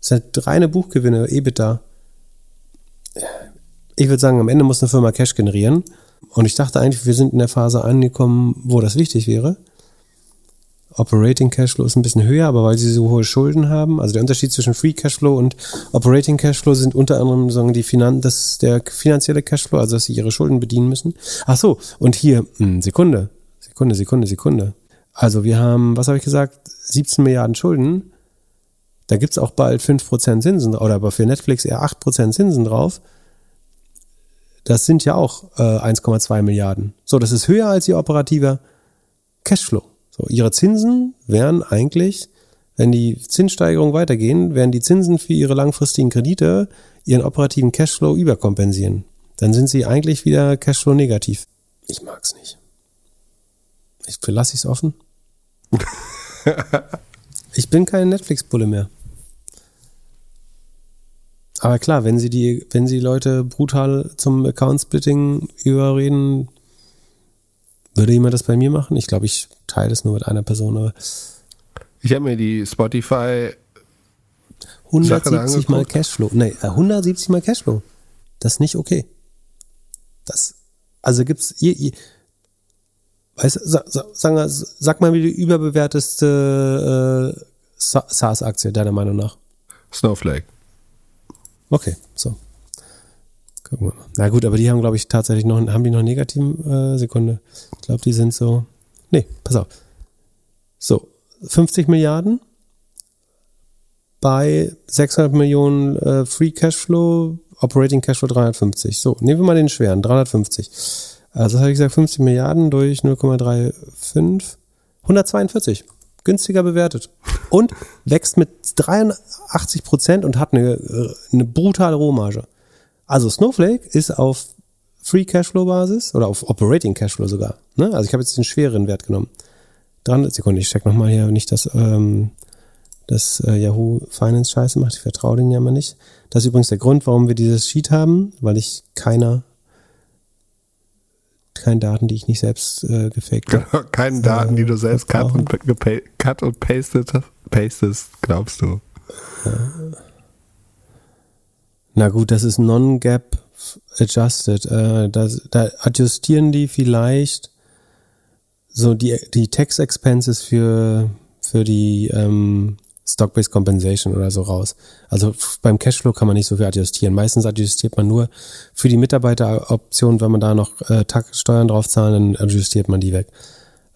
Das sind halt reine Buchgewinne, EBITDA. Ich würde sagen, am Ende muss eine Firma Cash generieren. Und ich dachte eigentlich, wir sind in der Phase angekommen, wo das wichtig wäre. Operating Cashflow ist ein bisschen höher, aber weil sie so hohe Schulden haben, also der Unterschied zwischen Free Cashflow und Operating Cashflow sind unter anderem sagen die Finan das der finanzielle Cashflow, also dass sie ihre Schulden bedienen müssen. Ach so, und hier mh, Sekunde, Sekunde, Sekunde, Sekunde. Also wir haben, was habe ich gesagt, 17 Milliarden Schulden. Da gibt's auch bald 5% Zinsen oder aber für Netflix eher 8% Zinsen drauf. Das sind ja auch äh, 1,2 Milliarden. So, das ist höher als ihr operativer Cashflow. So, ihre Zinsen wären eigentlich, wenn die Zinssteigerungen weitergehen, werden die Zinsen für ihre langfristigen Kredite ihren operativen Cashflow überkompensieren. Dann sind sie eigentlich wieder Cashflow negativ. Ich mag's nicht. Ich lasse ich's offen. (laughs) ich bin kein Netflix-Bulle mehr. Aber klar, wenn sie die, wenn sie Leute brutal zum Account-Splitting überreden, würde jemand das bei mir machen? Ich glaube, ich teile es nur mit einer Person. Aber Ich habe mir die Spotify 170 mal. Cashflow. Nee, äh, 170 mal Cashflow. Das ist nicht okay. Das, also gibt's, ihr, ihr, weißt, sag, sag, sag, mal, wie die überbewerteste äh, Sa- SaaS-Aktie deiner Meinung nach. Snowflake. Okay, so. Gucken wir mal. Na gut, aber die haben, glaube ich, tatsächlich noch, haben die noch negativen äh, Sekunde? Ich glaube, die sind so. Nee, pass auf. So, 50 Milliarden bei 600 Millionen äh, Free Cashflow, Operating Cashflow 350. So, nehmen wir mal den schweren, 350. Also, das habe ich gesagt, 50 Milliarden durch 0,35, 142. Günstiger bewertet. Und wächst mit 83 Prozent und hat eine, äh, eine brutale Rohmarge. Also Snowflake ist auf Free Cashflow Basis oder auf Operating Cashflow sogar. Ne? Also ich habe jetzt den schwereren Wert genommen. 300 Sekunden, ich check nochmal hier nicht, dass ähm, das äh, Yahoo Finance Scheiße macht. Ich vertraue denen ja mal nicht. Das ist übrigens der Grund, warum wir dieses Sheet haben, weil ich keiner keine Daten, die ich nicht selbst äh, gefaked habe. Keine Daten, die du selbst cut und, cut und pasted, pastest, glaubst du. Na gut, das ist non-gap adjusted. Äh, da, da adjustieren die vielleicht so die, die Tax Expenses für, für die ähm, Stock-Based Compensation oder so raus. Also beim Cashflow kann man nicht so viel adjustieren. Meistens adjustiert man nur für die Mitarbeiteroption, wenn man da noch äh, Steuern drauf zahlen, dann adjustiert man die weg.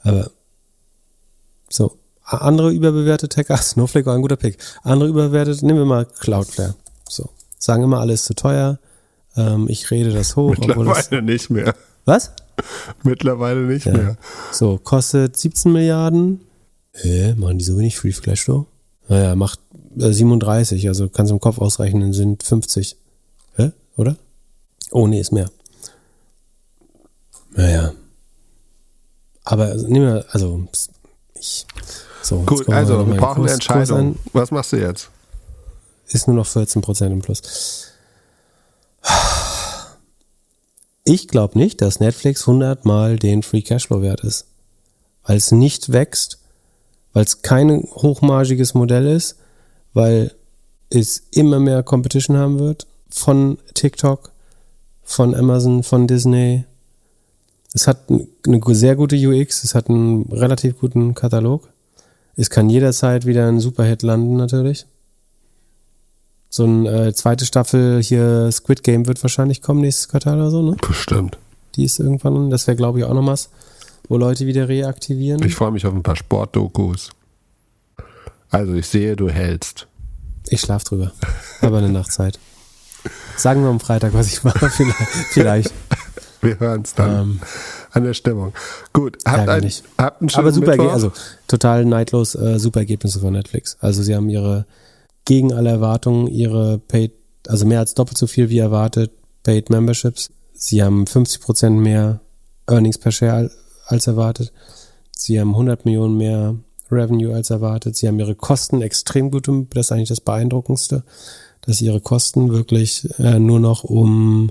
Aber so, andere überbewertete ach, (laughs) Snowflake war ein guter Pick. Andere überbewertet, nehmen wir mal Cloudflare. So, sagen immer alles zu teuer. Ähm, ich rede das hoch, Mittlerweile nicht mehr. was? Mittlerweile nicht Ja. mehr. So, kostet 17 Milliarden. Hä, machen die so wenig Free Cashflow? Naja, macht äh, 37, also kannst du im Kopf ausrechnen, sind 50. Hä? Oder? Oh, nee, ist mehr. Naja. Aber also, nehmen wir, also, ich. So, Gut, also wir brauchen eine Entscheidung. Was machst du jetzt? Ist nur noch 14% im Plus. Ich glaube nicht, dass Netflix 100 mal den Free Cashflow wert ist. Weil es nicht wächst, weil es kein hochmargiges Modell ist, weil es immer mehr Competition haben wird von TikTok, von Amazon, von Disney. Es hat eine sehr gute UX, es hat einen relativ guten Katalog. Es kann jederzeit wieder ein Superhit landen natürlich. So eine äh, zweite Staffel hier Squid Game wird wahrscheinlich kommen nächstes Quartal oder so, ne? Bestimmt. Die ist irgendwann, das wäre glaube ich auch noch was, wo Leute wieder reaktivieren. Ich freue mich auf ein paar Sportdokus. Also ich sehe, du hältst. Ich schlaf drüber. Aber eine Nachtzeit. Sagen wir am Freitag, was ich mache, (laughs) vielleicht. vielleicht. Wir hören es dann Ähm, an der Stimmung. Gut, habt, ein, habt einen schönen Aber super, Mittwoch. Also total neidlos, äh, super Ergebnisse von Netflix. Also sie haben ihre, gegen alle Erwartungen, ihre Paid also mehr als doppelt so viel wie erwartet, Paid Memberships. Sie haben 50 Prozent mehr Earnings per Share als erwartet. Sie haben 100 Millionen mehr Revenue als erwartet. Sie haben ihre Kosten extrem gut, das ist eigentlich das Beeindruckendste, dass ihre Kosten wirklich äh, nur noch um,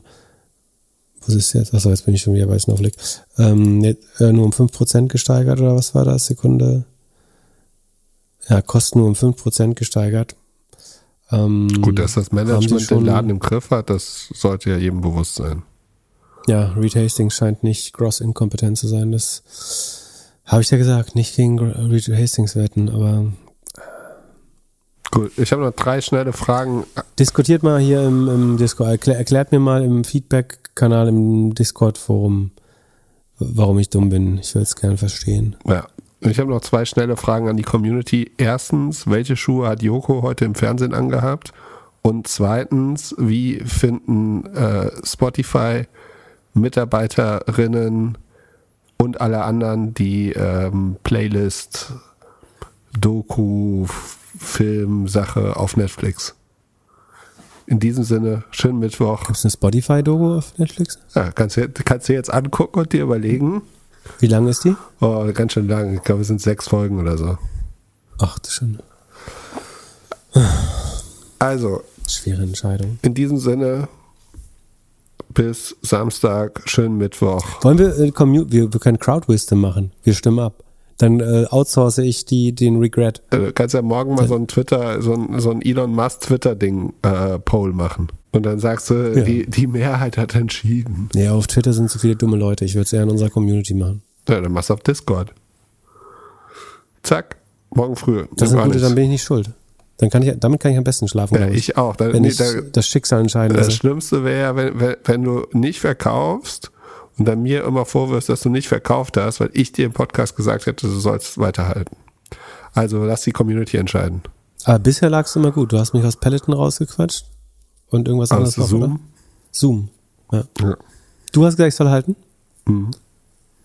was ist jetzt? Achso, jetzt bin ich schon wieder bei Snowflake, ähm, äh, nur um 5% gesteigert oder was war das? Sekunde. Ja, Kosten nur um 5% gesteigert. Ähm, Gut, dass das Management den schon- Laden im Griff hat, das sollte ja jedem bewusst sein. Ja, Reed Hastings scheint nicht gross inkompetent zu sein. Das habe ich ja gesagt, nicht gegen Reed Hastings wetten, aber Gut, ich habe noch drei schnelle Fragen. diskutiert mal hier im, im Discord, erklär, erklärt mir mal im Feedback-Kanal im Discord-Forum, warum ich dumm bin. Ich will es gerne verstehen. Ja. Ich habe noch zwei schnelle Fragen an die Community. Erstens, welche Schuhe hat Joko heute im Fernsehen angehabt? Und zweitens, wie finden äh, Spotify Mitarbeiterinnen und alle anderen die ähm, Playlist, Doku, Film, Sache auf Netflix? In diesem Sinne, schönen Mittwoch. Gibt es eine Spotify-Dogo auf Netflix? Ja, kannst, du, kannst du jetzt angucken und dir überlegen. Wie lang ist die? Oh, ganz schön lang. Ich glaube, es sind sechs Folgen oder so. Ach, das schon Also, schwere Entscheidung. in diesem Sinne, bis Samstag, schönen Mittwoch. Wollen wir, äh, Commu wir, wir können Crowd-Wisdom machen. Wir stimmen ab. Dann äh, outsource ich die, den Regret. Äh, Du kannst ja morgen mal so ein Twitter, so ein, so ein Elon Musk Twitter-Ding, äh, machen. Und dann sagst du, Ja. die, die Mehrheit hat entschieden. Nee, auf Twitter sind zu viele dumme Leute. Ich würde es eher in unserer Community machen. Ja, dann machst du auf Discord. Zack, morgen früh. Das sind Gar gute, dann bin ich nicht schuld. Dann kann ich, damit kann ich am besten schlafen. Ja, glaub ich auch. Da, Wenn nee, ich da, das Schicksal entscheiden das lasse. Schlimmste wäre ja, wenn, wenn, wenn du nicht verkaufst und dann mir immer vorwirfst, dass du nicht verkauft hast, weil ich dir im Podcast gesagt hätte, du sollst weiterhalten. Also lass die Community entscheiden. Aber bisher lagst du immer gut. Du hast mich aus Peloton rausgequatscht und irgendwas anderes noch, Zoom? oder? Zoom. Ja. Ja. Du hast gesagt, ich soll halten? Mhm.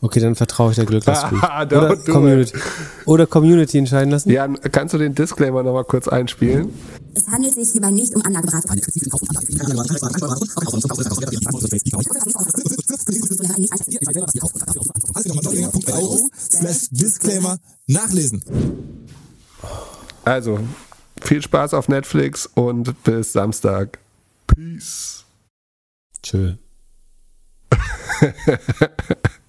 Okay, dann vertraue ich der Glücklasspiel. (laughs) Ah, oder, Community. oder Community entscheiden lassen? Jan, kannst du den Disclaimer nochmal kurz einspielen? Es handelt sich hierbei nicht um Anlageberatung. Disclaimer nachlesen. Also, viel Spaß auf Netflix und bis Samstag. Peace. Tschö. (laughs)